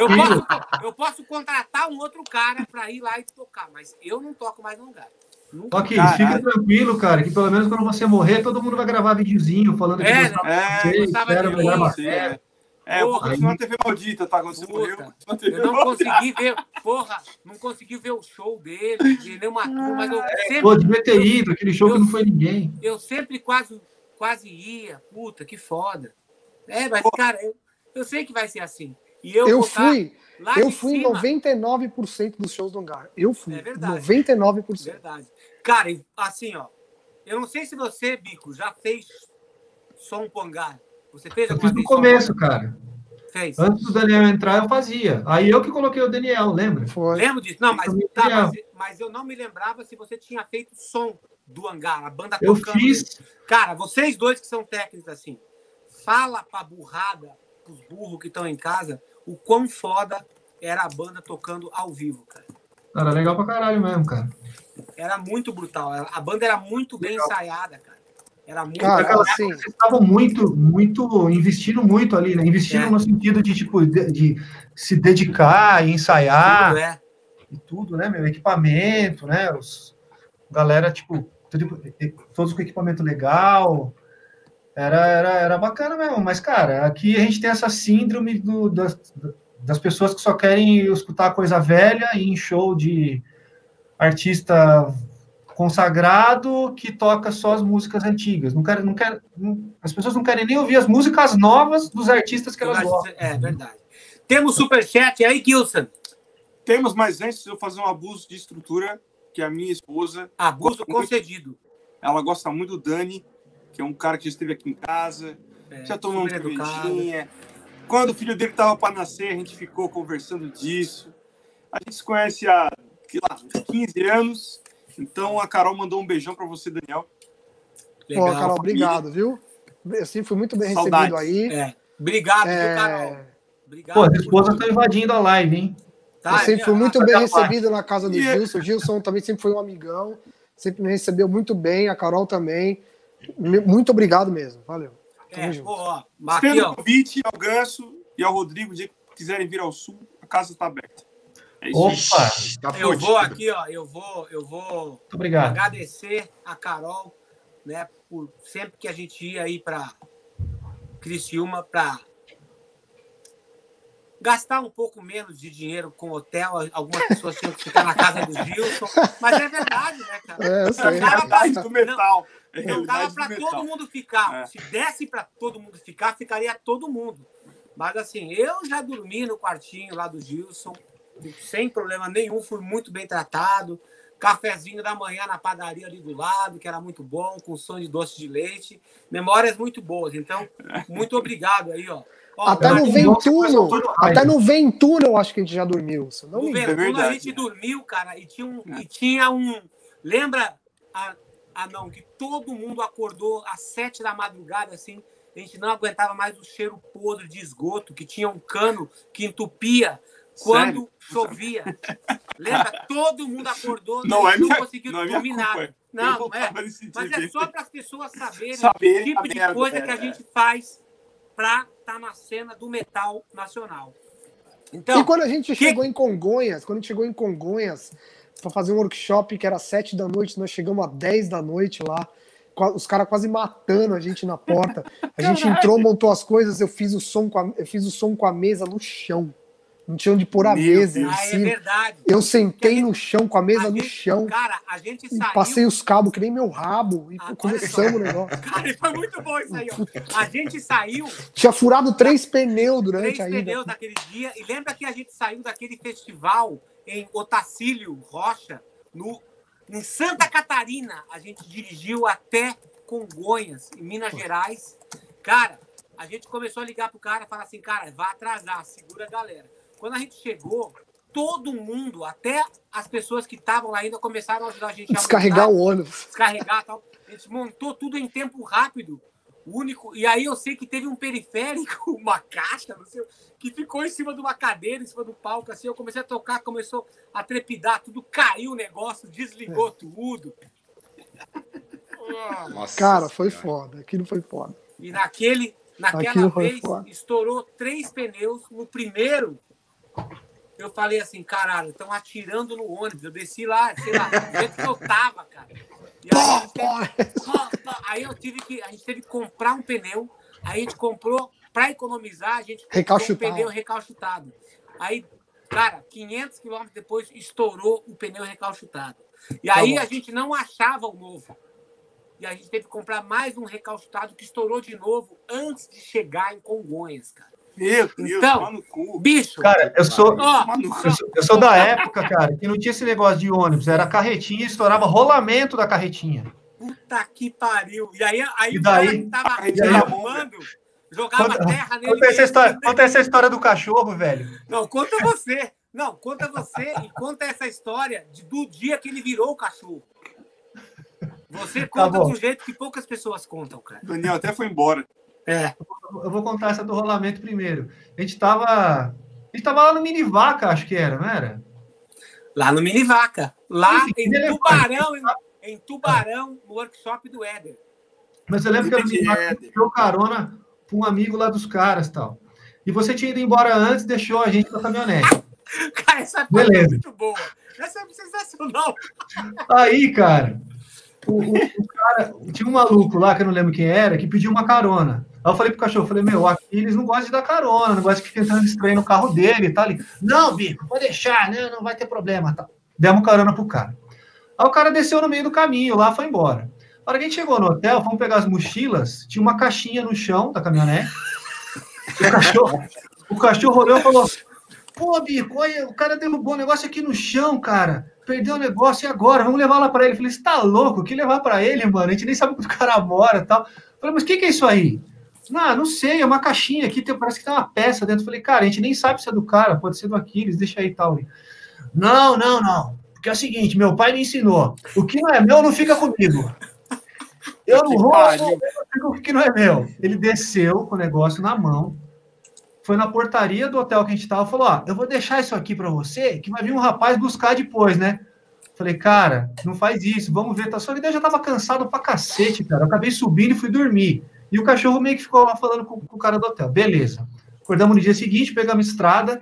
eu posso, eu posso contratar um outro cara para ir lá e tocar, mas eu não toco mais no Hangar. Que Caralho. fica tranquilo, cara, que pelo menos quando você morrer, todo mundo vai gravar videozinho falando que É, gostava É, de você, gostava era de mim, é. É, eu vou continuar a TV maldita, tá? Quando você Puta. morreu, eu Eu não maldita. consegui ver, porra, não consegui ver o show dele, de nenhuma turma, mas eu Pô, sempre, devia ter ido, aquele show que não foi ninguém. eu sempre quase, quase ia. Puta, que foda. É, mas, cara, eu, eu sei que vai ser assim. E eu, Eu tá fui, lá eu fui em cima. 99% dos shows do Hangar. Eu fui. É verdade. 99%. Verdade. Cara, assim, ó. Eu não sei se você, Bico, já fez som pangar. Você fez Eu alguma fiz no começo, cara. Fez. Antes do Daniel entrar, eu fazia. Aí eu que coloquei o Daniel, lembra? Foi. Lembro disso? Não, mas, Eu tá, mas, mas eu não me lembrava se você tinha feito som do hangar, a banda Eu tocando. fiz. Cara, vocês dois que são técnicos assim, fala pra burrada, pros burros que estão em casa, o quão foda era a banda tocando ao vivo, cara. Era legal pra caralho mesmo, cara. Era muito brutal. A banda era muito bem ensaiada, cara. Era muito Cara, legal. assim, Vocês estavam muito, muito, investindo muito ali, né? Investindo É. no sentido de, tipo, de, de se dedicar e ensaiar Tudo, é. e tudo, né, meu? Equipamento, né? Os, galera, tipo, tudo- todos com equipamento legal. Era, era, era bacana mesmo, mas, cara, aqui a gente tem essa síndrome do- das, das pessoas que só querem escutar coisa velha e em show de artista consagrado que toca só as músicas antigas. Não quer, não quer, não- as pessoas não querem nem ouvir as músicas novas dos artistas que elas gostam. É verdade. Temos superchat aí, Gilson. Temos, mas antes eu fazer um abuso de estrutura, que a minha esposa. Abuso muito- concedido. Ela gosta muito do Dani, que é um cara que já esteve aqui em casa, É, já tomou uma cervejinha. Quando o filho dele estava para nascer, a gente ficou conversando disso. A gente se conhece há sei lá, uns 15 anos. Então a Carol mandou um beijão para você, Daniel. Pô, Carol, obrigado, viu? Eu sempre fui muito bem Saudades. recebido aí. É. Obrigado, É, viu, Carol? Obrigado. Pô, as por- esposas estão invadindo a live, hein? Tá, eu sempre fui é, muito a- bem a- recebido na casa do E- Gilson. O Gilson também sempre foi um amigão. Sempre me recebeu muito bem. A Carol também. Muito obrigado mesmo. Valeu. É, pô, ó, Estendo o convite ao Ganso e ao Rodrigo, de que quiserem vir ao sul, a casa está aberta. É. Opa, Tá Eu vou aqui, ó. Eu vou, eu vou agradecer a Carol, né, por sempre que a gente ia aí para Criciúma para gastar um pouco menos de dinheiro com hotel. Algumas pessoas tinham que ficar na casa do Gilson, mas é verdade, né, cara? É, eu sei. É do metal. É Não dava para do todo mundo ficar. É. Se desse para todo mundo ficar, ficaria todo mundo. Mas assim, eu já dormi no quartinho lá do Gilson, sem problema nenhum, fui muito bem tratado. Cafezinho da manhã na padaria ali do lado, que era muito bom, com som de doce de leite. Memórias muito boas. Então, muito obrigado aí, ó. Ó, Até no Ventuno, até no Ventuno eu acho que a gente já dormiu. Se não no. Ventuno a verdade, gente né? dormiu, cara, e tinha um. E tinha um lembra, a, a não, que todo mundo acordou às sete da madrugada, assim, a gente não aguentava mais o cheiro podre de esgoto, que tinha um cano que entupia quando chovia. Lembra? Todo mundo acordou, Não a é não minha- conseguiu não é dormir nada. Não, não é. Mas é só para as pessoas saberem Saberem o tipo a de merda, coisa é, que a é. gente faz para estar na cena do metal nacional. Então, e quando a gente que- chegou em Congonhas, quando a gente chegou em Congonhas para fazer um workshop que era sete da noite, nós chegamos às 10 da noite lá, os caras quase matando a gente na porta. A gente entrou, montou as coisas, eu fiz o som com a, eu fiz o som com a mesa no chão. Não tinha onde pôr a Meu mesa ah, é verdade. Eu sentei Porque no chão com a mesa a no gente- chão. Cara, a gente E saiu. passei os cabos que nem meu rabo e Ah, começamos o negócio. Cara, foi muito bom isso aí, ó. A gente saiu Tinha furado três pneus durante três a ida. pneus naquele dia. E lembra que a gente saiu daquele festival em Otacílio Rocha, no, em Santa Catarina. A gente dirigiu até Congonhas, em Minas Gerais. Cara, a gente começou a ligar pro cara e falar assim, cara, vai atrasar, segura a galera. Quando a gente chegou, todo mundo, até as pessoas que estavam lá ainda, começaram a ajudar a gente a Descarregar montar o ônibus. descarregar e tal. A gente montou tudo em tempo rápido. O único. E aí eu sei que teve um periférico, [laughs] uma caixa, não sei, que ficou em cima de uma cadeira, em cima do palco, assim. Eu comecei a tocar, começou a trepidar, tudo caiu o negócio, desligou tudo. Nossa Cara, foi Senhora. foda. Aquilo foi foda. E naquele, naquela Aquilo vez, estourou três pneus. No primeiro, eu falei assim, caralho, estão atirando no ônibus. Eu desci lá, sei lá, do que eu tava, cara. E aí, teve-. [laughs] Aí eu tive que, a gente teve que comprar um pneu. Aí a gente comprou, para economizar, a gente comprou um pneu recalchutado. Aí, cara, 500 quilômetros depois, estourou o pneu recalchutado. E Tá aí bom. a gente não achava o novo. E a gente teve que comprar mais um recalchutado que estourou de novo antes de chegar em Congonhas, cara. Meu Deus, Então. Bicho, Cara, eu sou, cu. eu sou, eu sou da época, cara, que não tinha esse negócio de ônibus, era carretinha e estourava rolamento da carretinha. puta que pariu. E aí, aí E o cara daí? que tava arrumando, jogava Conta- terra nele. Conta essa, história, conta essa história do cachorro, velho. Não, conta você. Não, conta você e conta essa história de- do dia que ele virou o cachorro. Você conta Tá bom. do jeito que poucas pessoas contam, cara. Daniel até foi embora. É. Eu vou contar essa do rolamento primeiro. A gente tava. A gente tava lá no Minivaca, acho que era, não era? Lá no Minivaca. Lá Enfim, em é Tubarão, em, em Tubarão, no workshop do Éder. Mas eu lembro que é. deu carona pra um amigo lá dos caras e tal. E você tinha ido embora antes, deixou a gente na caminhonete. [laughs] Cara, essa foi Beleza. muito boa. Essa é sensacional. Aí, cara, o, o- o cara, tinha um maluco lá, que eu não lembro quem era, que pediu uma carona. Aí eu falei pro cachorro, falei, meu, aqui eles não gostam de dar carona, não gostam de ficar entrando estranho no carro dele e tal. Ele, não, Bico, pode deixar, né? Não vai ter problema. Tal. Demos carona pro cara. Aí o cara desceu no meio do caminho lá, foi embora. Na hora que a gente chegou no hotel, fomos pegar as mochilas, tinha uma caixinha no chão da caminhonete. O cachorro, o cachorro olhou e falou: Pô, Bico, olha, o cara derrubou um negócio aqui no chão, cara. Perdeu o negócio, e agora? Vamos levar lá pra ele. Eu falei, você tá louco? O que levar pra ele, mano? A gente nem sabe onde o cara mora e tal. Falei, mas o que, que é isso aí? Não, não sei, é uma caixinha aqui, tem- parece que tem uma peça dentro. Eu falei, cara, a gente nem sabe se é do cara, pode ser do Aquiles, deixa aí e tal. Não, não, não. Porque é o seguinte, meu pai me ensinou: o que não é meu não fica comigo. [laughs] Eu não com o que não é meu. Ele desceu com o negócio na mão, foi na portaria do hotel que a gente tava falou: Ó, eu vou deixar isso aqui para você, que vai vir um rapaz buscar depois, né? Falei, cara, não faz isso, vamos ver. Tá? Só que daí eu já tava cansado pra cacete, cara. Eu acabei subindo e fui dormir. E o cachorro meio que ficou lá falando com, com o cara do hotel. Beleza. Acordamos no dia seguinte, pegamos estrada.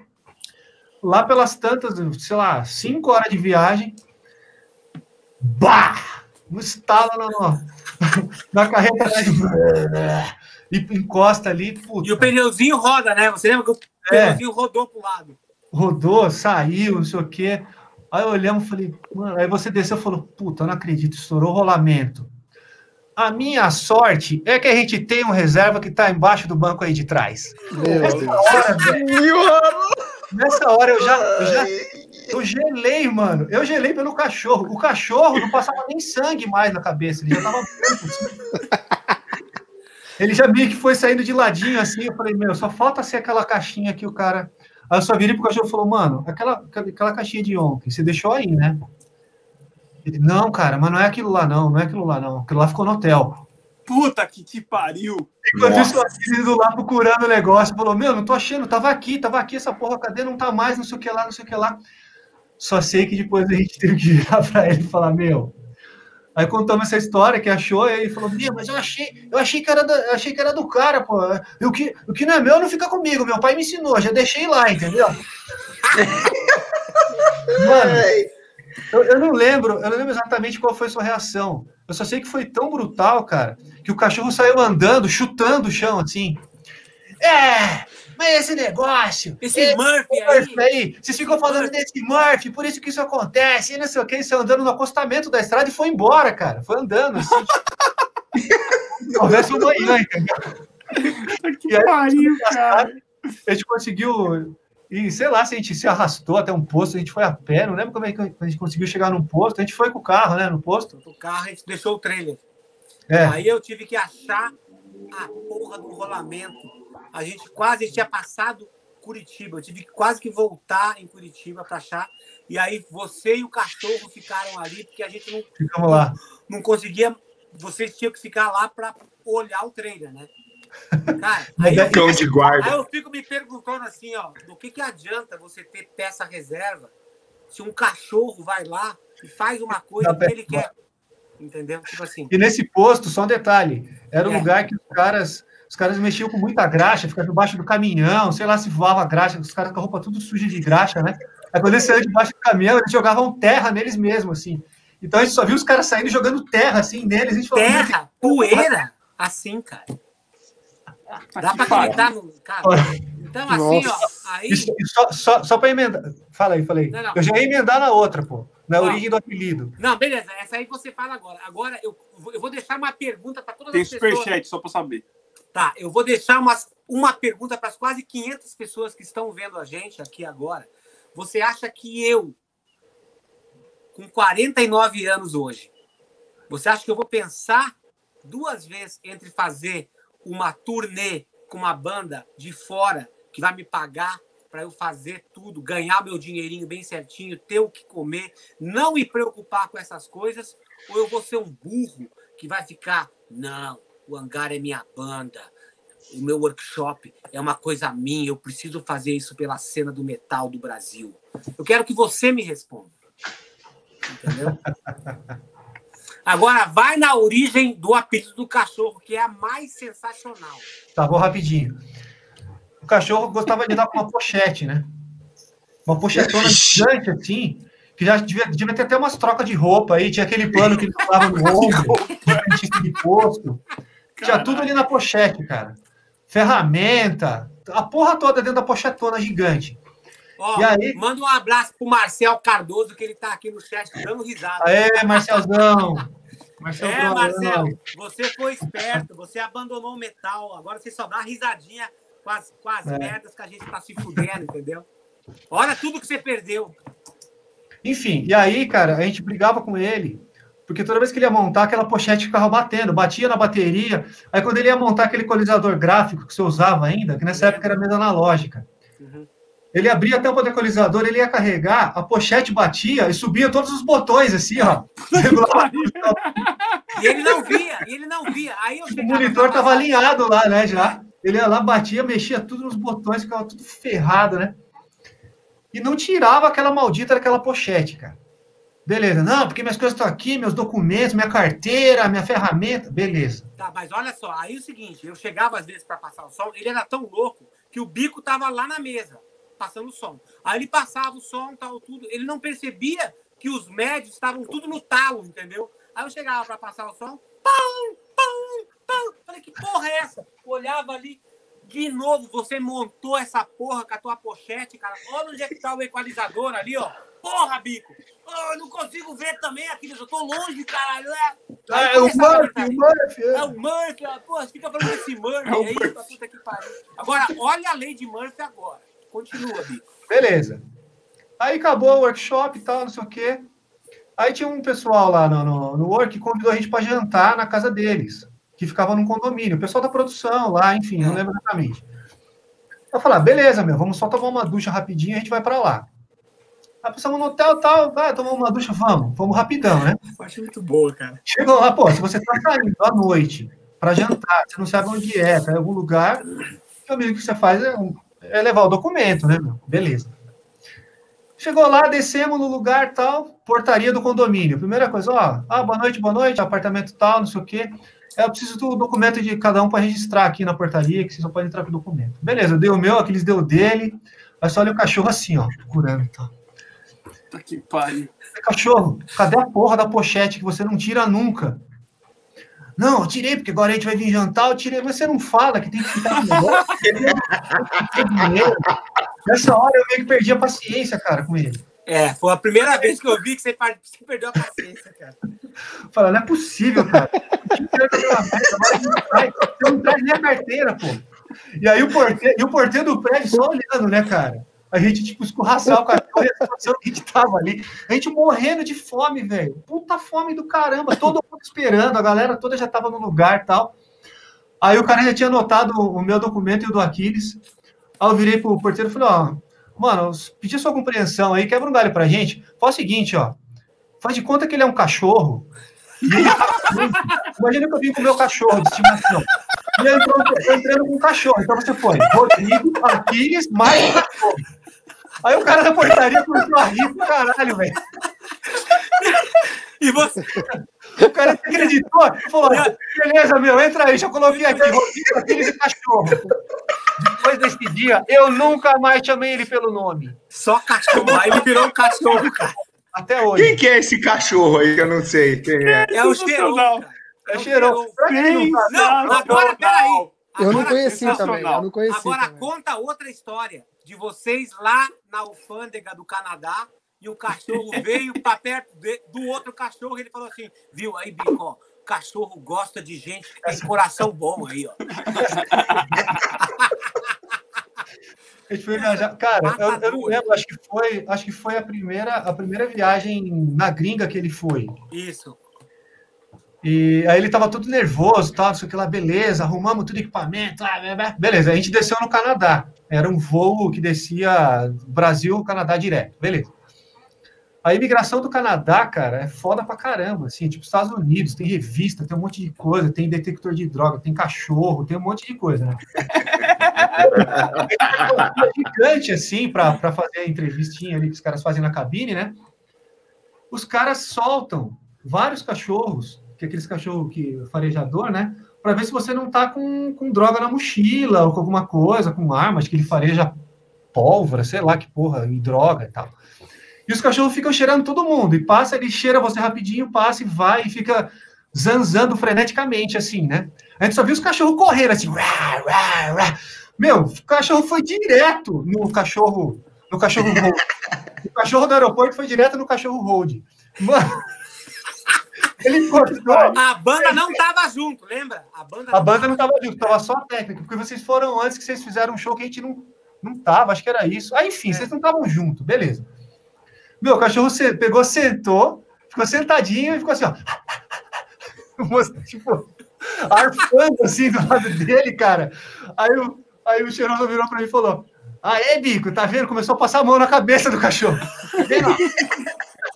Lá pelas tantas, sei lá, cinco horas de viagem. Bah! Um estalo na, [laughs] na carreta e encosta ali. Puta. E o pneuzinho roda, né? Você lembra que o É. pneuzinho rodou pro lado? rodou, saiu, não sei o quê. Aí olhamos e falei, mano, aí você desceu e falou, puta, eu não acredito, estourou o rolamento. A minha sorte é que a gente tem um reserva que tá embaixo do banco aí de trás. Meu Nessa Deus. hora, nessa hora eu já, eu já eu gelei, mano. Eu gelei pelo cachorro. O cachorro não passava nem sangue mais na cabeça, ele já tava branco. Ele já meio que foi saindo de ladinho assim. Eu falei, meu, só falta ser aquela caixinha que o cara. Aí eu só virei pro cachorro e falou, mano, aquela, aquela caixinha de ontem, você deixou aí, né? Não, cara, mas não é aquilo lá, não, não é aquilo lá, não. Aquilo lá ficou no hotel. Puta que te pariu. Enquanto isso, ele indo lá procurando o negócio, falou, meu, não tô achando, tava aqui, tava aqui, essa porra, cadê? Não tá mais, não sei o que lá, não sei o que lá. Só sei que depois a gente [laughs] teve que virar pra ele e falar, meu. Aí contamos essa história que achou, e ele falou, meu, mas eu achei, eu achei que era, da, achei que era do cara, pô. E O que, o que não é meu não fica comigo, meu pai me ensinou, já deixei lá, entendeu? [laughs] Mano, eu, eu não lembro, eu não lembro exatamente qual foi a sua reação. Eu só sei que foi tão brutal, cara, que o cachorro saiu andando, chutando o chão, assim. É, mas esse negócio. Esse Murphy Murphy aí. aí, vocês ficam falando desse Murphy, por isso que isso acontece, e não sei o que, ele saiu andando no acostamento da estrada e foi embora, cara. Foi andando, assim. [laughs] Se houvesse um manhã, entendeu? [laughs] Que E aí, pariu, cara. A gente conseguiu. E sei lá se a gente se arrastou até um posto, a gente foi a pé, não lembro como é que a gente conseguiu chegar num posto, a gente foi com o carro, né, no posto. O carro, a gente deixou o trailer. É, Aí eu tive que achar a porra do rolamento. A gente quase tinha passado Curitiba. Eu tive que quase que voltar em Curitiba para achar. E aí você e o cachorro ficaram ali, porque a gente não, ficamos lá. não conseguia. Vocês tinham que ficar lá para olhar o trailer, né? Cara, [laughs] aí eu, Cão de guarda. aí eu fico me perguntando assim, ó, do que, que adianta você ter peça reserva se um cachorro vai lá e faz uma coisa que ele quer? Entendeu? Tipo assim. E nesse posto, só um detalhe, era um É. lugar que os caras, os caras mexiam com muita graxa, ficava debaixo do caminhão, sei lá se voava graxa, os caras com a roupa tudo suja de graxa, né? Aí quando eles saíam debaixo do caminhão, eles jogavam terra neles mesmos, assim. Então a gente só viu os caras saindo jogando terra, assim, neles. A gente falou, "Meu terra, poeira, assim, cara. Dá pra acreditar no. Cara, então, assim, ó, aí. Isso, só, só, só para emendar. Fala aí, falei. Não, não. Eu já ia emendar na outra, pô. Na Ó. origem do apelido. Não, beleza, essa aí você fala agora. Agora eu, vou- eu vou deixar uma pergunta para todas Tem as pessoas. superchat, só pra saber. Tá, eu vou deixar umas, uma pergunta para as quase 500 pessoas que estão vendo a gente aqui agora. Você acha que eu, com 49 anos hoje, você acha que eu vou pensar duas vezes entre fazer uma turnê com uma banda de fora que vai me pagar para eu fazer tudo, ganhar meu dinheirinho bem certinho, ter o que comer, não me preocupar com essas coisas, ou eu vou ser um burro que vai ficar, não, o hangar é minha banda, o meu workshop é uma coisa minha, eu preciso fazer isso pela cena do metal do Brasil. Eu quero que você me responda. Entendeu? [laughs] Agora, vai na origem do apelido do cachorro, que é a mais sensacional. Tá, vou rapidinho. O cachorro gostava de dar com uma pochete, né? Uma pochetona gigante assim. que já devia, devia ter até umas trocas de roupa aí, tinha aquele pano que ele tava no [laughs] ombro, frentista de posto. Tinha tudo ali na pochete, cara. Ferramenta, a porra toda dentro da pochetona gigante. Ó, E aí? manda um abraço pro Marcel Cardoso, que ele tá aqui no chat dando risada. Aê, Marcelzão! [laughs] Marcelzão, É, Marcel, você foi esperto, você abandonou o metal. Agora você só dá risadinha com as, com as É. merdas que a gente tá se fudendo, entendeu? Olha tudo que você perdeu. Enfim, e aí, cara, a gente brigava com ele, porque toda vez que ele ia montar, aquela pochete ficava batendo, batia na bateria. Aí quando ele ia montar aquele equalizador gráfico que você usava ainda, que nessa época era mesa analógica, Uhum. Ele abria a tampa do equalizador, ele ia carregar, a pochete batia e subia todos os botões, assim, ó. [laughs] E ele não via, ele não via. Aí eu O monitor passar- alinhado lá, né, já. Ele ia lá, batia, mexia tudo nos botões, ficava tudo ferrado, né? E não tirava aquela maldita daquela pochete, cara. Beleza, não, porque minhas coisas estão aqui, meus documentos, minha carteira, minha ferramenta, beleza. Tá, mas olha só, aí é o seguinte, eu chegava às vezes para passar o som, ele era tão louco que o bico tava lá na mesa, passando o som. Aí ele passava o som, tal, tudo, ele não percebia que os médios estavam tudo no talo, entendeu? Aí eu chegava para passar o som, pão, pão, pão. Falei, que porra é essa? Olhava ali, de novo, você montou essa porra com a tua pochete, cara. Olha onde é que tá o equalizador ali, ó. Porra, bico! Oh, eu não consigo ver também aqui, eu tô longe, caralho. É, Aí É o Murphy, o Murphy. é o Murphy, você fica falando desse [laughs] Murphy É aí, Murphy. puta que pariu. Agora, olha a lei de Murphy agora. Continua, Bico. Beleza. Aí acabou o workshop e tal, não sei o quê. Aí tinha um pessoal lá no, no, no work que convidou a gente para jantar na casa deles, que ficava num condomínio. O pessoal da produção lá, enfim, não lembro exatamente. Eu falei, ah, beleza, meu, vamos só tomar uma ducha rapidinho e a gente vai para lá. Aí passamos no hotel tal, vai tomar uma ducha, vamos, vamos rapidão, né? Eu acho muito boa, cara. Chegou lá, pô, se você tá saindo à noite para jantar, você não sabe onde é, tá em algum lugar, o amigo que você faz é, um- é levar o documento, né, meu? Beleza. Chegou lá, descemos no lugar tal, portaria do condomínio. Primeira coisa, ó, ah, boa noite, boa noite, apartamento tal, não sei o quê. É, eu preciso do documento de cada um para registrar aqui na portaria, que você só pode entrar com o documento. Beleza, eu dei o meu, aqueles deu o dele, aí só olha o cachorro assim, ó, procurando tal. Puta que pariu. Cachorro, cadê a porra da pochete que você não tira nunca? Não, eu tirei, porque agora a gente vai vir jantar, eu tirei, você não fala que tem que ficar no negócio. [laughs] Nessa hora eu meio que perdi a paciência, cara, com ele. É, foi a primeira vez que eu vi que você, você perdeu a paciência, cara. Falei, não é possível, cara. Merda, agora não traz- Você não traz nem a carteira, pô. E aí o porteiro, o porteiro do prédio só olhando, né, cara? A gente, tipo, escorraçar o cachorro [laughs] a gente tava ali. A gente morrendo de fome, velho. Puta fome do caramba. Todo mundo esperando, a galera toda já tava no lugar tal. Aí o cara já tinha anotado o meu documento e o do Aquiles. Aí eu virei pro porteiro e falei, ó, mano, pedi sua compreensão aí, quebra um galho pra gente. Faz o seguinte, ó. Faz de conta que ele é um cachorro. [laughs] Imagina que eu vim com o meu cachorro de estimação. E eu entrou- eu entrando com um cachorro. Então você foi Rodrigo, Aquiles, mais um cachorro. Aí o cara da portaria começou a rir pro caralho, velho. E você, O cara acreditou. Falou, beleza, meu, entra aí. Já coloquei aqui, Rodrigo, Aquiles e cachorro. Depois desse dia, eu nunca mais chamei ele pelo nome. só cachorro. Aí ele virou um cachorro, cara. Até hoje. Quem que é esse cachorro aí que eu não sei quem é? É o cheirão, cara. É cheirão. Não Não, agora, peraí. Eu não conheci também, eu não conheci Agora também. conta outra história de vocês lá na alfândega do Canadá e o cachorro veio para perto de- do outro cachorro e ele falou assim, viu aí, Bico, ó, cachorro gosta de gente que tem coração bom aí, ó. A gente foi viajar. Cara, eu, eu não lembro, acho que foi, acho que foi a primeira, a primeira viagem na gringa que ele foi. Isso. E aí ele tava todo nervoso, tal, não sei o que lá, beleza, arrumamos tudo equipamento, lá, beleza. A gente desceu no Canadá. Era um voo que descia Brasil, Canadá direto, beleza. A imigração do Canadá, cara, é foda pra caramba, assim, tipo Estados Unidos, tem revista, tem um monte de coisa, tem detector de droga, tem cachorro, tem um monte de coisa, né? [laughs] É gigante, assim, para fazer a entrevistinha ali que os caras fazem na cabine, né? Os caras soltam vários cachorros, que é aqueles cachorros que farejador, né? Para ver se você não tá com, com droga na mochila ou com alguma coisa, com arma, acho que ele fareja pólvora, sei lá que porra, e droga e tal. E os cachorros ficam cheirando todo mundo. E passa, ele cheira você rapidinho, passa e vai e fica zanzando freneticamente, assim, né? A gente só viu os cachorros correndo assim. Rá, rá, rá. Meu, o cachorro foi direto no cachorro, no cachorro road. [laughs] O cachorro do aeroporto foi direto no cachorro road. Mano, ele cortou. A banda não tava junto, lembra? A banda A banda não tava junto, tava só a técnica, porque vocês foram antes que vocês fizeram um show que a gente não, não tava, acho que era isso. Aí, enfim, vocês não estavam junto, beleza. Meu, o cachorro pegou, sentou, ficou sentadinho e ficou assim, ó. [laughs] Tipo, arfando assim do lado dele, cara. Aí o, aí o cheiroso virou pra mim e falou: Aê, bico, tá vendo? Começou a passar a mão na cabeça do cachorro. [laughs]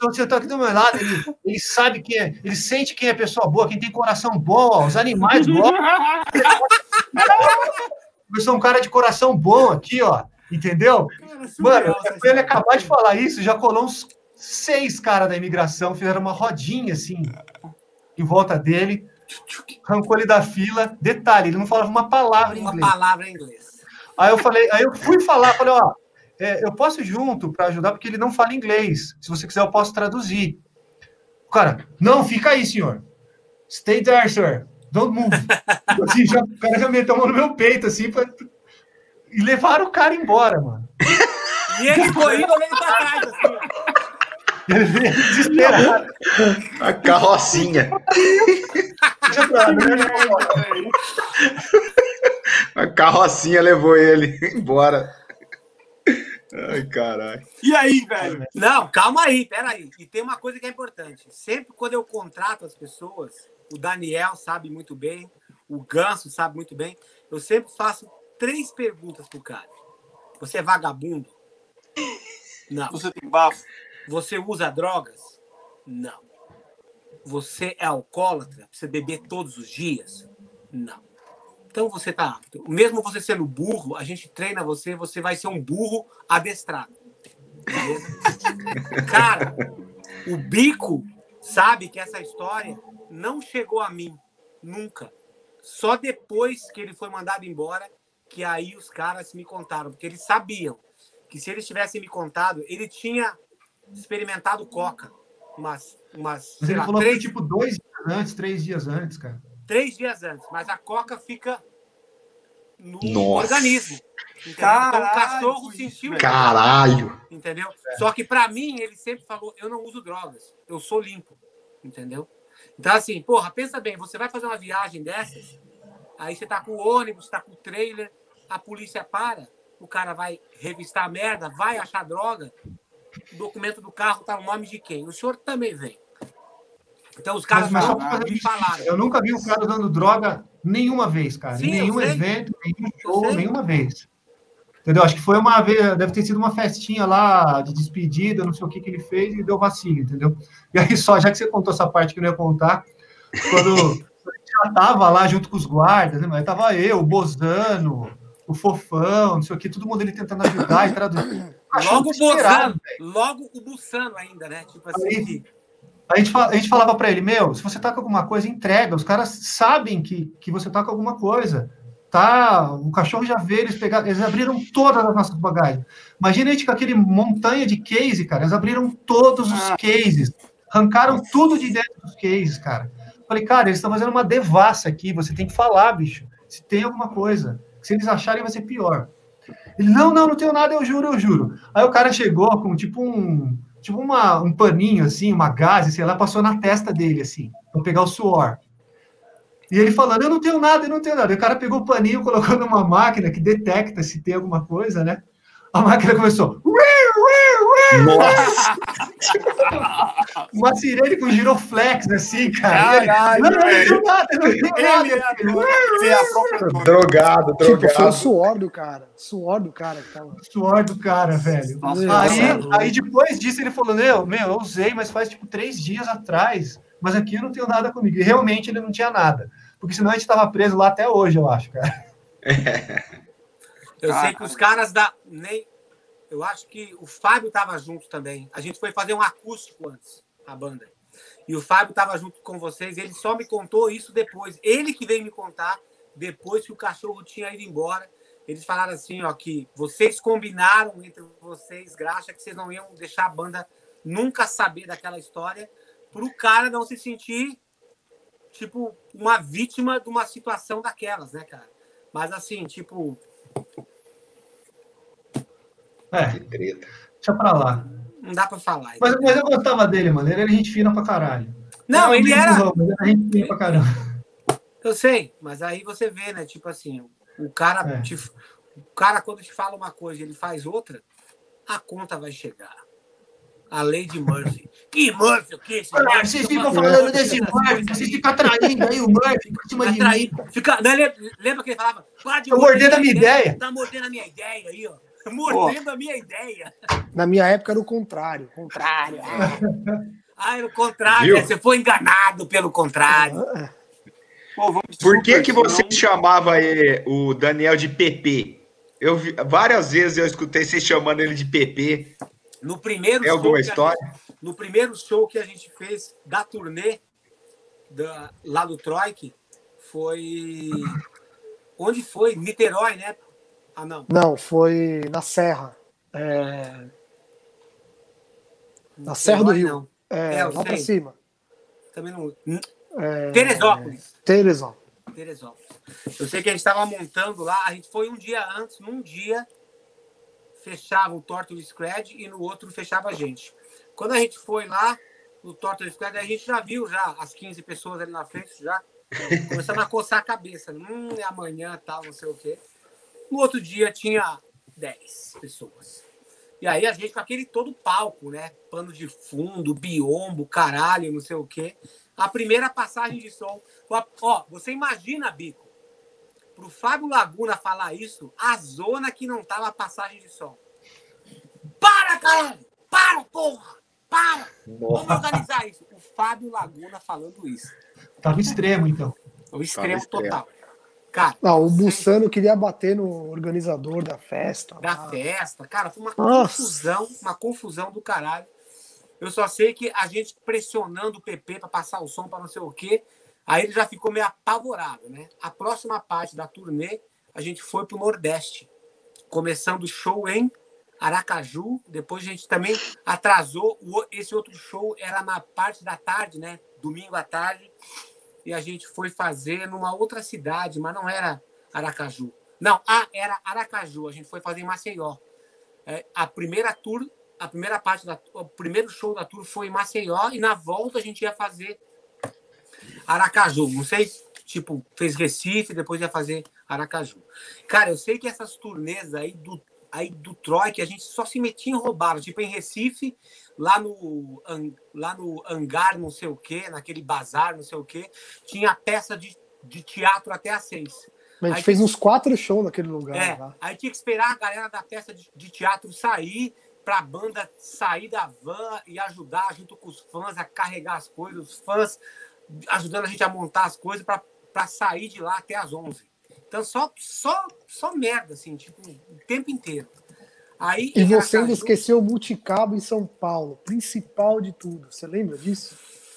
ó? O cachorro sentou aqui do meu lado, ele, ele sabe quem é, ele sente quem é pessoa boa, quem tem coração bom, ó, os animais gostam. [laughs] Eu sou um cara de coração bom aqui, ó. Entendeu? Mano, depois ele acabar de falar isso, já colou uns seis caras da imigração, fizeram uma rodinha assim em volta dele, arrancou ele da fila. Detalhe, ele não falava uma palavra em Uma inglês. palavra em inglês. Aí eu falei, aí eu fui falar, falei, ó, é, eu posso ir junto para ajudar porque ele não fala inglês. Se você quiser, eu posso traduzir. O cara, não, fica aí, senhor. Stay there, sir. Don't move. [laughs] Assim, já- o cara já meteu a mão no meu peito, assim, pra- e levaram o cara embora, mano. E ele correndo olhando pra trás, assim, ó. Ele veio desesperado. A carrocinha. Lá. A carrocinha levou ele embora. Ai, caralho. E aí, velho? Não, calma aí, peraí. E tem uma coisa que é importante. Sempre quando eu contrato as pessoas, o Daniel sabe muito bem, o Ganso sabe muito bem, eu sempre faço três perguntas pro cara. Você é vagabundo? Não. Você tem bafo? Você usa drogas? Não. Você é alcoólatra? Você beber todos os dias? Não. Então você tá apto. Mesmo você sendo burro, a gente treina você, você vai ser um burro adestrado. [laughs] Cara, o bico sabe que essa história não chegou a mim nunca. Só depois que ele foi mandado embora, que aí os caras me contaram, porque eles sabiam que se eles tivessem me contado, ele tinha experimentado coca, umas, umas Mas sei ele lá, falou que três, tipo dois dias antes, três dias antes, cara. Três dias antes, mas a coca fica no Nossa. organismo. Entendeu? Caralho, então o cachorro sentiu. Caralho. entendeu? Só que pra mim ele sempre falou: eu não uso drogas, eu sou limpo, entendeu? Então assim, porra, pensa bem, você vai fazer uma viagem dessas, aí você tá com o ônibus, tá com o trailer, a polícia para, o cara vai revistar a merda, vai achar droga, o documento do carro tá no nome de quem? O senhor também vem. Então os caras Mas, mas falam, me falaram. Eu nunca vi um cara usando droga nenhuma vez, cara. Sim, nenhum evento, nenhum show, nenhuma vez. Entendeu? Acho que foi uma vez, deve ter sido uma festinha lá de despedida, não sei o que que ele fez e deu vacilo, entendeu? E aí só, já que você contou essa parte que eu não ia contar, quando já tava lá junto com os guardas, né? Mas tava eu, o Bozano, o Fofão, não sei o que, todo mundo ali tentando ajudar e traduzir. Logo o Bozano, logo o Bussano ainda, né? Tipo assim, Aí- que- A gente, a gente falava para ele, meu, se você tá com alguma coisa, entrega. Os caras sabem que, que você tá com alguma coisa. Tá, o cachorro já vê, eles pegaram, eles abriram todas as nossas bagagens. Imagina a gente com aquele montanha de case, cara. Eles abriram todos os cases, arrancaram tudo de dentro dos cases, cara. Falei, cara, eles estão fazendo uma devassa aqui. Você tem que falar, bicho, se tem alguma coisa. Se eles acharem, vai ser pior. Ele, não, não, não tenho nada, eu juro, eu juro. Aí o cara chegou com tipo um, tipo uma, um paninho assim, uma gaze, sei lá, passou na testa dele assim, para pegar o suor. E ele falando, eu não tenho nada, eu não tenho nada. E o cara pegou o paninho, colocou numa máquina que detecta se tem alguma coisa, né? A máquina começou. Nossa. [laughs] Uma sirene com giroflex, assim, cara. Caralho, não, não tenho nada, não tenho nada. Ele é é. Drogado, Tipo, foi o drogado. suor do cara. Suor do cara que tava. suor do cara, velho. Nossa, aí, nossa. aí depois disso ele falou, meu, meu, eu usei, mas faz tipo três dias atrás, mas aqui eu não tenho nada comigo. E realmente ele não tinha nada. Porque senão a gente tava preso lá até hoje, eu acho, cara. [laughs] Eu sei que os caras da. Nem, eu acho que o Fábio estava junto também. A gente foi fazer um acústico antes, a banda. E o Fábio estava junto com vocês. Ele só me contou isso depois. Ele que veio me contar depois que o cachorro tinha ido embora. Eles falaram assim, ó, que vocês combinaram entre vocês, graxa, que vocês não iam deixar a banda nunca saber daquela história, para o cara não se sentir, tipo, uma vítima de uma situação daquelas, né, cara? Mas assim, tipo, É, Que treta. deixa pra lá. não dá para falar. Mas, mas eu gostava dele, mano. Ele era gente fina pra caralho. Não, ele um era. burrão, mas era gente fina pra caramba. Eu sei, mas aí você vê, né? Tipo assim, o cara, É. te, o cara quando te fala uma coisa e ele faz outra, a conta vai chegar. A lei de Murphy. [laughs] Que Murphy, o que? Esse Olha, Murphy vocês fica ficam falando desse Murphy, vocês ficam traindo aí o Murphy pra cima de mim. Fica, não, lembra, que ele falava? Tô morder mordendo a minha ideia. Tá mordendo a minha ideia aí, ó. [laughs] Mordendo a minha ideia. Na minha época era o contrário. Contrário. Ah, é o contrário, Viu? né? você foi enganado pelo contrário. Pô, vamos de Por que que você chamava ele- o Daniel de PP? Eu vi- várias vezes eu escutei vocês chamando ele de PP. No primeiro É alguma show que a história? gente- no primeiro show que a gente fez da turnê da, lá do Troik, foi. Onde foi? Niterói, né? Ah, não. Não, foi na Serra. É, Na Serra do Rio. Não. é, É, lá pra sei. cima. Também não. É, Teresópolis. Teresópolis. Teresópolis. Eu sei que a gente estava montando lá, a gente foi um dia antes, num dia fechava o Torture Scred e no outro fechava a gente. Quando a gente foi lá no Torture Scred, a gente já viu já as 15 pessoas ali na frente, já começando a coçar a cabeça. Hum, é amanhã, tal, não sei o quê. No outro dia tinha 10 pessoas. E aí a gente com aquele todo palco, né? Pano de fundo, biombo, caralho, não sei o quê. A primeira passagem de som. Ó, você imagina, Bico, pro Fábio Laguna falar isso, a zona que não tava a passagem de som. Para, caralho! Para, porra! Para! Vamos organizar isso. O Fábio Laguna falando isso. Tava extremo, então. O extremo extremo. total. Cara, Não, o sem- Bussano queria bater no organizador da festa. da lá. festa. Cara, foi uma Nossa. confusão, uma confusão do caralho. Eu só sei que a gente pressionando o PP para passar o som para não sei o quê, aí ele já ficou meio apavorado, né? A próxima parte da turnê, a gente foi pro Nordeste, começando o show em Aracaju, depois a gente também atrasou, o- esse outro show era na parte da tarde, né? Domingo à tarde, e a gente foi fazer numa outra cidade, mas não era Aracaju. Não, ah, era Aracaju, a gente foi fazer em Maceió. É, a primeira tour, a primeira parte da o primeiro show da tour foi em Maceió e na volta a gente ia fazer Aracaju. Não sei, tipo, fez Recife, depois ia fazer Aracaju. Cara, eu sei que essas turnês aí do aí do Troy que a gente só se metia em roubado, tipo em Recife, lá no lá no hangar, não sei o quê, naquele bazar, não sei o quê, tinha peça de, de teatro até às seis. A gente Aí- fez uns quatro shows naquele lugar É, lá. aí tinha que esperar a galera da peça de, de teatro sair para a banda sair da van e ajudar junto com os fãs a carregar as coisas, os fãs ajudando a gente a montar as coisas para sair de lá até as 11. Então só só só merda assim, tipo, o tempo inteiro. Aí E você ainda esqueceu o multicabo em São Paulo, principal de tudo. Você lembra disso?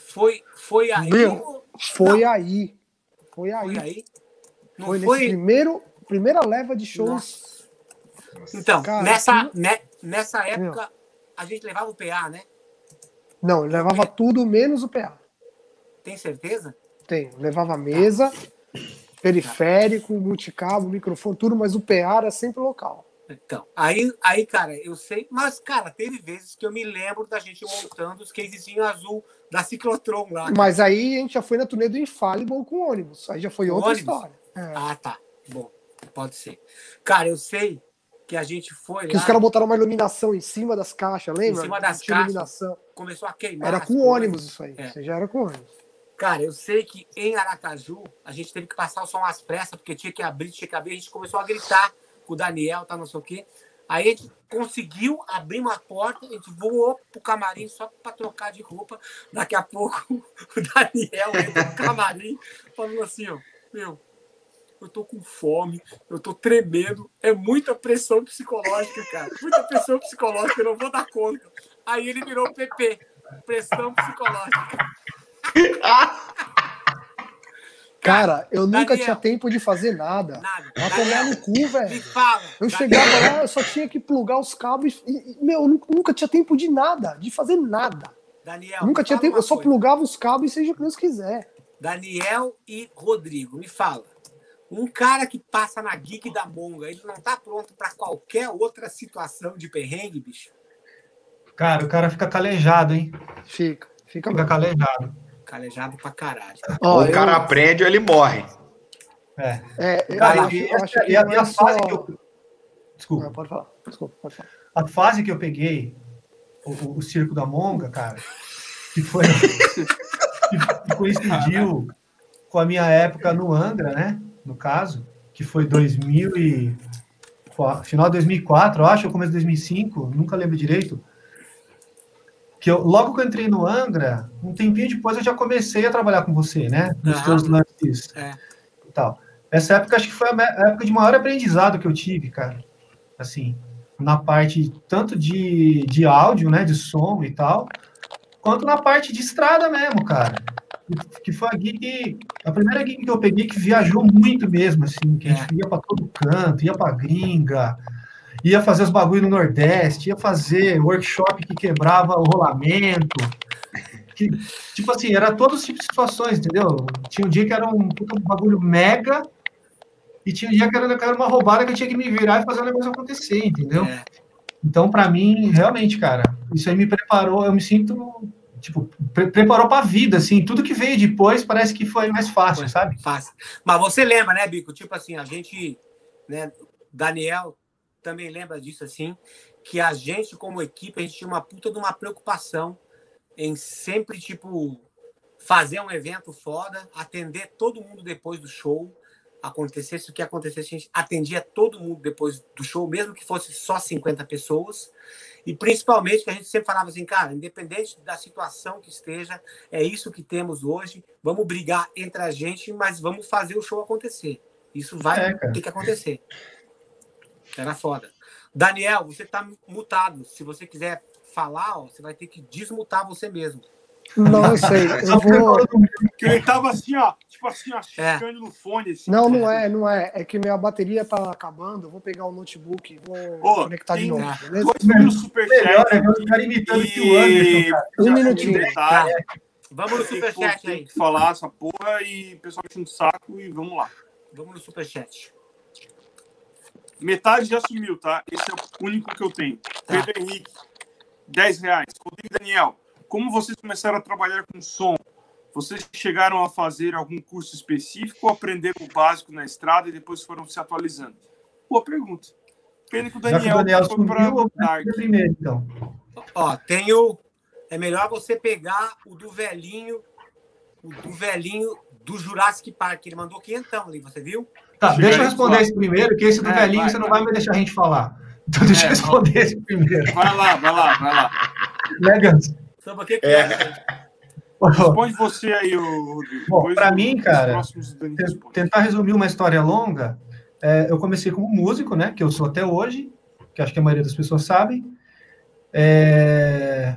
foi foi aí, Meu, Foi aí. Foi aí. foi aí. Não Foi nesse foi, primeiro, primeira leva de shows. Nossa. Então, Cara, nessa, aquilo- né, nessa época, a gente levava o PA, né? Não, levava tudo menos o PA. Tem certeza? Tem, levava mesa, periférico, multicabo, microfone, tudo, mas o PA era sempre local. Então, aí, aí, cara, eu sei, mas, cara, teve vezes que eu me lembro da gente montando os casezinhos azul da Ciclotron lá. Mas aí a gente já foi na turnê do Infallible com ônibus. Aí já foi outra ônibus? história. É. Ah, tá. Bom, pode ser. Cara, eu sei que a gente foi Que lá, os caras botaram uma iluminação em cima das caixas, lembra? Em cima das caixas. iluminação. começou a queimar. Era com ônibus isso aí. É. Você já era com ônibus. Cara, eu sei que em Aracaju a gente teve que passar o som às pressas, porque tinha que abrir, tinha que abrir. A gente começou a gritar com o Daniel, tá, não sei o quê. Aí a gente conseguiu abrir uma porta, a gente voou pro camarim só para trocar de roupa. Daqui a pouco [laughs] o Daniel entra no camarim falando assim, ó, meu, eu tô com fome, eu tô tremendo, é muita pressão psicológica, cara. Muita pressão psicológica, eu não vou dar conta. Aí ele virou PP, pressão psicológica. [laughs] Cara, eu nunca Daniel. tinha tempo de fazer nada. Nada. Vai tomar no cu, me velho. fala. Eu Daniel, chegava lá, eu só tinha que plugar os cabos e, e, meu, eu nunca, tinha tempo de nada, de fazer nada. Daniel, nunca tinha tempo, eu só coisa. plugava os cabos e seja o que Deus quiser. Daniel e Rodrigo, me fala. Um cara que passa na geek da monga, ele não tá pronto para qualquer outra situação de perrengue, bicho? Cara, o cara fica calejado, hein? Fica, fica Fica calejado. Calejado pra caralho. Ó, o cara eu- aprende ou ele morre. É. É, eu Cara, acho, e eu acho e a, não e é a fase só- que eu. Desculpa. Ah, pode falar, desculpa, pode falar. A fase que eu peguei, o, o- o Circo da Monga, cara, que foi. que, que coincidiu com a minha época no Angra, né? No caso, que foi 2000 e. Final de 2004, eu acho, ou começo de 2005, nunca lembro direito. Que eu, logo que eu entrei no Angra, um tempinho depois eu já comecei a trabalhar com você, né? Nos teus lances É. e tal. Essa época acho que foi a época de maior aprendizado que eu tive, cara. Assim, na parte tanto de, de áudio, né, de som e tal, quanto na parte de estrada mesmo, cara. Que- foi a gig, a primeira gig que eu peguei que viajou muito mesmo, assim, que a gente ia para todo canto, ia para gringa, ia fazer os bagulho no Nordeste, ia fazer workshop que quebrava o rolamento. Que, tipo assim, era todos os tipos de situações, entendeu? Tinha um dia que era um puta bagulho mega, e tinha um dia que era, que era uma roubada que eu tinha que me virar e fazer o negócio acontecer, entendeu? É. Então, para mim, realmente, cara, isso aí me preparou, eu me sinto, tipo, pre- preparou pra vida, assim, tudo que veio depois parece que foi mais fácil, sabe? Fácil. Mas você lembra, né, Bico? Tipo assim, a gente, né, Daniel também lembra disso, assim, que a gente, como equipe, a gente tinha uma puta de uma preocupação em sempre, tipo, fazer um evento foda, atender todo mundo depois do show, acontecesse o que acontecesse, a gente atendia todo mundo depois do show, mesmo que fosse só 50 pessoas. E principalmente que a gente sempre falava assim, cara, independente da situação que esteja, é isso que temos hoje. Vamos brigar entre a gente, mas vamos fazer o show acontecer. Isso vai É, ter que acontecer. Era foda. Daniel, você tá mutado. Se você quiser falar, ó, você vai ter que desmutar você mesmo. Não, [laughs] eu sei. Eu vou. Porque ele tava assim, ó, tipo assim, ó, É. no fone, assim. Não, não é, não é. É que minha bateria tá acabando. Eu vou pegar o notebook e vou Ô, conectar de novo, beleza? Dois mil Melhor superchats. é os caras imitando que o E- Anderson, cara. Um já minutinho. detalhe, Vamos no que- superchat tem aí. que falar essa porra e o pessoal enchendo o saco e vamos lá. Vamos no superchat. Metade já sumiu, tá? Esse é o único que eu tenho. Tá. Pedro Henrique, 10 reais. Rodrigo Daniel, como vocês começaram a trabalhar com som? Vocês chegaram a fazer algum curso específico ou aprenderam o básico na estrada e depois foram se atualizando? Boa pergunta. Pena que o Já que o Daniel, Daniel foi para primeiro, então. Ó, tem o. É melhor você pegar o do velhinho, o do velhinho do Jurassic Park. Ele mandou quinhentão ali, você viu? Tá, Chega deixa eu responder esse primeiro, que esse do É, velhinho vai, você não vai. me deixar a gente falar. [laughs] Então deixa É, eu responder esse primeiro. Vai lá, vai lá, vai lá. Né, Gans? Que que é. Responde você aí, Rodrigo. Bom, o- mim, cara, próximos tentar resumir uma história longa, é, eu comecei como músico, né, que eu sou até hoje, que acho que a maioria das pessoas sabem. É,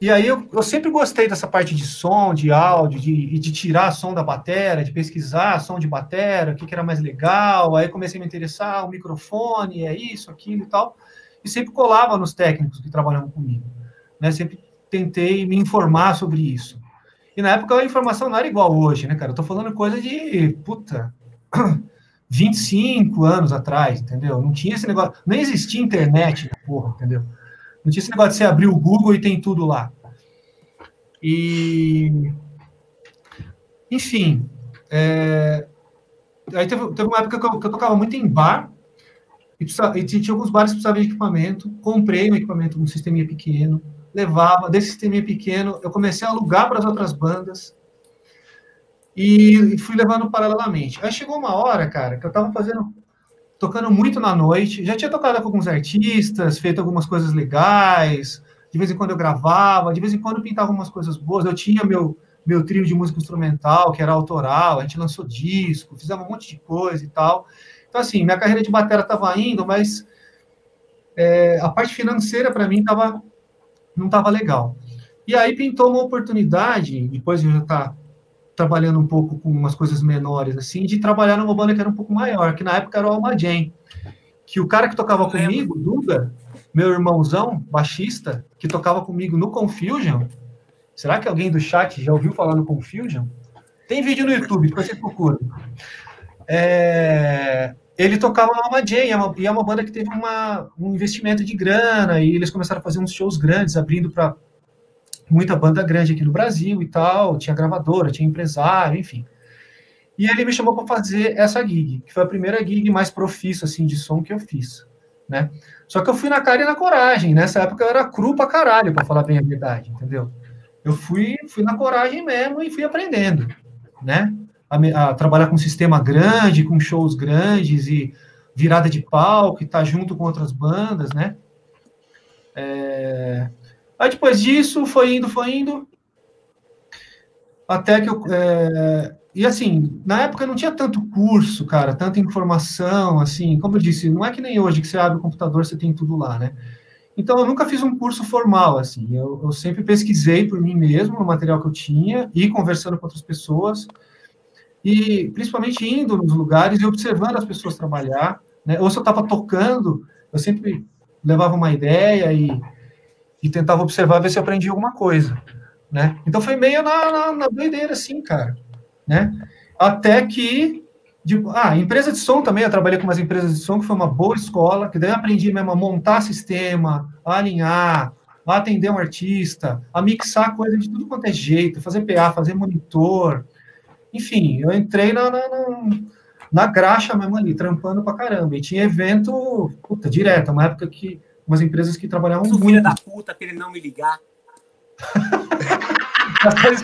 E aí eu, eu sempre gostei dessa parte de som, de áudio, de, de tirar som da batera, de pesquisar som de batera, o que, que era mais legal. Aí comecei a me interessar, o microfone, é isso, aquilo e tal. E sempre colava nos técnicos que trabalhavam comigo. Né? Sempre tentei me informar sobre isso. E na época a informação não era igual hoje, né, cara? Eu tô falando coisa de, puta, [coughs] 25 anos atrás, entendeu? Não tinha esse negócio, nem existia internet, porra, entendeu? Não tinha esse negócio de você abrir o Google e tem tudo lá. E. Enfim. é, Aí teve, teve uma época que eu, que eu tocava muito em bar, e, e tinha alguns bares que precisavam de equipamento. Comprei um equipamento, um sisteminha pequeno, levava. Desse sisteminha pequeno, eu comecei a alugar para as outras bandas. E, e fui levando paralelamente. Aí chegou uma hora, cara, que eu tava fazendo tocando muito na noite. Já tinha tocado com alguns artistas, feito algumas coisas legais. De vez em quando eu gravava, de vez em quando pintava umas coisas boas. Eu tinha meu, meu trio de música instrumental, que era autoral, a gente lançou disco, fizemos um monte de coisa e tal. Então, assim, minha carreira de batera estava indo, mas é, a parte financeira, para mim, tava, não estava legal. E aí pintou uma oportunidade, depois de eu já estar trabalhando um pouco com umas coisas menores, assim, de trabalhar numa banda que era um pouco maior, que na época era o Alma Jam. Que o cara que tocava comigo, Duda, meu irmãozão, baixista, que tocava comigo no Confusion. Será que alguém do chat já ouviu falar no Confusion? Tem vídeo no YouTube, depois você procura. É, ele tocava no Alma Jam, e é uma- e é uma banda que teve uma, um investimento de grana, e eles começaram a fazer uns shows grandes, abrindo para muita banda grande aqui no Brasil e tal, tinha gravadora, tinha empresário, enfim. E ele me chamou para fazer essa gig, que foi a primeira gig mais profissa assim de som que eu fiz, né? Só que eu fui na cara e na coragem. Nessa época eu era cru pra caralho, para falar bem a verdade, entendeu? Eu fui, fui na coragem mesmo e fui aprendendo, né? A, a trabalhar com um sistema grande, com shows grandes e virada de palco, e estar junto com outras bandas, né? É, Aí depois disso, foi indo, foi indo. Até que eu. é, E assim, na época não tinha tanto curso, cara, tanta informação, assim, como eu disse, não é que nem hoje que você abre o computador, você tem tudo lá, né? Então eu nunca fiz um curso formal, assim, eu, eu sempre pesquisei por mim mesmo no material que eu tinha e conversando com outras pessoas e principalmente indo nos lugares e observando as pessoas trabalhar, né? Ou se eu estava tocando, eu sempre levava uma ideia e e tentava observar, ver se aprendia alguma coisa, né? Então foi meio na, na, na doideira, assim, cara, né? Até que, de, ah, empresa de som também, eu trabalhei com umas empresas de som, que foi uma boa escola, que daí eu aprendi mesmo a montar sistema, a alinhar, a atender um artista, a mixar coisa de tudo quanto é jeito, fazer PA, fazer monitor, enfim, eu entrei na, na, na, na graxa mesmo ali, trampando pra caramba, e tinha evento, puta, direto, uma época que umas empresas que trabalhavam Isso, muito. filho da puta, pra ele não me ligar.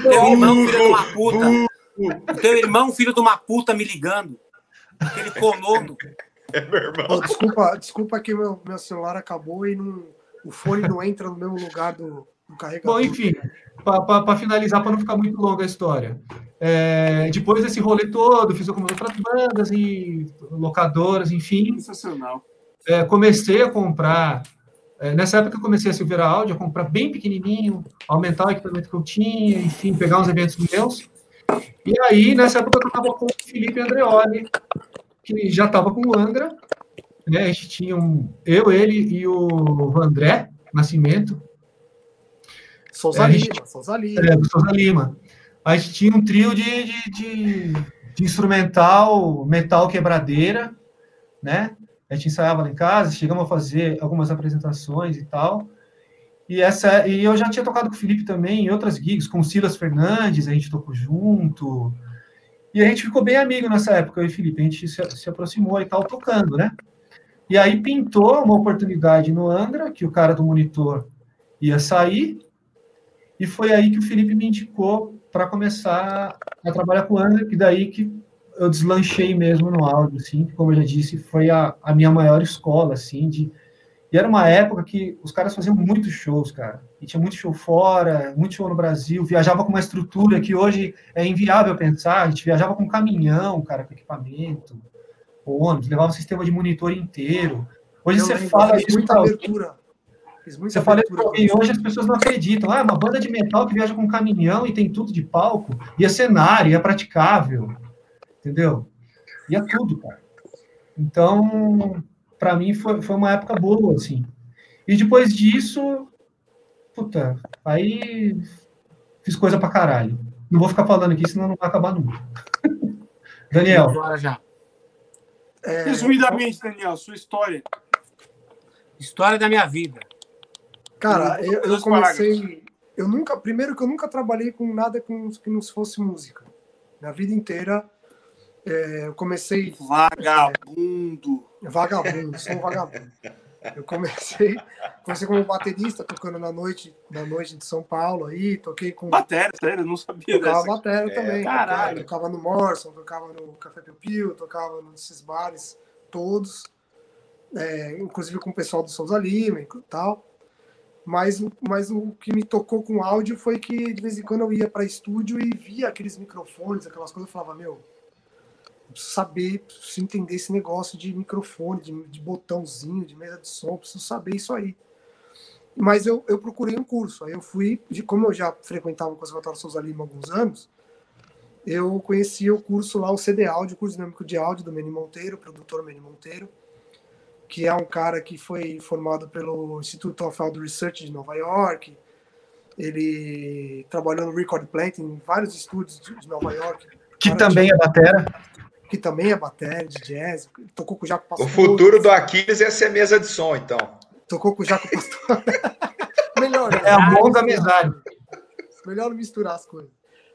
Teu irmão, filho de uma puta. Teu irmão, filho de uma puta, me ligando. Aquele colono. É meu irmão. Ô, desculpa, desculpa que meu, meu celular acabou e não, o fone não entra no mesmo lugar do, do carregador. Bom, enfim, para finalizar, para não ficar muito longa a história. É, depois desse rolê todo, fiz algumas outras bandas e locadoras, enfim. Sensacional. É, comecei a comprar. É, nessa época eu comecei a Silveira Áudio, a comprar bem pequenininho, aumentar o equipamento que eu tinha, enfim, pegar uns eventos meus. E aí, nessa época, eu estava com o Felipe Andreoli, que já estava com o Angra. Né? A gente tinha um, eu, ele e o André Nascimento, Souza É, a gente- Lima, Souza Lima. é, Souza Lima. A gente tinha um trio de, de, de- de instrumental, metal quebradeira, né? A gente ensaiava lá em casa, chegamos a fazer algumas apresentações e tal. E, essa, e eu já tinha tocado com o Felipe também em outras gigs, com o Silas Fernandes, a gente tocou junto. E a gente ficou bem amigo nessa época, eu e Felipe, a gente se, se aproximou e tal, tocando, né? E aí pintou uma oportunidade no Angra, que o cara do monitor ia sair, e foi aí que o Felipe me indicou para começar a trabalhar com o Angra, que daí que eu deslanchei mesmo no áudio, assim, como eu já disse, foi a, a minha maior escola, assim, de... E era uma época que os caras faziam muitos shows, cara. E tinha muito show fora, muito show no Brasil, viajava com uma estrutura que hoje é inviável pensar, a gente viajava com caminhão, cara, com equipamento, ônibus, levava um sistema de monitor inteiro. Hoje Eu você fala isso muita abertura. Fiz muita você fala abertura. pra alguém hoje, as pessoas não acreditam. Ah, uma banda de metal que viaja com caminhão e tem tudo de palco, e é cenário, e é praticável, entendeu? E é tudo, cara. Então, para mim foi, foi uma época boa, assim. E depois disso, puta, aí fiz coisa pra caralho. Não vou ficar falando aqui, senão não vai acabar nunca. [laughs] Daniel, Agora já. É, Resumidamente, Daniel, sua história. História da minha vida. Cara, eu, eu comecei. Eu nunca. Primeiro que eu nunca trabalhei com nada com, que não fosse música. Na vida inteira. É, eu comecei Vagabundo. vagabundo, sou um vagabundo. Eu comecei, comecei como baterista, tocando na noite, na noite de São Paulo aí, toquei com. Batéria, sério, eu não sabia Tocava dessa. É, também. caralho. Tocava no Morrison, tocava no Café Piu Piu, tocava nesses bares todos. é, inclusive com o pessoal do Souza Lima e tal. Mas, o- mas o que me tocou com áudio foi que de vez em quando eu ia para estúdio e via aqueles microfones, aquelas coisas, eu falava, meu, eu preciso saber, preciso entender esse negócio de microfone, de, de botãozinho, de mesa de som, preciso saber isso aí. Mas eu, eu procurei um curso. Aí eu fui, de, como eu já frequentava o Conservatório Souza Lima há alguns anos, eu conheci o curso lá, o CD Áudio, o curso dinâmico de áudio do Meni Monteiro, produtor Meni Monteiro, que é um cara que foi formado pelo Institute of Audio Research de Nova York. Ele trabalhou no Record Plant em vários estúdios de de Nova York. Que também é batera. Que também é bateria de jazz, tocou com o Jaco O Pastor. futuro do Aquiles ia ser mesa de som, então. Tocou com o Jaco Pastor. [laughs] Melhor, né? É a bom da amizade. Melhor não misturar as coisas.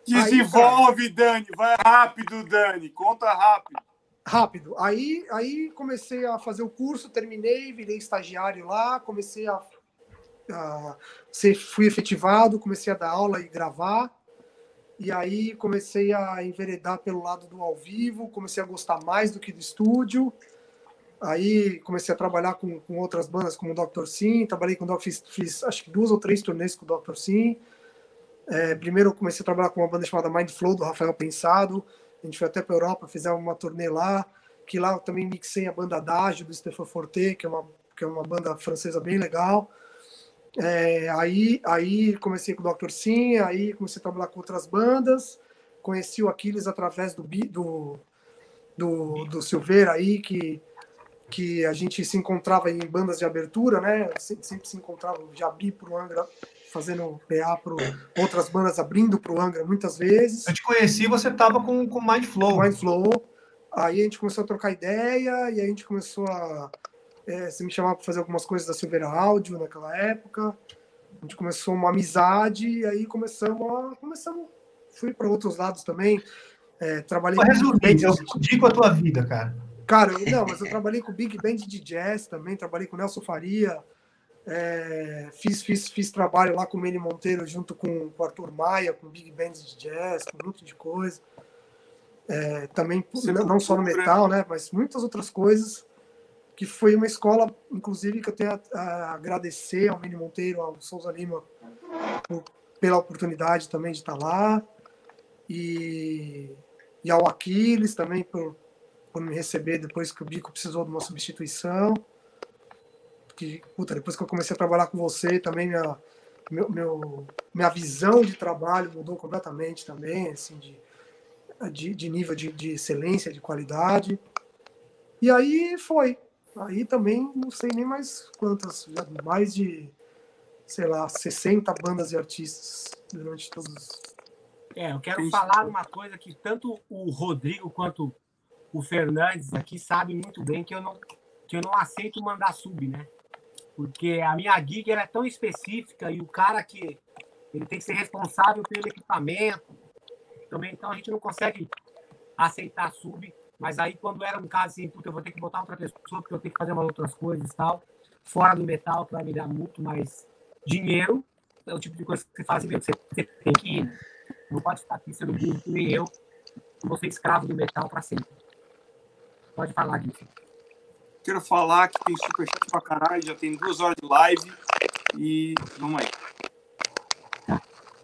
Desenvolve, Dani. Vai rápido, Dani. Conta rápido. Rápido. Aí, aí comecei a fazer o curso, terminei, virei estagiário lá, comecei a, a ser, fui efetivado, comecei a dar aula e gravar. E aí comecei a enveredar pelo lado do ao vivo, comecei a gostar mais do que do estúdio. Aí comecei a trabalhar com, com outras bandas como o Dr. Sim, trabalhei com o. Fiz, fiz acho que duas ou três turnês com o Dr. Sim. É, primeiro comecei a trabalhar com uma banda chamada Mind Flow, do Rafael Pensado. A gente foi até para Europa, fizemos uma turnê lá, que lá eu também mixei a banda Dágio, do Stefan Forte, que é uma, que é uma banda francesa bem legal. É, aí, aí comecei com o Dr. Sim, aí comecei a trabalhar com outras bandas, conheci o Aquiles através do, do, do, do Silveira aí, que, que a gente se encontrava em bandas de abertura, né? Sempre, sempre se encontrava o Jabi pro Angra, fazendo PA para outras bandas abrindo pro Angra muitas vezes. Eu te conheci, você tava com com Mind Flow. Mind Flow. Aí a gente começou a trocar ideia e a gente começou a. é, você me chamava para fazer algumas coisas da Silveira Áudio naquela época. A gente começou uma amizade e aí começamos a. Começamos, fui para outros lados também. É, trabalhei com Big eu digo a tua vida, cara. Cara, eu- não, mas eu trabalhei com Big Band de Jazz também, trabalhei com Nelson Faria, é, fiz, fiz, fiz trabalho lá com o Manny Monteiro junto com o Arthur Maia, com Big Band de Jazz, com um monte de coisa. É, também, não, não só no metal, né, mas muitas outras coisas, que foi uma escola, inclusive, que eu tenho a, a agradecer ao Manny Monteiro, ao Souza Lima, por- pela oportunidade também de estar lá, e, e ao Aquiles também por, por me receber depois que o Bico precisou de uma substituição. Que, puta, depois que eu comecei a trabalhar com você, também minha, meu, meu- minha visão de trabalho mudou completamente também, assim, de, de, de nível de, de excelência, de qualidade. E aí foi. Aí também não sei nem mais quantas, já mais de, sei lá, 60 bandas e artistas durante todos. É, eu quero Isso. falar uma coisa que tanto o Rodrigo quanto o Fernandes aqui sabem muito bem que eu não que eu não aceito mandar sub, né? Porque a minha gig ela é tão específica e o cara que ele tem que ser responsável pelo equipamento também, então a gente não consegue aceitar sub. Mas aí quando era um caso assim, puta, eu vou ter que botar outra pessoa porque eu tenho que fazer umas outras coisas e tal, fora do metal que vai me dar muito mais dinheiro, é o tipo de coisa que você faz mesmo, você, você tem que ir. né? Não pode estar aqui sendo burro que nem eu, ser escravo do metal para sempre. Pode falar disso. Quero falar que tem superchat pra caralho, já tem duas horas de live. E vamos aí.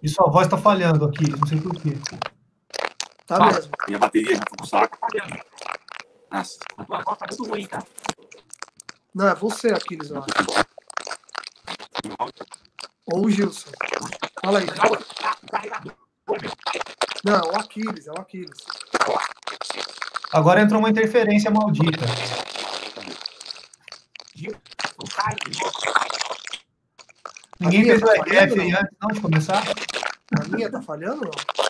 E sua voz tá falhando aqui, não sei porquê. Tá Fala. mesmo. Minha bateria já foi pro saco. Nossa, A tua voz tá muito ruim, cara. Não, é você, Aquiles, eu acho. Ou o Gilson. Fala aí. Não, é o Aquiles, é o Aquiles. Agora entrou uma interferência maldita. Ninguém fez o tá aí não? antes não de começar? A minha tá falhando ou não?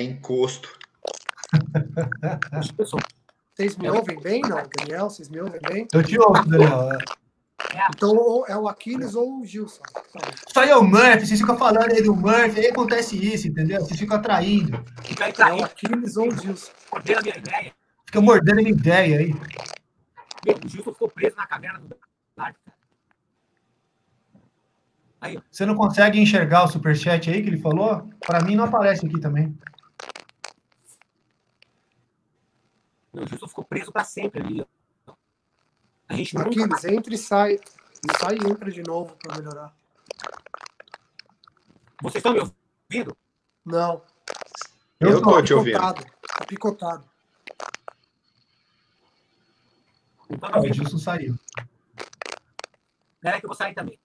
É encosto. Vocês me ouvem bem, não, Daniel? Vocês me ouvem bem? Eu te ouço, Daniel. Então, ou é o Aquiles ou o Gilson. Isso aí é o Murphy, vocês ficam falando aí do Murphy, aí acontece isso, entendeu? Vocês ficam atraindo. É o Aquiles ou o Gilson. mordendo a minha ideia. Fica mordendo a minha ideia aí. O Gilson ficou preso na caverna do. Aí. Você não consegue enxergar o superchat aí que ele falou? Pra mim não aparece aqui também. Meu, o Gilson ficou preso para sempre ali. ó. A gente nunca Aquiles, entra e sai. E sai e entra de novo para melhorar. Vocês estão me ouvindo? Não, Eu tô te ouvindo. picotado. Tá picotado. Não me Ah, o. Gilson saiu. Espera aí que eu vou sair também.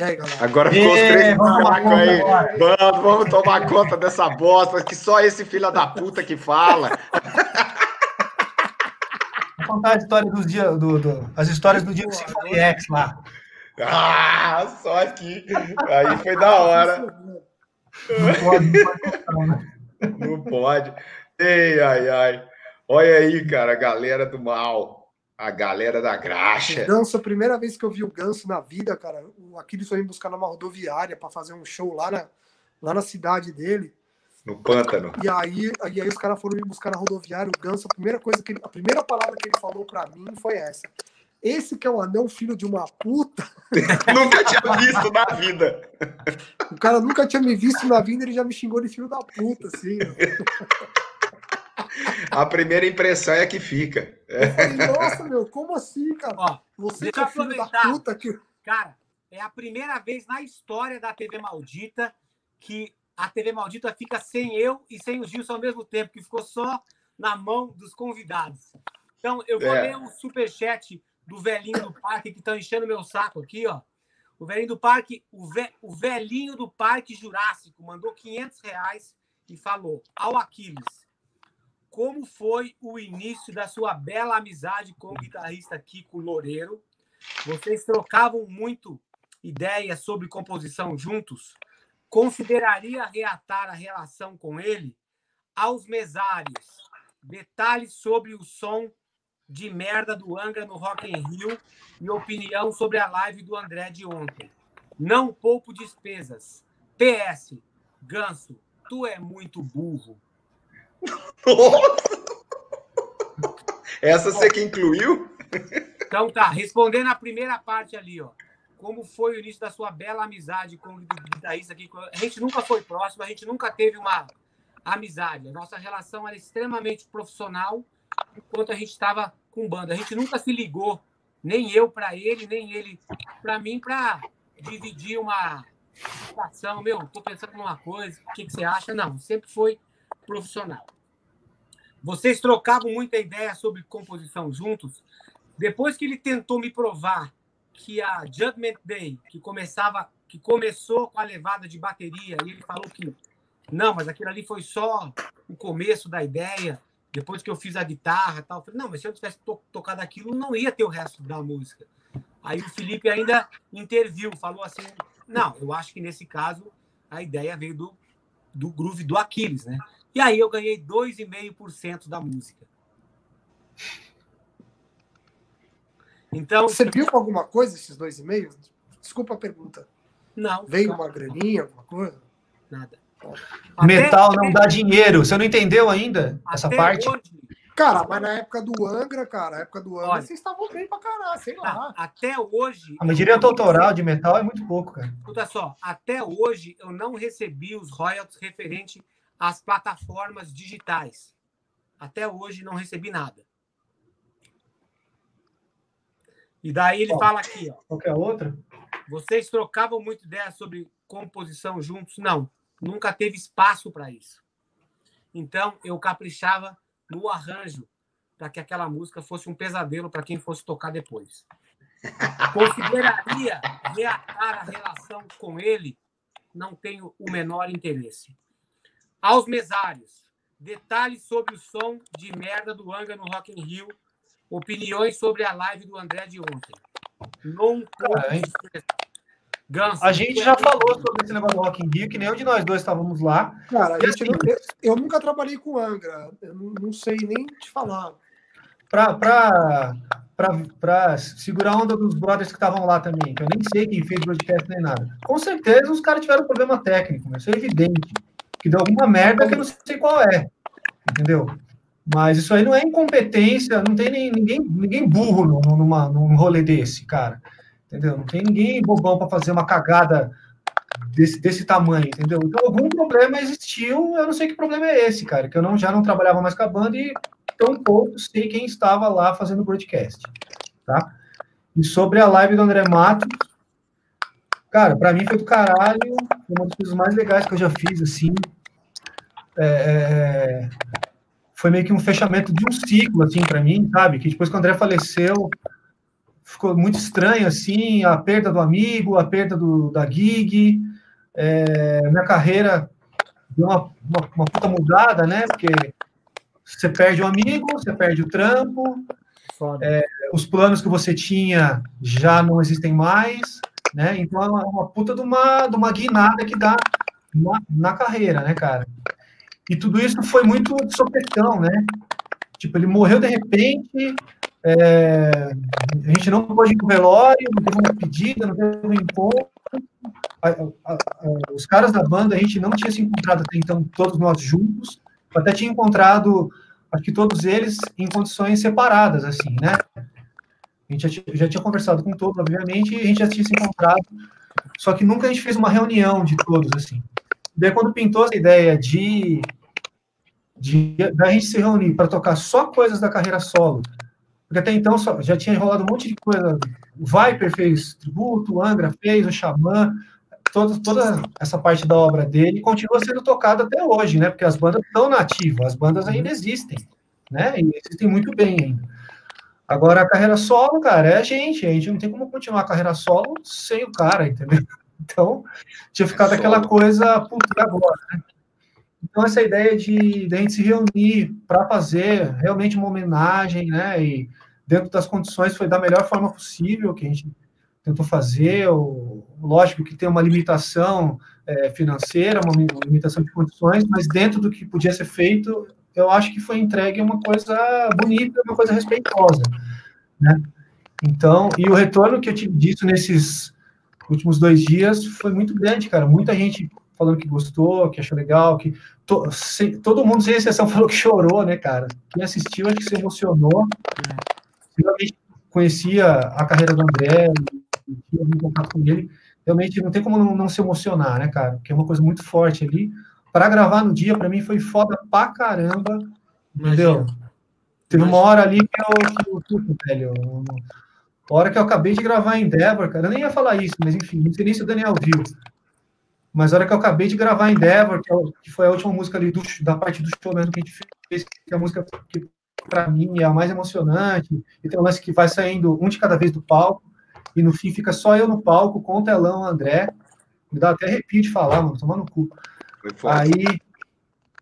Aí? Agora ficou os três vamos tomar macacos aí. Vamos, vamos tomar conta dessa bosta que só esse filho da puta que fala. Vou contar a história dos dias, do, do- as histórias do dia do Symphony X lá. Ah, só aqui. Aí foi da hora. Não pode, não pode contar, né? Não pode. Ei, ai, ai. Olha aí, cara, a galera do mal. A galera da O graxa. Ganso, a primeira vez que eu vi o Ganso na vida, cara, o Aquiles foi me buscar numa rodoviária para fazer um show lá na, lá na cidade dele. No pântano. E aí, e aí os caras foram me buscar na rodoviária. O Ganso, a primeira coisa que ele, a primeira palavra que ele falou para mim foi essa. Esse que é um anão filho de uma puta. [laughs] Nunca tinha visto na vida. O cara nunca tinha me visto na vida, ele já me xingou de filho da puta, assim. [laughs] A primeira impressão é a que fica. Falei, nossa, meu, como assim, cara? Ó, Você deixa que é eu filho da aproveitar. puta que. Cara, é a primeira vez na história da TV Maldita que a TV Maldita fica sem eu e sem o Gilson ao mesmo tempo, que ficou só na mão dos convidados. Então, eu vou É. ler o superchat do velhinho do parque que estão enchendo meu saco aqui, ó. O velhinho do parque, o, ve- o velhinho do Parque Jurássico mandou 500 reais e falou ao Aquiles, como foi o início da sua bela amizade com o guitarrista Kiko Loureiro? Vocês trocavam muito ideias sobre composição juntos? Consideraria reatar a relação com ele? Aos mesários, detalhes sobre o som de merda do Angra no Rock in Rio e opinião sobre a live do André de ontem. Não poupo despesas. PS, Ganso, tu é muito burro. Essa você que incluiu? Então tá, respondendo a primeira parte ali, ó. Como foi o início da sua bela amizade com o guitarrista aqui? A gente nunca foi próximo, a gente nunca teve uma amizade. A nossa relação era extremamente profissional enquanto a gente estava com banda. A gente nunca se ligou, nem eu para ele, nem ele para mim, para dividir uma situação. Meu, tô pensando numa coisa, o que, que você acha? Não, sempre foi profissional. Vocês trocavam muita ideia sobre composição juntos? Depois que ele tentou me provar que a Judgment Day, que começava, que começou com a levada de bateria, e ele falou que não, mas aquilo ali foi só o começo da ideia. Depois que eu fiz a guitarra, tal, eu falei, não, mas se eu tivesse to- tocado aquilo, não ia ter o resto da música. Aí o Felipe ainda interviu, falou assim, não, eu acho que nesse caso a ideia veio do, do groove do Aquiles, né? E aí eu ganhei 2,5% da música. Então, Serviu para alguma coisa esses dois e-mails? Desculpa a pergunta. não. Veio uma graninha, alguma coisa? Nada. Metal não dá dinheiro. Você não entendeu ainda essa parte? hoje, Cara, mas na época do Angra, cara, na época do Angra, Olha. vocês estavam bem pra caralho, sei lá. até hoje. A direito autoral de metal é muito pouco, cara. Escuta só, até hoje eu não recebi os royalties referente às plataformas digitais. Até hoje não recebi nada. E daí ele fala aqui, ó. Qualquer outra? Vocês trocavam muita ideia sobre composição juntos? Não, nunca teve espaço para isso. Então eu caprichava no arranjo para que aquela música fosse um pesadelo para quem fosse tocar depois. Consideraria reatar a relação com ele? Não tenho o menor interesse. Aos mesários, detalhes sobre o som de merda do Anga no Rock in Rio, opiniões sobre a live do André de ontem. Não hein? Ganso, A gente já falou sobre esse negócio do Rock in Rio, que nenhum de nós dois estávamos lá. Cara, a gente assim- não- eu, eu nunca trabalhei com Angra, eu não, não sei nem te falar. Pra, pra, pra, pra segurar a onda dos brothers que estavam lá também, que eu nem sei quem fez broadcast nem nada. Com certeza os caras tiveram problema técnico, mas isso é evidente. Que deu alguma merda que eu não sei qual é. Entendeu? Mas isso aí não é incompetência, não tem nem, ninguém, ninguém burro num- numa, num rolê desse, cara. Entendeu? Não tem ninguém bobão para fazer uma cagada desse, desse tamanho, entendeu? Então algum problema existiu, eu não sei que problema é esse, cara, que eu não, já não trabalhava mais com a banda e tão pouco sei quem estava lá fazendo o broadcast, tá? E sobre a live do André Matos, cara, para mim foi do caralho, foi uma das coisas mais legais que eu já fiz, assim. É, é, foi meio que um fechamento de um ciclo, assim, para mim, sabe? Que depois que o André faleceu, ficou muito estranho, assim, a perda do amigo, a perda do, da gig, é, minha carreira deu uma, uma, uma puta mudada, né? Porque você perde o amigo, você perde o trampo, é, os planos que você tinha já não existem mais, né? Então é uma, uma puta de uma, de uma guinada que dá na, na carreira, né, cara? E tudo isso foi muito de sopetão, né? Tipo, ele morreu de repente, é, a gente não pôde ir no velório, não teve uma pedida, não teve um encontro. A, a, a, os caras da banda, a gente não tinha se encontrado até então, todos nós juntos. Até tinha encontrado, acho que todos eles, em condições separadas, assim, né? A gente já tinha, já tinha conversado com todos, obviamente, e a gente já tinha se encontrado, só que nunca a gente fez uma reunião de todos, assim. Daí, quando pintou essa ideia de, de da gente se reunir para tocar só coisas da carreira solo, porque até então só, já tinha rolado um monte de coisa. O Viper fez tributo, o Angra fez, o Xamã, toda, toda essa parte da obra dele continua sendo tocada até hoje, né? Porque as bandas estão nativas, as bandas ainda existem, né? E existem muito bem ainda. Agora, a carreira solo, cara, é a gente. A gente não tem como continuar a carreira solo sem o cara, entendeu? Então, tinha ficado aquela coisa, puta, agora, né? Então, essa ideia de, de a gente se reunir para fazer realmente uma homenagem, né? E dentro das condições foi da melhor forma possível que a gente tentou fazer. O, lógico que tem uma limitação é, financeira, uma limitação de condições, mas dentro do que podia ser feito, eu acho que foi entregue uma coisa bonita, uma coisa respeitosa, né? Então, e o retorno que eu tive disso nesses últimos dois dias foi muito grande, cara. Muita gente falando que gostou, que achou legal, que to, se, todo mundo, sem exceção, [laughs] falou que chorou, né, cara? Quem assistiu acho que se emocionou. Realmente conhecia a carreira do André, tinha algum contato com ele. Realmente não tem como não, não se emocionar, né, cara? Porque é uma coisa muito forte ali. Para gravar no dia, para mim, foi foda pra caramba. Entendeu? Teve uma hora ali que eu, que eu velho. A hora que eu acabei de gravar em Endeavor, cara, eu nem ia falar isso, mas enfim, não sei nem se o Daniel viu. Mas a hora que eu acabei de gravar Endeavor, que, é que foi a última música ali do, da parte do show mesmo que a gente fez, que é a música que para mim é a mais emocionante, e tem um lance que vai saindo um de cada vez do palco, e no fim fica só eu no palco com o telão, André. Me dá até arrepio de falar, mano, tomando no cu. Aí,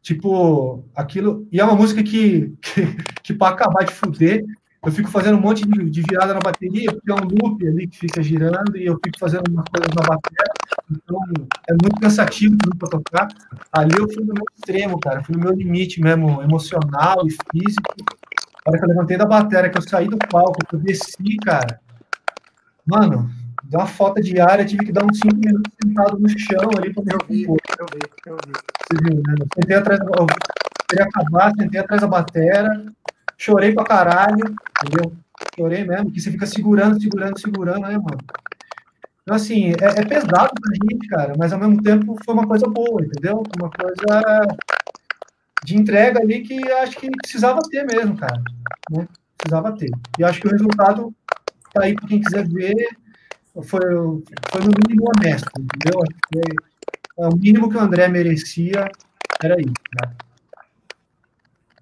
tipo, aquilo. E é uma música que, [laughs] que, que para acabar de fuder, eu fico fazendo um monte de, de, virada na bateria, porque é um loop ali que fica girando, e eu fico fazendo umas coisas na bateria, então é muito cansativo para tocar. Ali eu fui no meu extremo, cara, fui no meu limite mesmo, emocional e físico. A hora que eu levantei da bateria, que eu saí do palco, que eu desci, cara, mano, deu uma falta de ar, eu tive que dar uns 5 minutos sentado no chão ali para eu vi, eu vi, eu vi. Você viu, né? Eu sentei atrás, eu queria acabar, sentei atrás da bateria, chorei pra caralho, entendeu? Chorei mesmo, que você fica segurando, segurando, segurando, né, mano? Então, assim, é, é, pesado pra gente, cara, mas ao mesmo tempo foi uma coisa boa, entendeu? Uma coisa de entrega ali que acho que precisava ter mesmo, cara. Né? Precisava ter. E acho que o resultado tá aí para quem quiser ver. Foi, foi no mínimo honesto, entendeu? Foi, é, o mínimo que o André merecia era isso, né?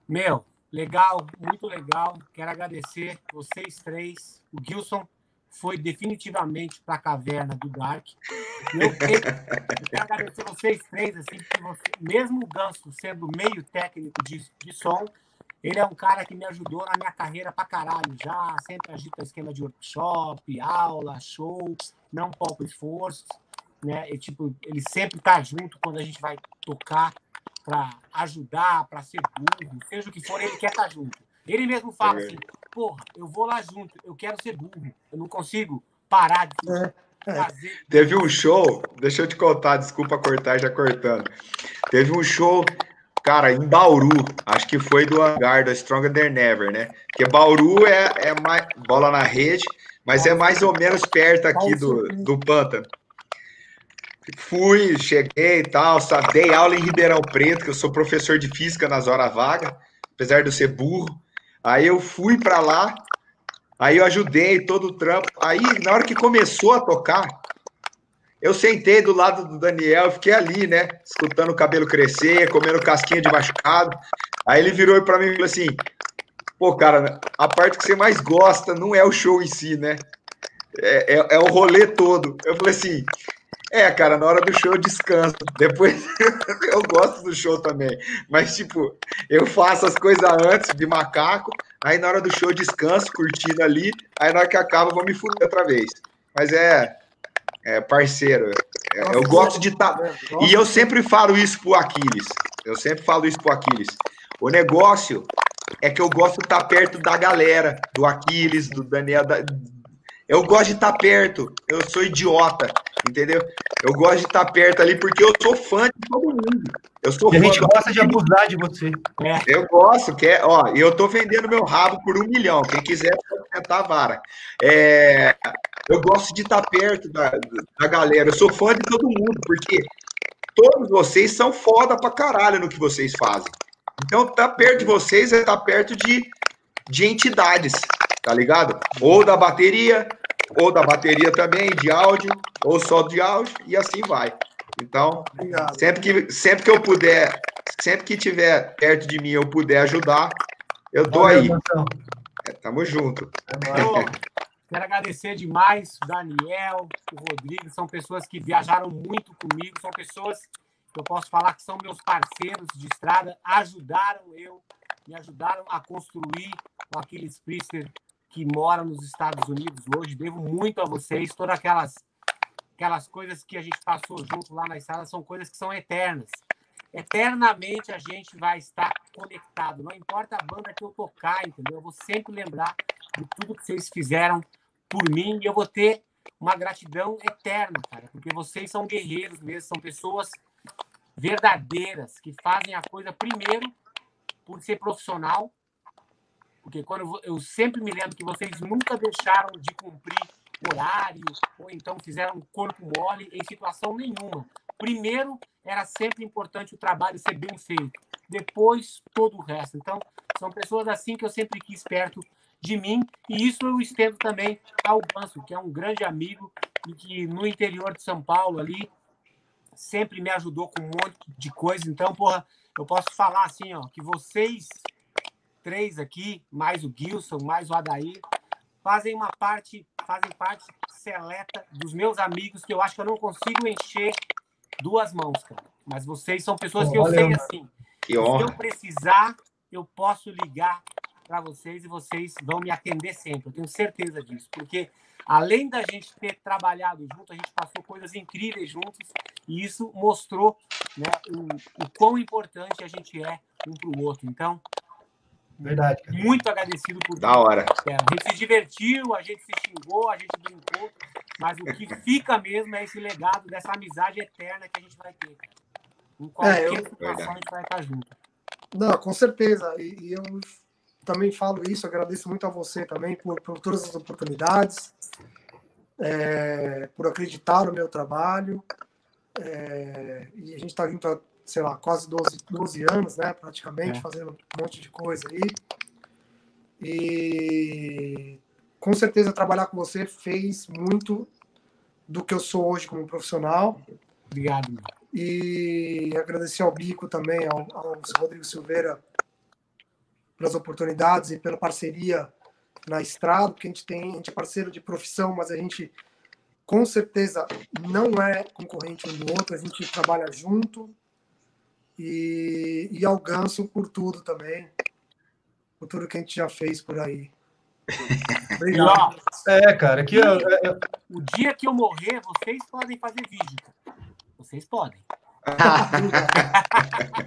Meu, Legal, muito legal. Quero agradecer vocês três. O Gilson foi definitivamente para a caverna do Dark. Eu quero, quero agradecer vocês três, assim, você, mesmo o Ganso sendo meio técnico de, de som, ele é um cara que me ajudou na minha carreira para caralho já, sempre agita esquema de workshop, aula, show, não pouco esforço, né? E, tipo, ele sempre tá junto quando a gente vai tocar para ajudar, para ser burro, seja o que for, ele quer estar tá junto. Ele mesmo fala assim: porra, eu vou lá junto, eu quero ser burro, eu não consigo parar de é, é. fazer. Teve um show, deixa eu te contar, desculpa cortar, já cortando. Teve um show, cara, em Bauru, acho que foi do hangar da Stronger Than Never, né? Porque Bauru é, é mais bola na rede, mas é mais ou menos perto aqui do, do pântano. Fui, cheguei e tal, dei aula em Ribeirão Preto, que eu sou professor de física nas horas vagas, apesar de eu ser burro. Aí eu fui para lá, aí eu ajudei todo o trampo. Aí, na hora que começou a tocar, eu sentei do lado do Daniel, fiquei ali, né, escutando o cabelo crescer, comendo casquinha de machucado. Aí ele virou para mim e falou assim: pô, cara, a parte que você mais gosta não é o show em si, né? É, é, é o rolê todo. Eu falei assim, é, cara, na hora do show eu descanso. Depois [laughs] eu gosto do show também. Mas, tipo, eu faço as coisas antes de macaco, aí na hora do show eu descanso, curtindo ali, aí na hora que acaba eu vou me fuder outra vez. Mas é, é parceiro. É, eu gosto de estar. Tá... E eu sempre falo isso pro Aquiles. Eu sempre falo isso pro Aquiles. O negócio é que eu gosto de estar perto da galera, do Aquiles, do Daniel. Da... Eu gosto de estar perto. Eu sou idiota, entendeu? Eu gosto de estar perto ali porque eu sou fã de todo mundo. Eu sou E a fã gente gosta de abusar de você. Eu gosto, que é, ó, e eu tô vendendo meu rabo por um milhão. Quem quiser pode tentar a vara. É, eu gosto de estar perto da, da galera. Eu sou fã de todo mundo, porque todos vocês são foda pra caralho no que vocês fazem. Então, tá perto de vocês é estar perto de, de entidades, tá ligado? Ou da bateria, ou da bateria também, de áudio, ou só de áudio, e assim vai. Então, Obrigado. sempre que, sempre que eu puder, sempre que tiver perto de mim eu puder ajudar, eu tô Valeu, aí. É, tamo junto. Pô, [laughs] quero agradecer demais o Daniel, o Rodrigo, são pessoas que viajaram muito comigo, são pessoas que eu posso falar que são meus parceiros de estrada, ajudaram eu, me ajudaram a construir o Aquiles Priester que mora nos Estados Unidos hoje. Devo muito a vocês, todas aquelas aquelas coisas que a gente passou junto lá na estrada são coisas que são eternas. Eternamente a gente vai estar conectado, não importa a banda que eu tocar, entendeu? Eu vou sempre lembrar de tudo que vocês fizeram por mim e eu vou ter uma gratidão eterna, cara, porque vocês são guerreiros mesmo, são pessoas verdadeiras que fazem a coisa primeiro por ser profissional, porque quando eu, sempre me lembro que vocês nunca deixaram de cumprir horário ou então fizeram corpo mole em situação nenhuma. Primeiro era sempre importante o trabalho ser bem feito, depois todo o resto. Então são pessoas assim que eu sempre quis perto de mim e isso eu estendo também ao Ganso, que é um grande amigo e que no interior de São Paulo ali sempre me ajudou com um monte de coisa. Então, porra, eu posso falar assim, ó, que vocês três aqui, mais o Gilson, mais o Adair, fazem uma parte, fazem parte seleta dos meus amigos que eu acho que eu não consigo encher duas mãos, cara. Mas vocês são pessoas que eu valeu, sei assim. Que Se honra. eu precisar, eu posso ligar para vocês e vocês vão me atender sempre. Eu tenho certeza disso, porque além da gente ter trabalhado junto, a gente passou coisas incríveis juntos e isso mostrou né, o, o quão importante a gente é um para o outro. Então, Verdade, cara. muito agradecido por Da hora. É, a gente se divertiu, a gente se xingou, a gente brincou, mas o que fica mesmo é esse legado dessa amizade eterna que a gente vai ter. cara. Em qualquer É, eu- situação a Verdade. gente vai estar junto. Não, com certeza. E, e eu também falo isso, agradeço muito a você também por, por todas as oportunidades, é, por acreditar no meu trabalho. É, e a gente está junto há, sei lá, quase 12, 12 anos, né? Praticamente, É. fazendo um monte de coisa aí. E com certeza trabalhar com você fez muito do que eu sou hoje como profissional. Obrigado. meu. E agradecer ao Bico também, ao, ao Rodrigo Silveira, pelas oportunidades e pela parceria na estrada, porque a gente tem, a gente é parceiro de profissão, mas a gente com certeza não é concorrente um do outro, a gente trabalha junto. E, e ao Ganso por tudo também, por tudo que a gente já fez por aí. [laughs] Obrigado. É, cara, aqui eu, eu- o dia que eu morrer, vocês podem fazer vídeo. cara. Vocês podem. [laughs]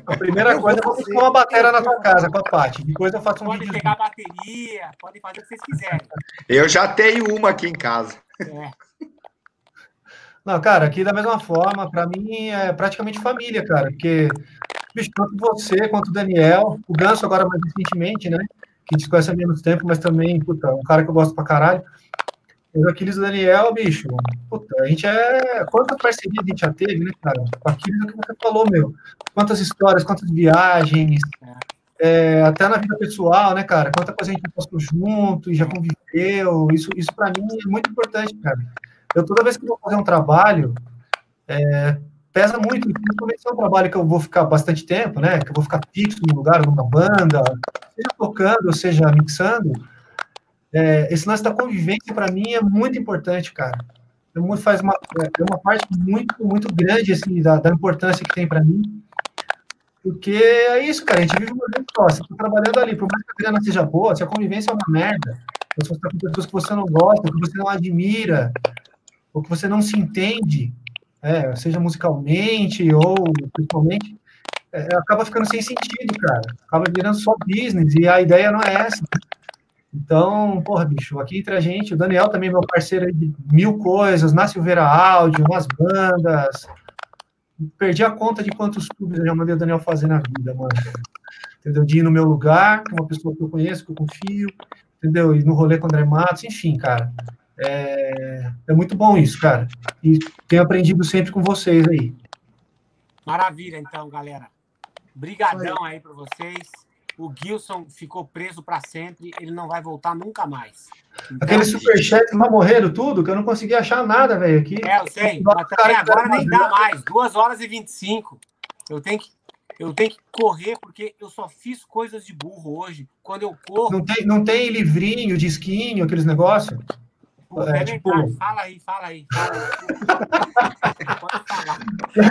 a primeira Eu coisa é vou fazer- uma bateria na tua casa com a Paty. Depois eu faço um vídeo. pegar bateria, podem fazer o que vocês quiserem. Eu já tenho uma aqui em casa. É. Não, cara, aqui da mesma forma, pra mim é praticamente família, cara, porque bicho, tanto você quanto o Daniel, o Ganso agora mais recentemente, né? Que se conhece há menos tempo, mas também, puta, um cara que eu gosto pra caralho. O Aquiles e o Daniel, bicho, puta, a gente é. Quantas parcerias a gente já teve, né, cara? O Aquiles é o que você falou, meu. Quantas histórias, quantas viagens, é, até na vida pessoal, né, cara? Quanta coisa a gente passou junto e já conviveu. Isso, isso para mim é muito importante, cara. Eu toda vez que eu vou fazer um trabalho, é, pesa muito, principalmente se é um trabalho que eu vou ficar bastante tempo, né? Que eu vou ficar fixo num lugar, numa banda, seja tocando, seja mixando. é, esse lance da convivência, para mim, é muito importante, cara. É muito, faz uma, é uma parte muito, muito grande, assim, da, da importância que tem para mim. Porque é isso, cara, a gente vive uma vez só. Você tá trabalhando ali, por mais que a grana seja boa, se a convivência é uma merda, você tá com pessoas que você não gosta, que você não admira, ou que você não se entende, é, seja musicalmente ou principalmente, é, acaba ficando sem sentido, cara. Acaba virando só business, e a ideia não é essa. Então, porra, bicho, aqui entre a gente, o Daniel também meu parceiro de mil coisas, na Silveira Áudio, nas bandas. Perdi a conta de quantos clubes eu já mandei o Daniel fazer na vida, mano. Entendeu? De ir no meu lugar, com uma pessoa que eu conheço, que eu confio, entendeu? E no rolê com o André Matos, enfim, cara. É, é muito bom isso, cara. E tenho aprendido sempre com vocês aí. Maravilha, então, galera. Brigadão aí para vocês. O Gilson ficou preso para sempre, ele não vai voltar nunca mais. Então, Aquele superchat mas morreram tudo, que eu não consegui achar nada, velho, aqui. É, eu sei, mas também agora nem dá mais. 2 horas e 25. Eu tenho que eu tenho que correr porque eu só fiz coisas de burro hoje. Quando eu corro. Não tem, não tem livrinho, disquinho, aqueles negócios? Pô, é, é tipo... Fala aí, fala aí. Fala aí. Pode falar.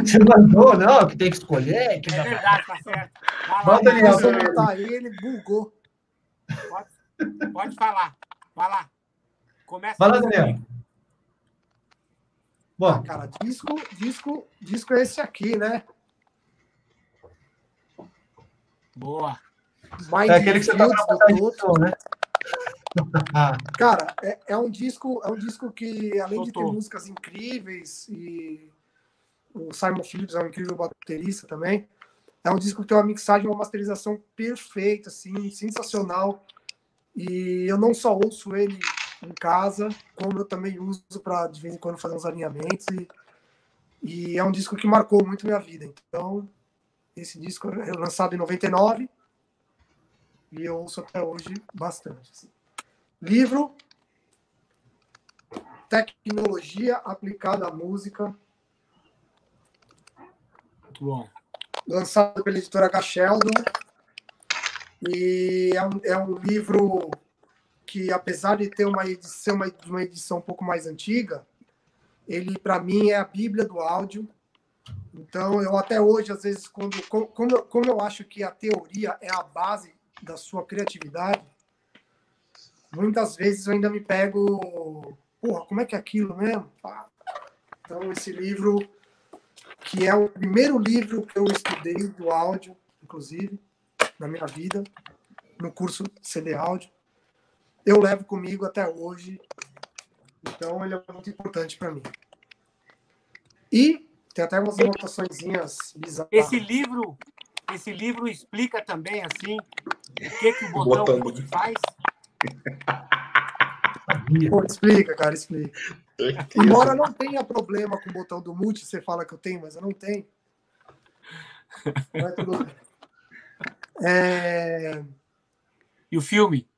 Você mandou, não, que tem que escolher. Que é verdade, tá certo. Bota Daniel, Você não tá aí, ele bugou. Pode, pode falar. Vai lá. Começa Vai lá, Daniel. Bom. Ah, cara, disco, disco, disco é esse aqui, né? Boa. Mind é aquele que você tá do né? [laughs] Cara, é, é, um disco, é um disco que, além de ter músicas incríveis, e o Simon Phillips é um incrível baterista também, é um disco que tem uma mixagem, uma masterização perfeita, assim, sensacional. E eu não só ouço ele em casa, como eu também uso para de vez em quando fazer uns alinhamentos. E, e é um disco que marcou muito minha vida. Então, esse disco é lançado em 99 e eu ouço até hoje bastante. Assim. Livro Tecnologia aplicada à música. Muito bom. Lançado pela editora H. Sheldon. E é um, é um livro que, apesar de ter uma edição, uma, uma edição um pouco mais antiga, ele, para mim, é a Bíblia do áudio. Então, eu até hoje, às vezes, quando, como, como eu acho que a teoria é a base da sua criatividade, muitas vezes eu ainda me pego, porra, como é que é aquilo mesmo? Então, esse livro, que é o primeiro livro que eu estudei do áudio, inclusive, na minha vida, no curso CD áudio, eu levo comigo até hoje. Então, ele é muito importante para mim. E tem até umas anotaçõezinhas bizarras. Esse livro, esse livro explica também, assim, o que, que o botão, botão. faz? Pô, explica, cara, explica. Embora não tenha problema com o botão do multi, você fala que eu tenho, mas eu não tenho. Não é tudo bem. É... E o filme?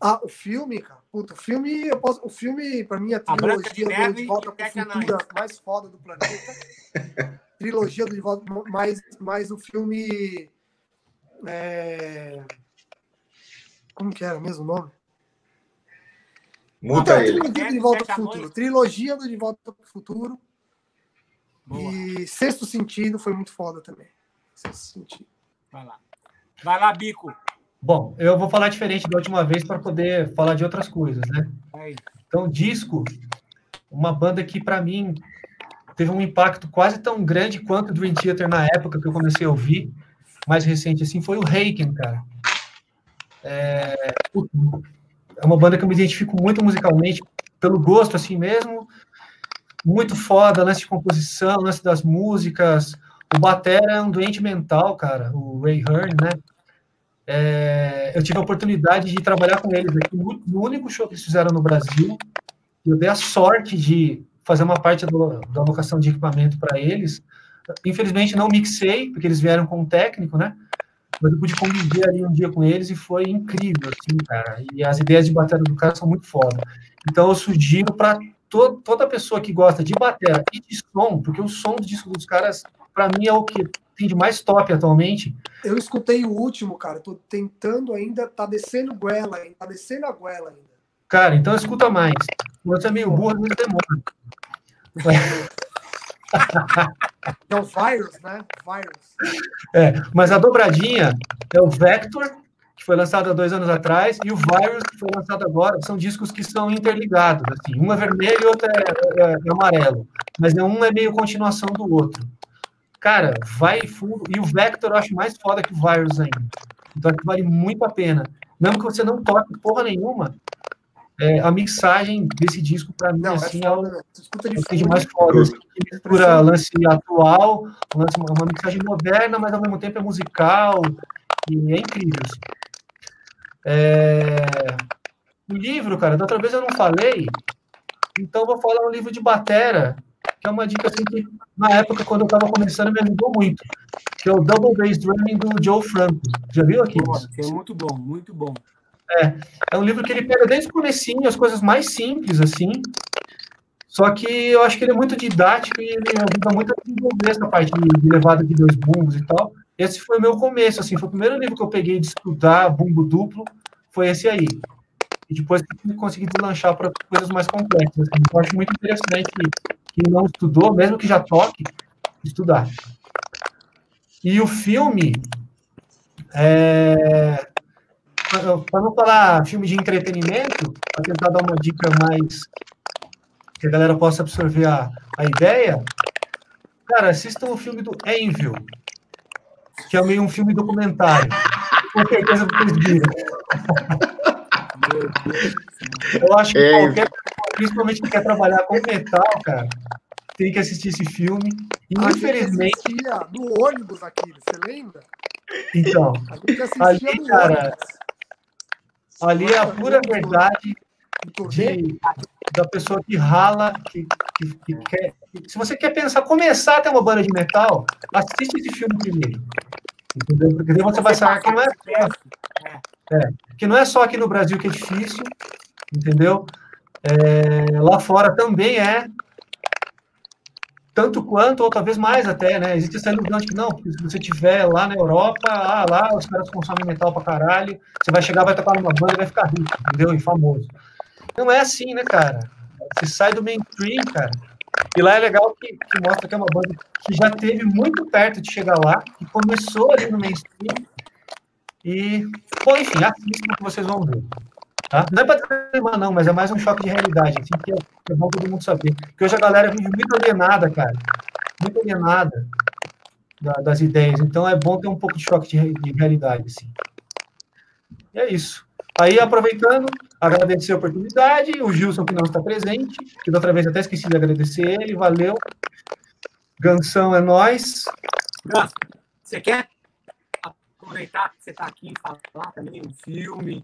Ah, o filme, cara. Puta, o filme, eu posso, o filme, pra mim, é a trilogia a do De Volta para o Futuro mais foda do planeta. trilogia do De Volta, mais, mais o filme. É... Como que era mesmo o nome? Muda então, ele. Trilogia do De Volta para o Futuro. Trilogia do De Volta para o Futuro. Boa. E Sexto Sentido foi muito foda também. Sexto Sentido. Vai lá. Vai lá, Bico. Bom, eu vou falar diferente da última vez para poder falar de outras coisas, né? Então, Disco, uma banda que para mim teve um impacto quase tão grande quanto o Dream Theater na época que eu comecei a ouvir, mais recente assim, foi o Reiken, cara. É, é uma banda que eu me identifico muito musicalmente, pelo gosto assim mesmo, muito foda, lance de composição, lance das músicas. O Batera é um doente mental, cara, o Ray Hearn, né? É, eu tive a oportunidade de trabalhar com eles aqui no, único show que eles fizeram no Brasil. Eu dei a sorte de fazer uma parte do, da alocação de equipamento para eles. Infelizmente não mixei, porque eles vieram com um técnico, né? Mas eu pude conviver ali um dia com eles e foi incrível, assim, cara. E as ideias de bateria do cara são muito foda. Então eu sugiro para to, toda pessoa que gosta de bateria e de som, porque o som do disco dos caras, para mim, é o que tem de mais top atualmente. Eu escutei o último, cara. Tô tentando ainda, tá descendo goela ainda, tá descendo a goela ainda. Cara, então escuta mais. Você é meio burro, vezes demora. [laughs] É o Virus, né? Virus. É, mas a dobradinha é o Vector, que foi lançado há dois anos atrás, e o Virus, que foi lançado agora, são discos que são interligados, assim, um é vermelho e outro é, é- é amarelo, mas é um é meio continuação do outro. Cara, vai fundo, e o Vector eu acho mais foda que o Virus ainda, então vale muito a pena, mesmo que você não toque porra nenhuma, é, a mixagem desse disco, pra mim, Não, é assim, é o foda, né? Você escuta de mais foda, assim, que mistura lance atual, um lance, uma mixagem moderna, mas ao mesmo tempo é musical, e é incrível. assim. É, O livro, cara, da outra vez eu não falei, então eu vou falar um livro de batera, que é uma dica assim que, na época, quando eu estava começando, me ajudou muito, que é o Double Bass Drumming do Joe Franco. Já viu aqui? Que é muito bom, muito bom. É um livro que ele pega desde o comecinho, as coisas mais simples, assim. Só que eu acho que ele é muito didático e ele ajuda muito a desenvolver essa parte de, levada de dois bumbos e tal. Esse foi o meu começo, assim, foi o primeiro livro que eu peguei de estudar bumbo duplo, foi esse aí. E depois consegui deslanchar para coisas mais complexas. Assim. Eu acho muito interessante que quem não estudou, mesmo que já toque, estudar. E o filme, é, para não falar filme de entretenimento, para tentar dar uma dica mais que a galera possa absorver a, a ideia, cara, assistam o filme do Envil, que é meio um filme documentário. Com certeza vocês viram. [laughs] Eu acho que Envil. qualquer pessoa, principalmente que quer trabalhar com metal, cara, tem que assistir esse filme. E, A gente infelizmente, assistia no ônibus aqui, você lembra? então, A gente assistia Ali, no cara, ônibus. Ali é a pura verdade de, da pessoa que rala, que, que, que quer. que- se você quer pensar, começar a ter uma banda de metal, assiste esse filme primeiro. Entendeu? Porque daí você vai saber que não é, é, que não é só aqui no Brasil que é difícil, entendeu? É, lá fora também é. Tanto quanto, ou talvez mais até, né? Existe essa ilusão de que não, porque se você estiver lá na Europa, ah, lá os caras consomem metal pra caralho, você vai chegar, vai tocar numa banda e vai ficar rico, entendeu? E famoso. Não é assim, né, cara? Você sai do mainstream, cara. E lá é legal que, que mostra que é uma banda que já teve muito perto de chegar lá, que começou ali no mainstream. E, bom, enfim, assistam que vocês vão ver. Tá? Não é para desanimar, não, mas é mais um choque de realidade, assim, é, que é bom todo mundo saber. Porque hoje a galera vive muito alienada, cara. Muito alienada da- das ideias. Então é bom ter um pouco de choque de, de realidade, assim. E é isso. Aí, aproveitando, agradecer a oportunidade, o Gilson que não está presente, que da outra vez até esqueci de agradecer ele, valeu. Gansão é nós. Você quer aproveitar que você está aqui e falar também um filme,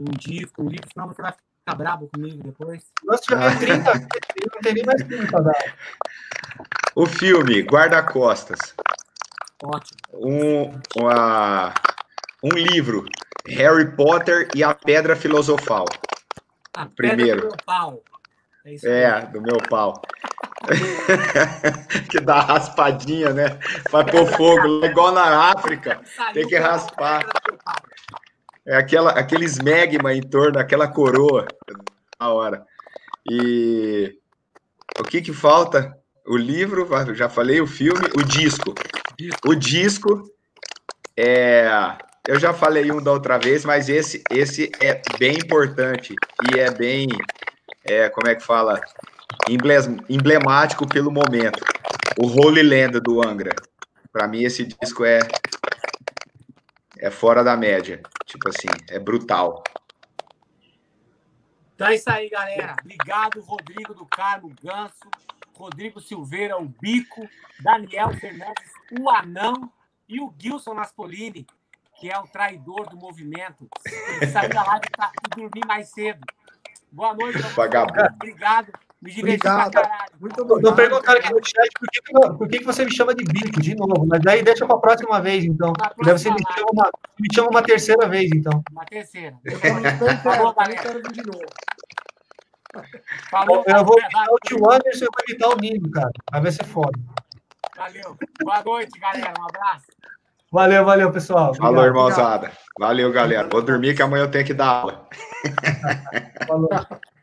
um disco, um livro, senão você vai ficar bravo comigo depois? Nós tivemos 30, eu não tem nem mais 30 pra dar. O filme Guarda-Costas. Ótimo. Um, uma- um livro, Harry Potter e a Pedra Filosofal. A Primeiro. pedra do meu pau. É isso É, do meu pau. que dá raspadinha, né? Vai pôr fogo, igual na África. Tem que raspar. pedra do meu pau. É aquela, aqueles magma em torno daquela coroa. Da hora. E o que que falta? O livro, já falei, o filme, o disco. O disco é. Eu já falei um da outra vez, mas esse, esse é bem importante e é bem, é, como é que fala, emblemático pelo momento. O Holy Land do Angra. Para mim esse disco é é fora da média. Tipo assim, é brutal. Então é isso aí, galera. Obrigado, Rodrigo do Carmo Ganso, Rodrigo Silveira, o Bico, Daniel Fernandes, o Anão e o Gilson Naspolini, que é o traidor do movimento. Ele saiu da live ir dormir mais cedo. Boa noite. Vagabundo. Obrigado. Me diverti Obrigado. pra caralho. Muito Não obrigado. perguntaram aqui no chat por que, eu- por que, que você me chama de bico de novo, mas daí deixa pra próxima vez, então. Próxima Deve ser me live. chama uma, me chama uma terceira vez, então. Uma terceira. [laughs] Eu também Falou, quero, vir de novo. Falou, Eu vou imitar o tio Anderson e eu vou imitar o Nino, cara. Aí vai ser foda. Valeu. Boa noite, galera. Um abraço. Valeu, valeu, pessoal. Falou, Obrigado. irmãozada. Valeu, galera. Vou dormir que amanhã eu tenho que dar aula. Falou. [laughs]